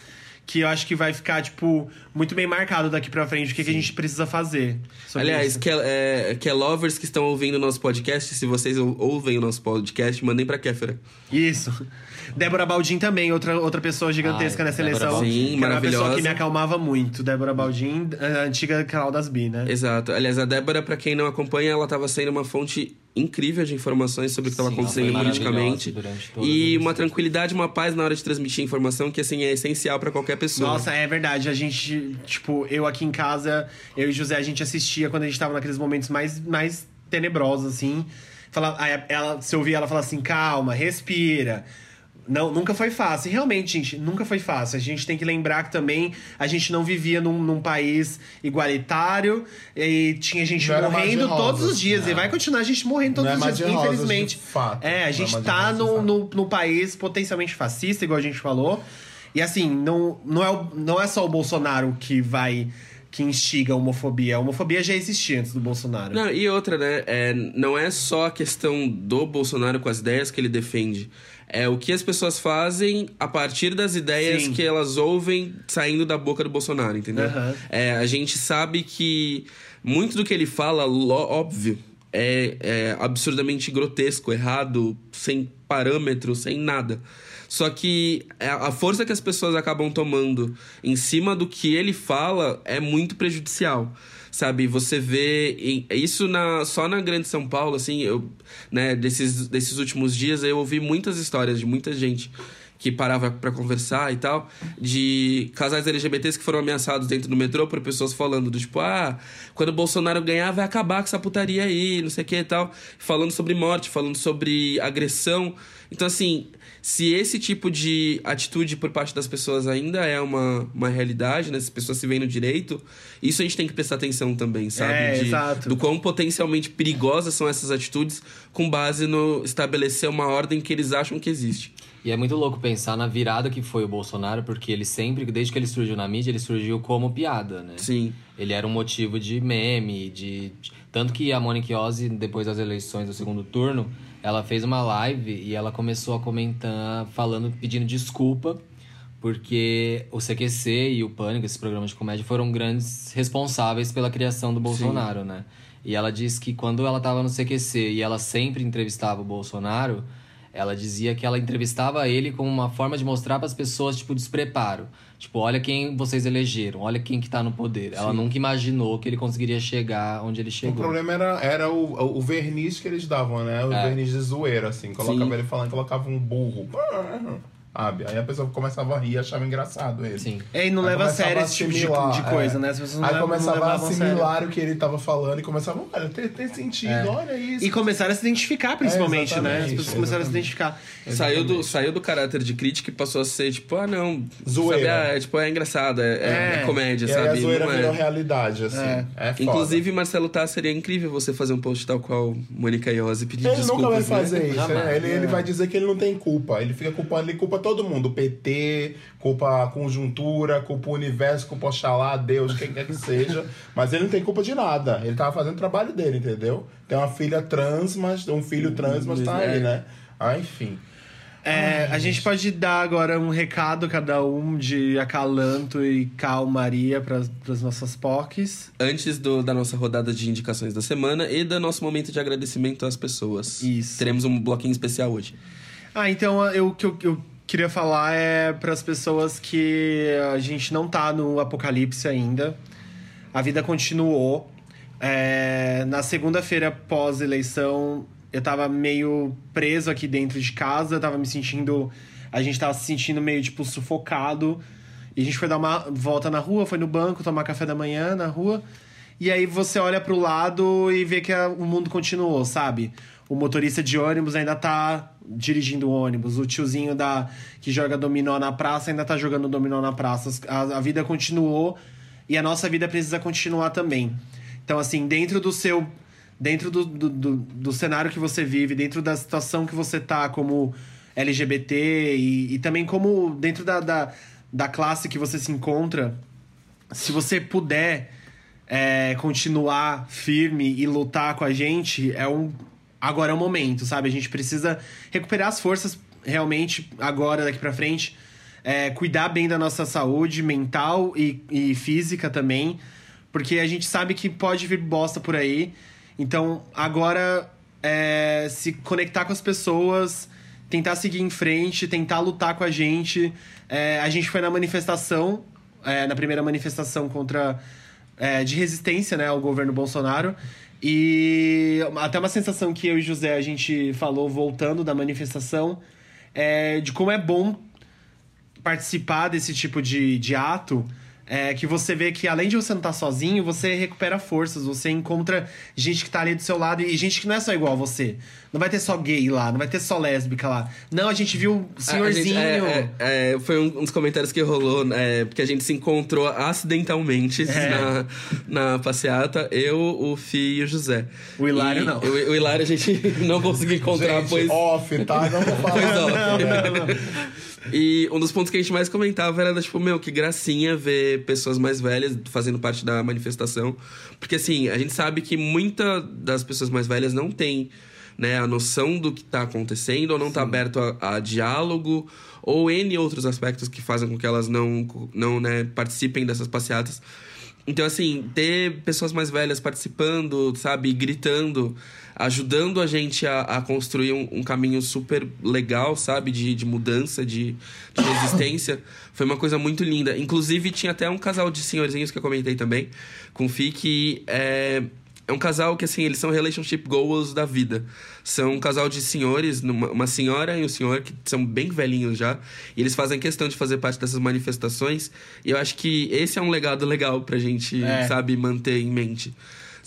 [SPEAKER 3] que eu acho que vai ficar, tipo, muito bem marcado daqui pra frente o que, que a gente precisa fazer.
[SPEAKER 4] Aliás, que, é, que é lovers que estão ouvindo o nosso podcast, se vocês ou- ouvem o nosso podcast, mandem pra Kéfera.
[SPEAKER 3] Isso. Débora Baldin também, outra, outra pessoa gigantesca
[SPEAKER 2] Ai,
[SPEAKER 3] nessa
[SPEAKER 2] Débora
[SPEAKER 3] eleição.
[SPEAKER 4] Baldin. Sim,
[SPEAKER 3] que era uma pessoa
[SPEAKER 4] maravilhosa.
[SPEAKER 3] que me acalmava muito. Débora Baldin, a antiga canal das Bi, né?
[SPEAKER 4] Exato. Aliás, a Débora, pra quem não acompanha, ela tava sendo uma fonte incrível de informações sobre o que estava acontecendo politicamente. E uma tranquilidade, uma paz na hora de transmitir informação que, assim, é essencial para qualquer pessoa.
[SPEAKER 3] Nossa, é verdade. A gente, tipo, eu aqui em casa, eu e José, a gente assistia quando a gente tava naqueles momentos mais, mais tenebrosos, assim. Fala, aí ela, você ouvia ela falar assim, calma, respira. Não, nunca foi fácil. E realmente, gente, nunca foi fácil. A gente tem que lembrar que também a gente não vivia num, num país igualitário e tinha gente
[SPEAKER 1] Não
[SPEAKER 3] morrendo todos os dias. E vai continuar a gente morrendo todos
[SPEAKER 1] Não é
[SPEAKER 3] os dias, infelizmente.
[SPEAKER 1] de fato.
[SPEAKER 3] É, a
[SPEAKER 1] é
[SPEAKER 3] gente tá no, no país potencialmente fascista, igual a gente falou. E assim, não, não, é, o- não é só o Bolsonaro que vai. que instiga a homofobia. A homofobia já existia antes do Bolsonaro.
[SPEAKER 4] Não, e outra, né? É, não é só a questão do Bolsonaro com as ideias que ele defende. É o que as pessoas fazem a partir das ideias
[SPEAKER 3] Sim.
[SPEAKER 4] que elas ouvem saindo da boca do Bolsonaro, entendeu?
[SPEAKER 3] Aham.
[SPEAKER 4] É, a gente sabe que muito do que ele fala, óbvio, é, é absurdamente grotesco, errado, sem parâmetro, sem nada. Só que é, a força que as pessoas acabam tomando em cima do que ele fala é muito prejudicial. Sabe, você vê isso na, só na Grande São Paulo, assim, eu, né, desses, desses últimos dias eu ouvi muitas histórias de muita gente que parava pra conversar e tal, de casais LGBTs que foram ameaçados dentro do metrô por pessoas falando do tipo, ah, quando o Bolsonaro ganhar vai acabar com essa putaria aí, não sei o que e tal, falando sobre morte, falando sobre agressão. Então, assim, se esse tipo de atitude por parte das pessoas ainda é uma, uma realidade, né? Se as pessoas se veem no direito, isso a gente tem que prestar atenção também, sabe?
[SPEAKER 3] É,
[SPEAKER 4] De-
[SPEAKER 3] exato.
[SPEAKER 4] Do quão potencialmente perigosas são essas atitudes com base no estabelecer uma ordem que eles acham que existe.
[SPEAKER 2] E é muito louco pensar na virada que foi o Bolsonaro, porque ele sempre, desde que ele surgiu na mídia, ele surgiu como piada, né?
[SPEAKER 4] Sim.
[SPEAKER 2] Ele era um motivo de meme, de. Tanto que a Monique Ozzy, depois das eleições do segundo turno, ela fez uma live e ela começou a comentar, falando, pedindo desculpa, porque o CQC e o Pânico, esses programas de comédia, foram grandes responsáveis pela criação do Bolsonaro, né? E ela disse que quando ela tava no CQC e ela sempre entrevistava o Bolsonaro, ela dizia que ela entrevistava ele como uma forma de mostrar para as pessoas, tipo, despreparo. Tipo, olha quem vocês elegeram, olha quem que tá no poder. Ela nunca imaginou que ele conseguiria chegar onde ele
[SPEAKER 1] O
[SPEAKER 2] chegou.
[SPEAKER 1] problema era, era o, o verniz que eles davam, né? O
[SPEAKER 2] É.
[SPEAKER 1] verniz de zoeira, assim. Colocava
[SPEAKER 4] Sim.
[SPEAKER 1] ele falando, colocava um burro. Sabe? Aí a pessoa começava a rir e achava engraçado ele.
[SPEAKER 2] Sim.
[SPEAKER 3] É, e não
[SPEAKER 1] Aí
[SPEAKER 3] leva a
[SPEAKER 1] começava
[SPEAKER 3] sério esse tipo de, de coisa,
[SPEAKER 1] é.
[SPEAKER 3] né? As pessoas não
[SPEAKER 1] Aí
[SPEAKER 3] levam- não
[SPEAKER 1] começava a assimilar o que ele tava falando e começava, olha, tem, tem sentido, olha isso.
[SPEAKER 3] E começaram a se identificar, principalmente,
[SPEAKER 1] É,
[SPEAKER 3] né? As
[SPEAKER 1] exatamente,
[SPEAKER 3] pessoas começaram a se
[SPEAKER 1] exatamente.
[SPEAKER 3] identificar.
[SPEAKER 4] Saiu do, saiu do caráter de crítica e passou a ser, tipo, ah, não.
[SPEAKER 1] Zoeira.
[SPEAKER 4] Sabe, ah, é, tipo, é engraçado, é, é-
[SPEAKER 3] É.
[SPEAKER 4] é comédia,
[SPEAKER 1] E aí
[SPEAKER 4] sabe?
[SPEAKER 1] a zoeira
[SPEAKER 4] Não é.
[SPEAKER 1] virou realidade, assim.
[SPEAKER 3] É.
[SPEAKER 1] É, foda.
[SPEAKER 4] Inclusive, Marcelo Tá, seria incrível você fazer um post tal qual Mônica Iose pedir
[SPEAKER 1] Ele
[SPEAKER 4] desculpas.
[SPEAKER 1] nunca vai
[SPEAKER 4] né?
[SPEAKER 1] fazer isso.
[SPEAKER 2] Jamais.
[SPEAKER 1] né? Ele, ele vai dizer que ele não tem culpa. Ele fica culpando, ele culpa todo mundo. PT, culpa a conjuntura, culpa o universo, culpa Oxalá, Deus, quem quer que seja. Mas ele não tem culpa de nada. Ele tava fazendo o trabalho dele, entendeu? Tem uma filha trans, mas um filho trans, mas tá aí, né? Ah, enfim.
[SPEAKER 3] É, a gente pode dar agora um recado, cada um, de acalanto e calmaria para as nossas POCs.
[SPEAKER 4] Antes do- da nossa rodada de indicações da semana e do nosso momento de agradecimento às pessoas.
[SPEAKER 3] Isso.
[SPEAKER 4] Teremos um bloquinho especial hoje.
[SPEAKER 3] Ah, então eu, o que eu, eu queria falar é para as pessoas que a gente não tá no apocalipse ainda. A vida continuou. É, na segunda-feira pós-eleição, eu tava meio preso aqui dentro de casa, tava me sentindo. A gente tava se sentindo meio, tipo, sufocado. E a gente foi dar uma volta na rua, foi no banco tomar café da manhã na rua. E aí você olha pro lado e vê que a- o mundo continuou, sabe? O motorista de ônibus ainda tá dirigindo o ônibus. O tiozinho da, que joga dominó na praça ainda tá jogando dominó na praça. A, a vida continuou e a nossa vida precisa continuar também. Então, assim, dentro do seu. Dentro do, do, do, do cenário que você vive, dentro da situação que você tá como LGBT e, e também como dentro da, da, da classe que você se encontra, se você puder é, continuar firme e lutar com a gente, é um. Agora é o momento, sabe? A gente precisa recuperar as forças realmente agora, daqui pra frente. É, cuidar bem da nossa saúde mental e, e física também. Porque a gente sabe que pode vir bosta por aí. Então, agora, é, se conectar com as pessoas, tentar seguir em frente, tentar lutar com a gente. É, a gente foi na manifestação, é, na primeira manifestação contra é, de resistência né, ao governo Bolsonaro. E até uma sensação que eu e José a gente falou voltando da manifestação é de como é bom participar desse tipo de, de ato. É que você vê que além de você não estar sozinho, você recupera forças, você encontra gente que tá ali do seu lado e gente que não é só igual a você. Não vai ter só gay lá, não vai ter só lésbica lá. Não, a gente viu o
[SPEAKER 4] A- a
[SPEAKER 3] senhorzinho.
[SPEAKER 4] gente- é, é, é, foi um, um dos comentários que rolou, é, porque a gente se encontrou acidentalmente
[SPEAKER 3] É.
[SPEAKER 4] na, na passeata, eu, o Fi e o José.
[SPEAKER 3] O Hilário
[SPEAKER 4] E
[SPEAKER 3] não.
[SPEAKER 4] O, o Hilário a gente não conseguiu encontrar,
[SPEAKER 1] Gente,
[SPEAKER 4] pois.
[SPEAKER 1] off, tá? Não vou falar.
[SPEAKER 4] Pois.
[SPEAKER 3] Não, não, não.
[SPEAKER 4] E um dos pontos que a gente mais comentava era, tipo, meu, que gracinha ver pessoas mais velhas fazendo parte da manifestação. Porque, assim, a gente sabe que muita das pessoas mais velhas não tem né, a noção do que tá acontecendo, ou não tá aberto a, a diálogo, ou N outros aspectos que fazem com que elas não, não né, participem dessas passeatas. Então, assim, ter pessoas mais velhas participando, sabe, gritando, ajudando a gente a, a construir um, um caminho super legal, sabe, de, de mudança, de, de resistência, foi uma coisa muito linda. Inclusive, tinha até um casal de senhorzinhos que eu comentei também, com o Fi, que é, é um casal que, assim, eles são relationship goals da vida. São um casal de senhores, numa- uma senhora e um senhor que são bem velhinhos já. E eles fazem questão de fazer parte dessas manifestações. E eu acho que esse é um legado legal pra gente,
[SPEAKER 3] É.
[SPEAKER 4] sabe, manter em mente.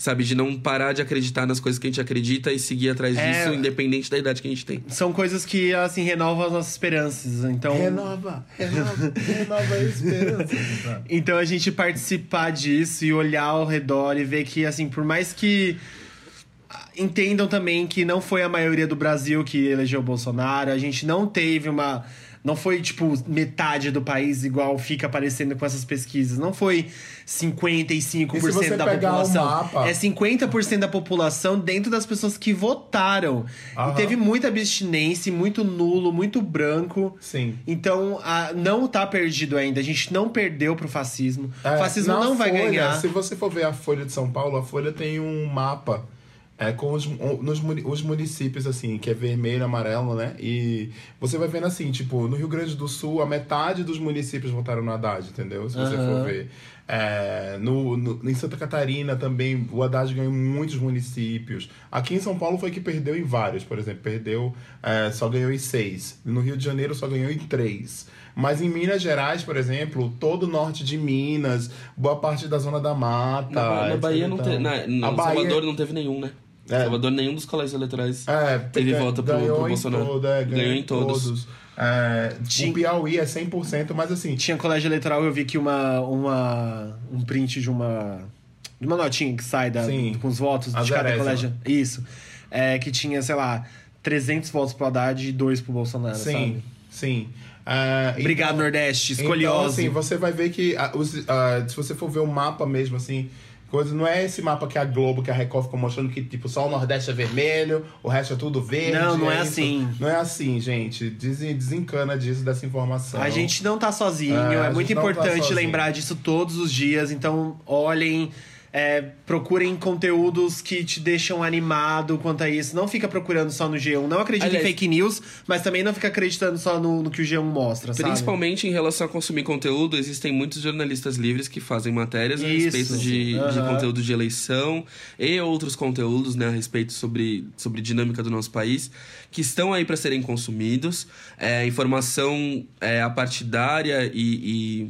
[SPEAKER 4] Sabe, de não parar de acreditar nas coisas que a gente acredita e seguir atrás
[SPEAKER 3] É.
[SPEAKER 4] disso, independente da idade que a gente tem.
[SPEAKER 3] São coisas que, assim, renovam as nossas esperanças. Então,
[SPEAKER 1] Renova, renova, renova a esperança.
[SPEAKER 3] então a gente participar disso e olhar ao redor e ver que, assim, por mais que entendam também que não foi a maioria do Brasil que elegeu o Bolsonaro, a gente não teve uma. Não foi, tipo, metade do país igual fica aparecendo com essas pesquisas. Não foi 55%
[SPEAKER 1] E se você
[SPEAKER 3] da população.
[SPEAKER 1] mapa-
[SPEAKER 3] É 50% da população dentro das pessoas que votaram.
[SPEAKER 1] Aham.
[SPEAKER 3] E teve muita abstinência, muito nulo, muito branco.
[SPEAKER 1] Sim.
[SPEAKER 3] Então, a- não tá perdido ainda. A gente não perdeu pro fascismo.
[SPEAKER 1] É,
[SPEAKER 3] o fascismo não vai
[SPEAKER 1] Folha,
[SPEAKER 3] ganhar.
[SPEAKER 1] Se você for ver a Folha de São Paulo, a Folha tem um mapa é, com os, nos, os municípios, assim, que é vermelho, amarelo, né? E você vai vendo assim, tipo, no Rio Grande do Sul, a metade dos municípios votaram no Haddad, entendeu? Se você
[SPEAKER 3] Aham.
[SPEAKER 1] for ver. É, no, no- em Santa Catarina também, o Haddad ganhou em muitos municípios. Aqui em São Paulo foi que perdeu em vários, por exemplo, perdeu, é, só ganhou em seis. No Rio de Janeiro só ganhou em três. Mas em Minas Gerais, por exemplo, todo o norte de Minas, boa parte da zona da mata.
[SPEAKER 4] Na, na. Bahia não teve. Na,
[SPEAKER 1] A
[SPEAKER 4] no
[SPEAKER 1] Bahia-
[SPEAKER 4] Salvador não teve nenhum, né?
[SPEAKER 1] É.
[SPEAKER 4] Salvador, nenhum dos colégios eleitorais.
[SPEAKER 1] É,
[SPEAKER 4] Teve voto pro-
[SPEAKER 1] ganhou
[SPEAKER 4] pro
[SPEAKER 1] em
[SPEAKER 4] Bolsonaro.
[SPEAKER 1] todo, é,
[SPEAKER 4] Ganhou em todos.
[SPEAKER 1] É,
[SPEAKER 3] Tinha-
[SPEAKER 1] O Piauí é 100%, mas assim,
[SPEAKER 3] Tinha colégio eleitoral, eu vi que uma, uma, um print de uma, de uma notinha que sai da,
[SPEAKER 1] Sim.
[SPEAKER 3] com os votos de cada colégio. Isso. É, que tinha, sei lá, 300 votos pro Haddad e 2 pro Bolsonaro,
[SPEAKER 1] sim,
[SPEAKER 3] sabe?
[SPEAKER 1] sim. É,
[SPEAKER 3] Obrigado,
[SPEAKER 1] então-
[SPEAKER 3] Nordeste.
[SPEAKER 1] Então,
[SPEAKER 3] Escoliose.
[SPEAKER 1] assim, você vai ver que ah, os- ah, se você for ver o mapa mesmo, assim, coisa, não é esse mapa que a Globo, que a Record ficou mostrando que, tipo, só o Nordeste é vermelho, o resto é tudo verde.
[SPEAKER 3] Não, não é
[SPEAKER 1] isso.
[SPEAKER 3] assim.
[SPEAKER 1] Não é assim, gente. Desen- Desencana disso, dessa informação.
[SPEAKER 3] A gente não tá sozinho,
[SPEAKER 1] É,
[SPEAKER 3] é, muito
[SPEAKER 1] tá
[SPEAKER 3] importante
[SPEAKER 1] sozinho.
[SPEAKER 3] lembrar disso todos os dias. Então, olhem, é, procurem conteúdos que te deixam animado quanto a isso. Não fica procurando só no G1. Não acredita
[SPEAKER 4] Aliás-
[SPEAKER 3] em fake news, mas também não fica acreditando só no, no que o G1 mostra, sabe?
[SPEAKER 4] Principalmente em relação a consumir conteúdo, existem muitos jornalistas livres que fazem matérias a
[SPEAKER 3] Isso.
[SPEAKER 4] respeito de, de
[SPEAKER 3] Aham.
[SPEAKER 4] conteúdo de eleição e outros conteúdos né, a respeito sobre, sobre dinâmica do nosso país, que estão aí para serem consumidos. É, informação é, apartidária e,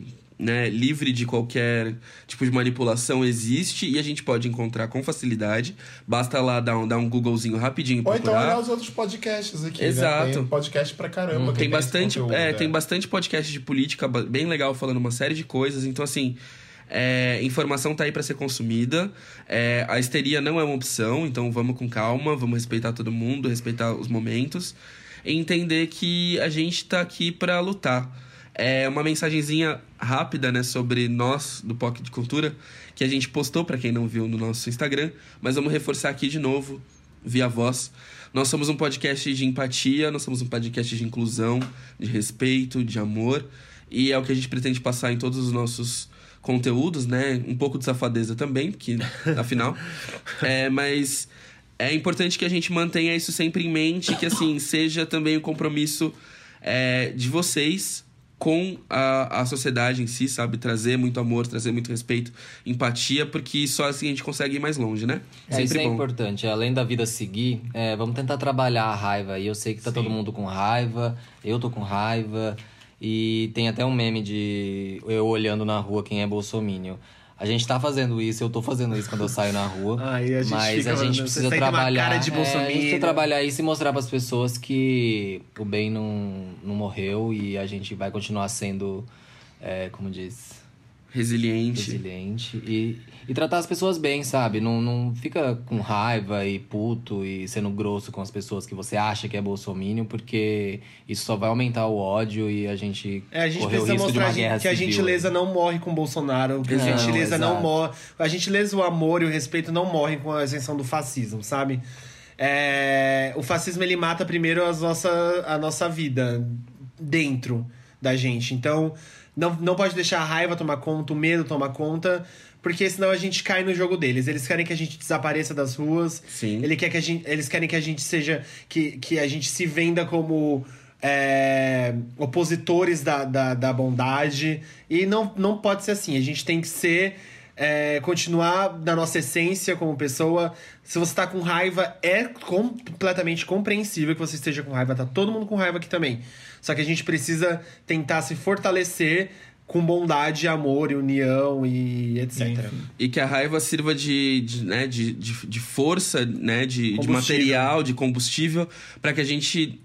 [SPEAKER 4] e, né, livre de qualquer tipo de manipulação existe e a gente pode encontrar com facilidade. Basta lá dar um, dar um Googlezinho rapidinho e
[SPEAKER 1] Ou então
[SPEAKER 4] procurar.
[SPEAKER 1] olhar os outros podcasts aqui,
[SPEAKER 4] Exato.
[SPEAKER 1] né? Tem podcast pra caramba. que
[SPEAKER 4] Tem bastante,
[SPEAKER 1] conteúdo,
[SPEAKER 4] é,
[SPEAKER 1] é.
[SPEAKER 4] tem bastante podcast de política bem legal falando uma série de coisas. Então, assim, é, informação tá aí para ser consumida. É, a histeria não é uma opção, então vamos com calma, vamos respeitar todo mundo, respeitar os momentos. E entender que a gente tá aqui para lutar. É uma mensagenzinha rápida, né, sobre nós do POC de Cultura, que a gente postou para quem não viu no nosso Instagram, mas vamos reforçar aqui de novo, via voz. Nós somos um podcast de empatia, nós somos um podcast de inclusão, de respeito, de amor, e é o que a gente pretende passar em todos os nossos conteúdos, né? Um pouco de safadeza também, porque afinal. É, mas é importante que a gente mantenha isso sempre em mente, que assim, seja também o compromisso é, de vocês com a, a sociedade em si, sabe? Trazer muito amor, trazer muito respeito, empatia, porque só assim a gente consegue ir mais longe, né?
[SPEAKER 2] É, isso é importante. Além da vida seguir, é, vamos tentar trabalhar a raiva. E eu sei que tá todo mundo com raiva, eu tô com raiva. E tem até um meme de eu olhando na rua quem é bolsominion. A gente tá fazendo isso, eu tô fazendo isso quando eu saio na rua.
[SPEAKER 3] Ai, a
[SPEAKER 2] mas a gente precisa
[SPEAKER 3] "Você tem
[SPEAKER 2] trabalhar. é, a gente
[SPEAKER 3] bolsominion."
[SPEAKER 2] precisa trabalhar isso e mostrar pras pessoas que o bem não, não morreu e a gente vai continuar sendo, é, como diz,
[SPEAKER 4] Resiliente.
[SPEAKER 2] resiliente e, e tratar as pessoas bem, sabe? Não, não fica com raiva e puto e sendo grosso com as pessoas que você acha que é bolsominion, porque isso só vai aumentar o ódio e a gente,
[SPEAKER 3] É, a gente precisa mostrar que a gentileza não morre com o Bolsonaro, que a
[SPEAKER 2] Não,
[SPEAKER 3] gentileza não
[SPEAKER 2] exato.
[SPEAKER 3] morre. A gentileza, o amor e o respeito não morrem com a ascensão do fascismo, sabe? É, o fascismo ele mata primeiro as nossa, a nossa vida dentro da gente. Então, não, não pode deixar a raiva tomar conta, o medo tomar conta, porque senão a gente cai no jogo deles. Eles querem que a gente desapareça das ruas.
[SPEAKER 4] Sim.
[SPEAKER 3] Ele quer que a gente, eles querem que a gente seja. que, que a gente se venda como. é, opositores da, da, da bondade. E não, não pode ser assim. A gente tem que ser. é, continuar na nossa essência como pessoa. Se você tá com raiva, é completamente compreensível que você esteja com raiva. Tá todo mundo com raiva aqui também. Só que a gente precisa tentar se fortalecer com bondade, amor e união e etc.
[SPEAKER 4] E que a raiva sirva de, de, né, de, de, de força, né, de, de material, de combustível, para que a gente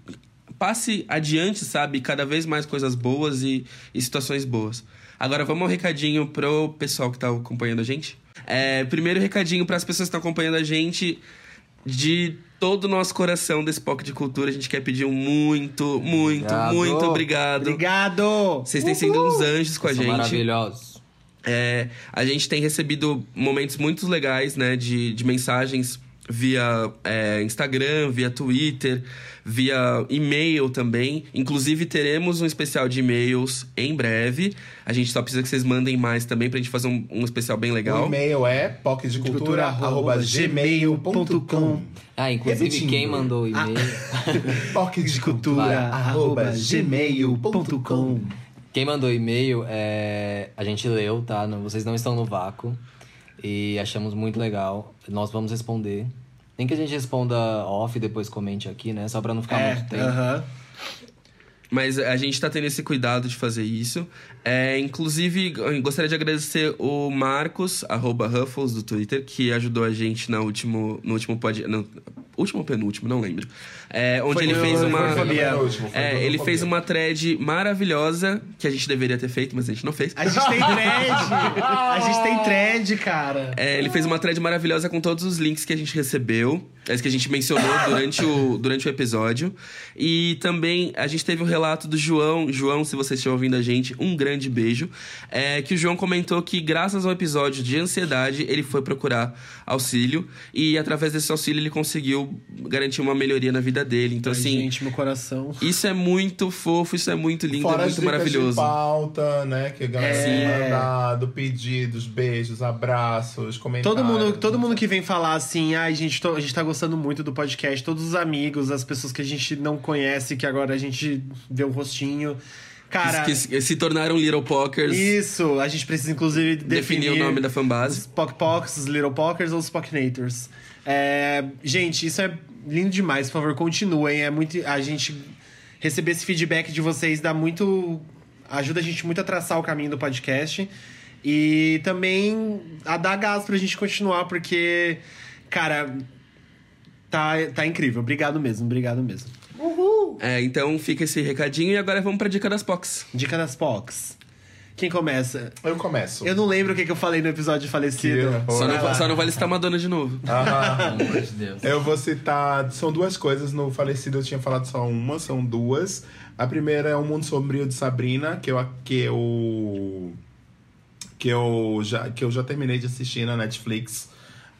[SPEAKER 4] passe adiante, sabe, cada vez mais coisas boas e, e situações boas. Agora vamos ao recadinho pro pessoal que tá acompanhando a gente. É, primeiro recadinho para as pessoas que estão acompanhando a gente de todo o nosso coração desse POC de Cultura, a gente quer pedir um muito, muito,
[SPEAKER 2] Obrigado.
[SPEAKER 4] muito obrigado.
[SPEAKER 3] Obrigado!
[SPEAKER 4] Vocês têm sido uns anjos com a gente.
[SPEAKER 2] maravilhosos.
[SPEAKER 4] É, a gente tem recebido momentos muito legais, né, de, de mensagens via é, Instagram, via Twitter, via e-mail também. Inclusive, teremos um especial de e-mails em breve. A gente só precisa que vocês mandem mais também pra gente fazer um, um especial bem
[SPEAKER 1] O
[SPEAKER 4] legal.
[SPEAKER 1] e-mail é pocdecultura.gmail.com
[SPEAKER 2] Ah, inclusive
[SPEAKER 1] Repetindo.
[SPEAKER 2] quem mandou o e-mail.
[SPEAKER 1] pocdecultura.gmail.com
[SPEAKER 2] Quem mandou e-mail, é... a gente leu, tá? Não- Vocês não estão no vácuo. E achamos muito legal. Nós vamos responder. Nem que a gente responda off e depois comente aqui, né? Só pra não ficar
[SPEAKER 3] É,
[SPEAKER 2] muito tempo.
[SPEAKER 3] aham.
[SPEAKER 4] Mas a gente tá tendo esse cuidado de fazer isso. É, inclusive, eu gostaria de agradecer o Marcos, arroba Ruffles, do Twitter, que ajudou a gente na último, no último pod... No, último ou penúltimo, não lembro. É, onde
[SPEAKER 3] Foi
[SPEAKER 4] ele fez uma... É, ele fez uma thread maravilhosa, que a gente deveria ter feito, mas a gente não fez.
[SPEAKER 3] A gente tem thread! A gente tem thread, cara.
[SPEAKER 4] É, ele fez uma thread maravilhosa com todos os links que a gente recebeu, as que a gente mencionou durante o, durante o episódio. E também a gente teve o relato do João. João, se você estiver ouvindo a gente, um grande beijo. É, que o João comentou que, graças ao episódio de ansiedade, ele foi procurar auxílio. E através desse auxílio ele conseguiu garantir uma melhoria na vida dele. Então,
[SPEAKER 3] Ai,
[SPEAKER 4] assim,
[SPEAKER 3] gente, meu coração.
[SPEAKER 4] isso é muito fofo, isso é muito lindo,
[SPEAKER 1] Fora
[SPEAKER 4] é muito maravilhoso.
[SPEAKER 1] de pauta, né? Que a galera
[SPEAKER 3] É.
[SPEAKER 1] tem mandado, pedidos, beijos, abraços, comentários.
[SPEAKER 3] Todo mundo, todo mundo que vem falar assim, ai, gente, tô- a gente tá gostando muito do podcast, todos os amigos, as pessoas que a gente não conhece, que agora a gente vê um rostinho. Cara,
[SPEAKER 4] que, que se tornaram Little Pokers.
[SPEAKER 3] isso, a gente precisa inclusive
[SPEAKER 4] Definir
[SPEAKER 3] definir,
[SPEAKER 4] o nome da fanbase.
[SPEAKER 3] Os Pock Pocks, os Little Pokers ou os Pocknators. É, gente, isso é lindo demais, por favor, continuem. É muito. A gente receber esse feedback de vocês dá muito. ajuda a gente muito a traçar o caminho do podcast. E também a dar gás pra gente continuar, porque, cara, tá, tá incrível. Obrigado mesmo, obrigado mesmo.
[SPEAKER 4] É, então fica esse recadinho e agora vamos pra dica das Pocs.
[SPEAKER 3] Dica das Pocs. Quem começa?
[SPEAKER 1] Eu começo.
[SPEAKER 3] Eu não lembro o que, que eu falei no episódio de falecido.
[SPEAKER 1] Que
[SPEAKER 4] Só não, só não vale citar Madonna de novo.
[SPEAKER 1] Ah,
[SPEAKER 2] Pelo amor de Deus.
[SPEAKER 1] eu vou citar. São duas coisas. No falecido eu tinha falado só uma, são duas. A primeira é O Mundo Sombrio de Sabrina, que eu, que eu, que eu, já, que eu já terminei de assistir na Netflix.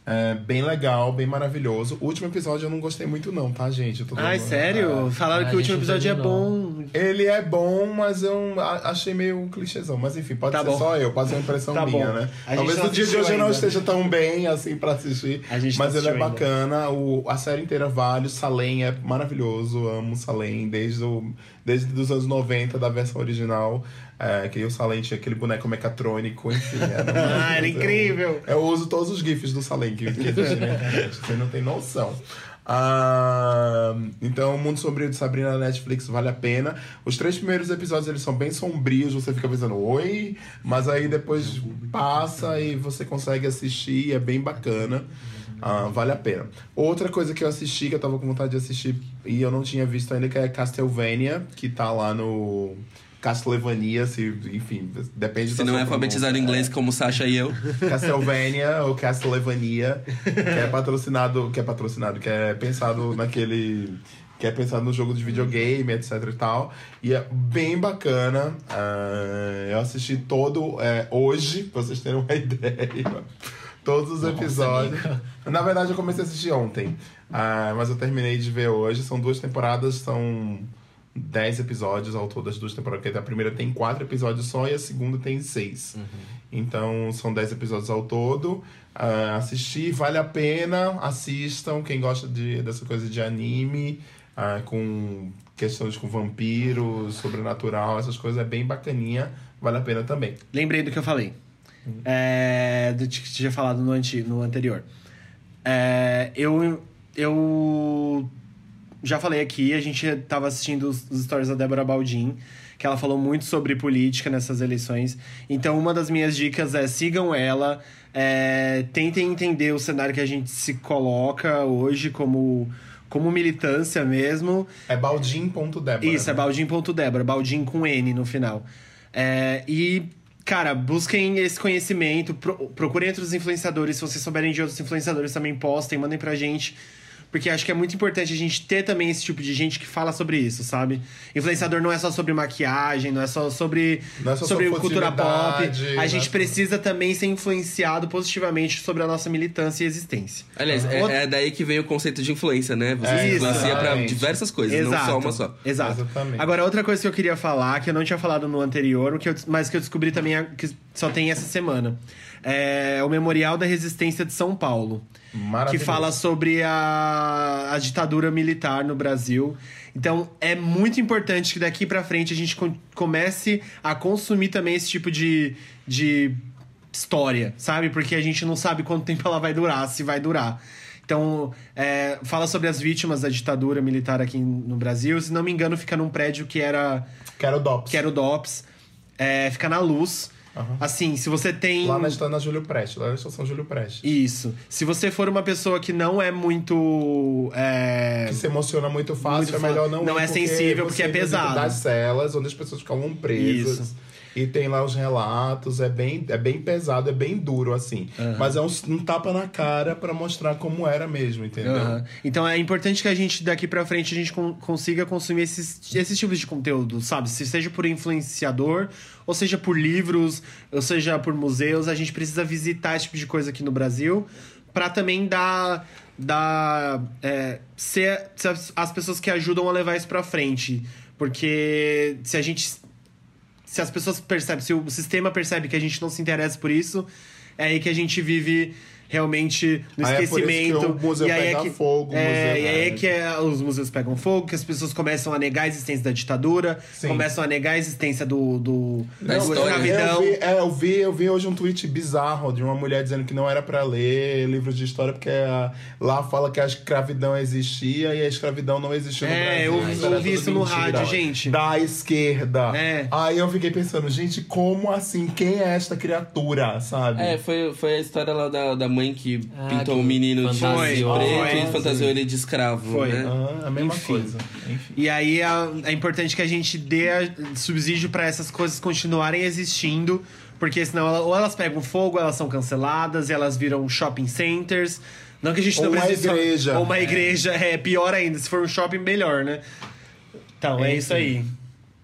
[SPEAKER 1] É bem legal, bem maravilhoso. O último episódio eu não gostei muito, não, tá, gente? Eu tô
[SPEAKER 3] Ai, sério? Falaram
[SPEAKER 2] Ah,
[SPEAKER 3] que o último episódio é bom.
[SPEAKER 1] Ele é bom, mas eu achei meio clichêzão. Mas enfim, pode
[SPEAKER 3] Tá
[SPEAKER 1] ser
[SPEAKER 3] bom.
[SPEAKER 1] só eu, pode ser uma impressão
[SPEAKER 3] Tá
[SPEAKER 1] minha,
[SPEAKER 3] bom.
[SPEAKER 1] né? Talvez
[SPEAKER 3] não
[SPEAKER 1] no dia de hoje eu não
[SPEAKER 3] ainda.
[SPEAKER 1] esteja tão bem assim pra assistir. Mas ele é
[SPEAKER 3] ainda.
[SPEAKER 1] bacana, o, a série inteira vale. O Salem é maravilhoso, amo o Salem desde o, desde os anos 90, da versão original. É, que o Salem tinha aquele boneco mecatrônico, enfim. Era uma-
[SPEAKER 3] Ah, era incrível!
[SPEAKER 1] Eu uso todos os GIFs do Salem que, que existem na internet, você não tem noção. Ah, então, o Mundo Sombrio de Sabrina na Netflix vale a pena. Os três primeiros episódios eles são bem sombrios, você fica pensando, oi, mas aí depois passa e você consegue assistir, é bem bacana. Ah, vale a pena. Outra coisa que eu assisti, que eu tava com vontade de assistir e eu não tinha visto ainda, que é Castlevania, que tá lá no Castlevania, se, enfim, depende
[SPEAKER 4] Se não é alfabetizado em inglês como Sasha e eu.
[SPEAKER 1] Castlevania ou Castlevania, que é patrocinado, que é patrocinado, que é pensado naquele que é pensado no jogo de videogame, etc e tal. E é bem bacana. Ah, eu assisti todo é, hoje, pra vocês terem uma ideia. Todos os episódios. Na verdade, eu comecei a assistir ontem. Ah, mas eu terminei de ver hoje. São duas temporadas, são 10 episódios ao todo das duas temporadas. Porque a primeira tem quatro episódios só e a segunda tem seis. Então são 10 episódios ao todo. Ah, assistir, vale a pena, assistam. Quem gosta de, dessa coisa de anime, ah, com questões com vampiros, sobrenatural, essas coisas, é bem bacaninha, vale a pena também.
[SPEAKER 3] Lembrei do que eu falei. É, do que tinha falado no, anti, no anterior. É, eu, eu já falei aqui, a gente tava assistindo os, os stories da Débora Baldin, que ela falou muito sobre política nessas eleições. Então, uma das minhas dicas é sigam ela, é, tentem entender o cenário que a gente se coloca hoje como, como militância mesmo.
[SPEAKER 1] É baldim.débora.
[SPEAKER 3] Isso, é
[SPEAKER 1] né?
[SPEAKER 3] baldim.débora, baldim com N no final. É, e, cara, busquem esse conhecimento, pro- procurem entre os influenciadores, se vocês souberem de outros influenciadores também postem, mandem pra gente. Porque acho que é muito importante a gente ter também esse tipo de gente que fala sobre isso, sabe? Influenciador não é só sobre maquiagem, não é só sobre,
[SPEAKER 1] Não é só
[SPEAKER 3] sobre
[SPEAKER 1] sobre
[SPEAKER 3] cultura pop. A
[SPEAKER 1] né?
[SPEAKER 3] gente precisa também ser influenciado positivamente sobre a nossa militância e existência.
[SPEAKER 4] Aliás, é,
[SPEAKER 3] Outra-
[SPEAKER 4] é daí que vem o conceito de influência, né? Você
[SPEAKER 1] É,
[SPEAKER 4] se influencia pra diversas coisas, não só uma só.
[SPEAKER 3] Exato.
[SPEAKER 1] Exatamente.
[SPEAKER 3] Agora, outra coisa que eu queria falar, que eu não tinha falado no anterior, mas que eu descobri também, é- que só tem essa semana. É o Memorial da Resistência de São Paulo. Que fala sobre a, a ditadura militar no Brasil. Então, é muito importante que daqui pra frente a gente com- comece a consumir também esse tipo de, de história, sabe? Porque a gente não sabe quanto tempo ela vai durar, se vai durar. Então, é, fala sobre as vítimas da ditadura militar aqui no Brasil. Se não me engano, fica num prédio que era,
[SPEAKER 1] Quero DOPS.
[SPEAKER 3] que era o DOPS. É, fica na luz.
[SPEAKER 1] Aham.
[SPEAKER 3] Assim, se você tem.
[SPEAKER 1] Lá na, na Júlio Prestes, lá na estação Júlio Prestes.
[SPEAKER 3] Isso. Se você for uma pessoa que não é muito. é,
[SPEAKER 1] Que se emociona muito fácil,
[SPEAKER 3] Muito
[SPEAKER 1] é melhor não
[SPEAKER 3] não
[SPEAKER 1] ir,
[SPEAKER 3] é sensível, porque é
[SPEAKER 1] entra dentro
[SPEAKER 3] pesado.
[SPEAKER 1] das celas, onde as pessoas ficavam presas.
[SPEAKER 3] Isso.
[SPEAKER 1] E tem lá os relatos, é bem, é bem pesado, é bem duro, assim. Mas é um, um tapa na cara pra mostrar como era mesmo, entendeu?
[SPEAKER 3] Aham. Então é importante que a gente, daqui pra frente, a gente con- consiga consumir esses, esses tipos de conteúdo, sabe? Se seja por influenciador, ou seja por livros, ou seja por museus, a gente precisa visitar esse tipo de coisa aqui no Brasil pra também dar. dar é, ser, ser as- as pessoas que ajudam a levar isso pra frente. Porque se a gente se as pessoas percebem, se o sistema percebe que a gente não se interessa por isso, é aí que a gente vive realmente no
[SPEAKER 1] Aí é por isso que
[SPEAKER 3] esquecimento.
[SPEAKER 1] o museu
[SPEAKER 3] e aí
[SPEAKER 1] pega
[SPEAKER 3] é que,
[SPEAKER 1] fogo,
[SPEAKER 3] é,
[SPEAKER 1] museu-
[SPEAKER 3] e aí é
[SPEAKER 1] é.
[SPEAKER 3] que é- os museus pegam fogo, que as pessoas começam a negar a existência da ditadura,
[SPEAKER 1] Sim.
[SPEAKER 3] começam a negar a existência do, do
[SPEAKER 4] Da
[SPEAKER 3] escravidão.
[SPEAKER 1] Eu vi, é, eu, vi, eu vi hoje um tweet bizarro de uma mulher dizendo que não era pra ler livros de história porque a- lá fala que a escravidão existia e a escravidão não existiu no
[SPEAKER 3] É,
[SPEAKER 1] Brasil.
[SPEAKER 3] eu
[SPEAKER 1] Isso
[SPEAKER 3] ouvi isso no
[SPEAKER 1] mentira.
[SPEAKER 3] rádio, gente.
[SPEAKER 1] Da esquerda.
[SPEAKER 3] É.
[SPEAKER 1] Aí eu fiquei pensando, gente, como assim? Quem é esta criatura, sabe?
[SPEAKER 4] É, foi, foi a história lá da, da mãe que
[SPEAKER 2] Ah,
[SPEAKER 4] pintou
[SPEAKER 2] que
[SPEAKER 4] o menino de preto
[SPEAKER 3] Foi.
[SPEAKER 4] e fantasiou ele de escravo,
[SPEAKER 3] Foi.
[SPEAKER 4] né?
[SPEAKER 1] Ah, a mesma
[SPEAKER 3] Enfim.
[SPEAKER 1] coisa. Enfim.
[SPEAKER 3] E aí é, é importante que a gente dê subsídio pra essas coisas continuarem existindo, porque senão ela- ou elas pegam fogo, elas são canceladas, e elas viram shopping centers. Não que a gente
[SPEAKER 1] Ou
[SPEAKER 3] não
[SPEAKER 1] uma
[SPEAKER 3] precise.
[SPEAKER 1] igreja.
[SPEAKER 3] Ou uma igreja, é pior ainda. Se for um shopping, melhor, né? Então, é
[SPEAKER 1] Enfim.
[SPEAKER 3] isso aí.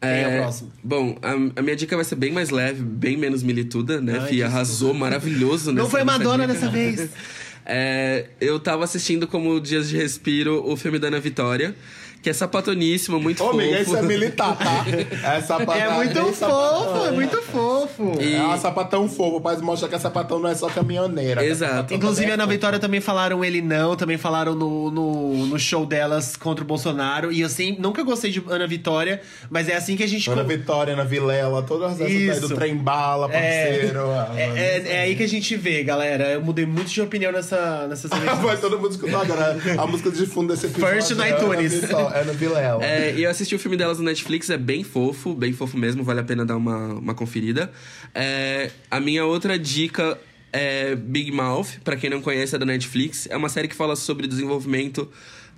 [SPEAKER 3] Quem é o
[SPEAKER 4] É,
[SPEAKER 3] próximo?
[SPEAKER 4] Bom, a, a minha dica vai ser bem mais leve, bem menos milituda, né?
[SPEAKER 3] Ai, desculpa.
[SPEAKER 4] arrasou maravilhoso
[SPEAKER 3] Não
[SPEAKER 4] nessa-
[SPEAKER 3] foi
[SPEAKER 4] nessa
[SPEAKER 3] Madonna dessa vez.
[SPEAKER 4] É, eu tava assistindo como Dias de Respiro o filme da Ana Vitória, que é sapatoníssimo, muito
[SPEAKER 1] Ô,
[SPEAKER 4] fofo.
[SPEAKER 1] amiga, isso é militar, tá? É sapatão.
[SPEAKER 3] É muito
[SPEAKER 1] sapatão.
[SPEAKER 3] fofo, é muito fofo.
[SPEAKER 4] E-
[SPEAKER 1] É uma sapatão fofo, mas mostra que a sapatão não é só caminhoneira.
[SPEAKER 4] Exato.
[SPEAKER 1] A sapatão
[SPEAKER 3] Inclusive, a
[SPEAKER 1] é
[SPEAKER 3] Ana. Vitória também falaram ele não, também falaram no, no, no show delas contra o Bolsonaro. E eu sempre, nunca gostei de Ana Vitória, mas é assim que a gente.
[SPEAKER 1] Ana Vitória, Ana Vilela, todas essas aí
[SPEAKER 3] Isso.
[SPEAKER 1] do trem bala, parceiro. ah,
[SPEAKER 3] É, é, é aí que a gente vê, galera. Eu mudei muito de opinião nessa, nessas eleições.
[SPEAKER 1] Vai todo mundo escutar agora a música de fundo desse episódio.
[SPEAKER 3] First no
[SPEAKER 1] é Ana
[SPEAKER 3] iTunes.
[SPEAKER 1] Ana Vilela.
[SPEAKER 4] É, e eu assisti o filme delas no Netflix, é bem fofo, bem fofo mesmo, vale a pena dar uma, uma conferida. É, a minha outra dica é Big Mouth, pra quem não conhece, é da Netflix. É uma série que fala sobre desenvolvimento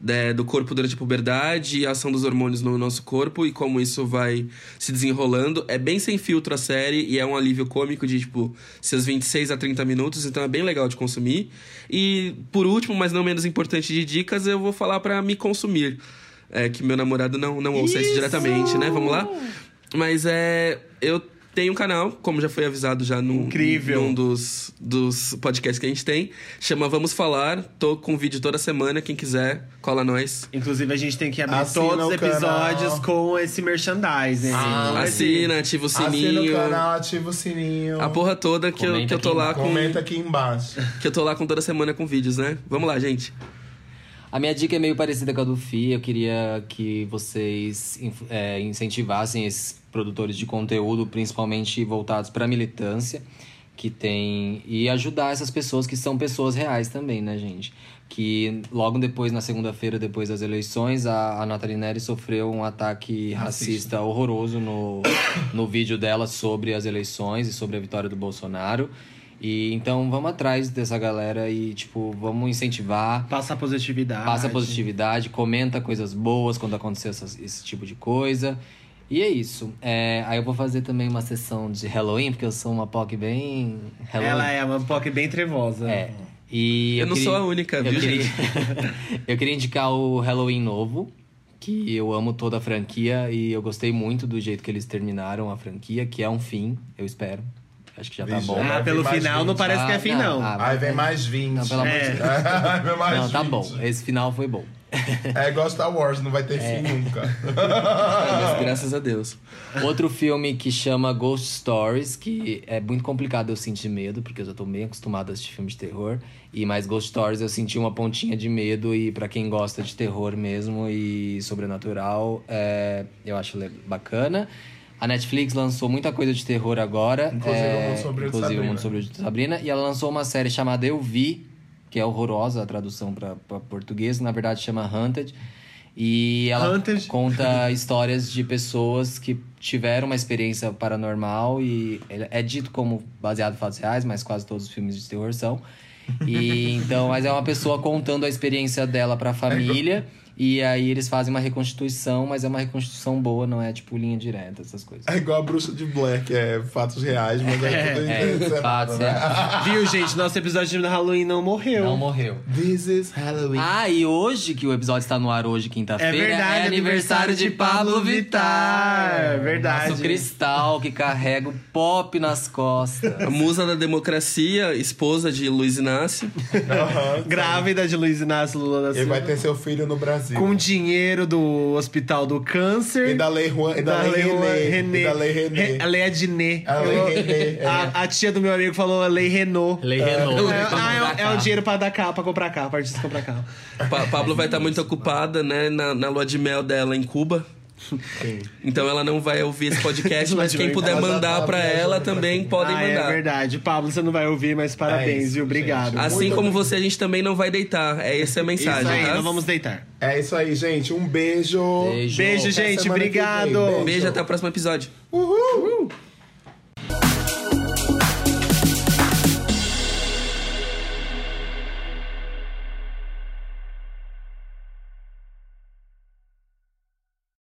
[SPEAKER 4] né, do corpo durante a puberdade e a ação dos hormônios no nosso corpo e como isso vai se desenrolando. É bem sem filtro a série e é um alívio cômico de, tipo, seus 26 a 30 minutos, então é bem legal de consumir. E, por último, mas não menos importante de dicas, eu vou falar pra me consumir. É, que meu namorado não, não ouça isso
[SPEAKER 3] Isso!
[SPEAKER 4] diretamente, né? Vamos lá? Mas é. Eu tenho um canal, como já foi avisado já num,
[SPEAKER 3] Incrível.
[SPEAKER 4] num dos, dos podcasts que a gente tem. Chama Vamos Falar. Tô com vídeo toda semana. Quem quiser, cola nós.
[SPEAKER 3] Inclusive, a gente tem que abrir
[SPEAKER 1] Assina
[SPEAKER 3] todos os episódios
[SPEAKER 1] canal.
[SPEAKER 3] com esse merchandising.
[SPEAKER 2] Ah,
[SPEAKER 4] Assina, ativa o sininho.
[SPEAKER 1] Assina o canal, ativa o sininho.
[SPEAKER 4] A porra toda que eu, que eu tô lá com.
[SPEAKER 1] Comenta aqui embaixo.
[SPEAKER 4] Que eu tô lá com toda semana com vídeos, né? Vamos lá, gente.
[SPEAKER 2] A minha dica é meio parecida com a do Fi. Eu queria que vocês é, incentivassem esses produtores de conteúdo, principalmente voltados para a militância, que tem e ajudar essas pessoas que são pessoas reais também, né, gente? Que logo depois, na segunda-feira, depois das eleições, a, a Nathalie Neri sofreu um ataque racista, horroroso no, no vídeo dela sobre as eleições e sobre a vitória do Bolsonaro. E então vamos atrás dessa galera e, tipo, vamos incentivar.
[SPEAKER 3] Passa a positividade.
[SPEAKER 2] Passa positividade, comenta coisas boas quando acontecer essas- esse tipo de coisa. E é isso. É, aí eu vou fazer também uma sessão de Halloween, porque eu sou uma POC bem. Halloween.
[SPEAKER 3] Ela é uma POC bem trevosa.
[SPEAKER 2] É. E
[SPEAKER 4] Eu não sou a única,
[SPEAKER 2] eu
[SPEAKER 4] viu,
[SPEAKER 2] queria,
[SPEAKER 4] gente?
[SPEAKER 2] eu queria indicar o Halloween novo, que eu amo toda a franquia e eu gostei muito do jeito que eles terminaram a franquia, que é um fim, eu espero. Acho que já tá
[SPEAKER 1] Vixe,
[SPEAKER 2] bom.
[SPEAKER 3] Ah, pelo
[SPEAKER 1] mais
[SPEAKER 3] final não
[SPEAKER 1] 20.
[SPEAKER 3] parece que é
[SPEAKER 2] Ah,
[SPEAKER 3] fim,
[SPEAKER 2] não.
[SPEAKER 3] não.
[SPEAKER 2] Ah,
[SPEAKER 1] Aí vem mais 20.
[SPEAKER 2] Não, pelo amor de
[SPEAKER 3] É.
[SPEAKER 2] Deus.
[SPEAKER 1] Aí vem mais
[SPEAKER 2] Não, tá
[SPEAKER 1] 20.
[SPEAKER 2] bom. Esse final foi bom.
[SPEAKER 1] É igual Star Wars, não vai ter
[SPEAKER 2] É.
[SPEAKER 1] fim nunca.
[SPEAKER 4] Mas graças a Deus.
[SPEAKER 2] Outro filme que chama Ghost Stories, que é muito complicado eu sentir medo, porque eu já tô bem acostumado a assistir filmes de terror. E mais Ghost Stories eu senti uma pontinha de medo, e pra quem gosta de terror mesmo e sobrenatural, é, eu acho le- bacana. A Netflix lançou muita coisa de terror agora.
[SPEAKER 1] Inclusive
[SPEAKER 2] é,
[SPEAKER 1] o Mundo Sombrio de
[SPEAKER 2] inclusive o
[SPEAKER 1] Sabrina.
[SPEAKER 2] Mundo Sombrio de Sabrina. E ela lançou uma série chamada Eu Vi, que é horrorosa a tradução pra português, na verdade chama Hunted. E ela
[SPEAKER 3] Hunted.
[SPEAKER 2] conta histórias de pessoas que tiveram uma experiência paranormal e é dito como baseado em fatos reais, mas quase todos os filmes de terror são. E então, mas é uma pessoa contando a experiência dela pra família. E aí eles fazem uma reconstituição, mas é uma reconstituição boa, não é tipo linha direta, essas coisas.
[SPEAKER 1] É igual a bruxa de que é fatos reais, mas é, tudo
[SPEAKER 2] É, fatos
[SPEAKER 1] né?
[SPEAKER 2] reais.
[SPEAKER 3] Viu, gente? Nosso episódio de Halloween não morreu.
[SPEAKER 2] Não morreu.
[SPEAKER 1] This is Halloween.
[SPEAKER 2] Ah, e hoje, que o episódio está no ar hoje,
[SPEAKER 3] é
[SPEAKER 2] quinta-feira,
[SPEAKER 3] verdade,
[SPEAKER 2] é aniversário de Pablo Vittar.
[SPEAKER 3] É verdade.
[SPEAKER 2] Nosso cristal que carrega o pop nas costas.
[SPEAKER 4] A musa da democracia, esposa de Luiz Inácio.
[SPEAKER 1] Aham.
[SPEAKER 3] Grávida de Luiz Inácio Lula da
[SPEAKER 1] Ele
[SPEAKER 3] Silva.
[SPEAKER 1] vai ter seu filho no Brasil.
[SPEAKER 3] Com dinheiro do Hospital do Câncer.
[SPEAKER 1] E da Lei Juan, e da, Lei René.
[SPEAKER 3] René.
[SPEAKER 1] E da Lei René.
[SPEAKER 3] Re- A Lei Adnet.
[SPEAKER 1] A Lei René, é.
[SPEAKER 3] A, a tia do meu amigo falou a Lei Renault.
[SPEAKER 2] Lei Renault.
[SPEAKER 3] É, ah, é- é, o dinheiro pra dar carro, pra comprar carro, pra artista comprar carro.
[SPEAKER 4] Pa Pablo vai estar muito ocupada, né, na, na lua de mel dela em Cuba.
[SPEAKER 1] Sim.
[SPEAKER 4] Então ela não vai ouvir esse podcast, mas quem puder mandar pra
[SPEAKER 1] viajando
[SPEAKER 4] ela também
[SPEAKER 1] Cuba.
[SPEAKER 4] podem
[SPEAKER 3] ah, é
[SPEAKER 4] mandar.
[SPEAKER 3] verdade. Pablo, você não vai ouvir, mas parabéns,
[SPEAKER 1] isso,
[SPEAKER 3] viu? Obrigado.
[SPEAKER 1] gente.
[SPEAKER 4] Assim
[SPEAKER 1] Muito
[SPEAKER 4] como
[SPEAKER 1] obrigado.
[SPEAKER 4] você, a gente também não vai deitar. É essa a
[SPEAKER 3] Isso
[SPEAKER 4] mensagem,
[SPEAKER 3] aí,
[SPEAKER 4] tá?
[SPEAKER 3] não vamos deitar.
[SPEAKER 1] É isso aí, gente. Um beijo.
[SPEAKER 2] Beijo.
[SPEAKER 3] Beijo, gente. Obrigado.
[SPEAKER 1] Beijo.
[SPEAKER 4] Beijo, até o próximo episódio.
[SPEAKER 1] Uhul.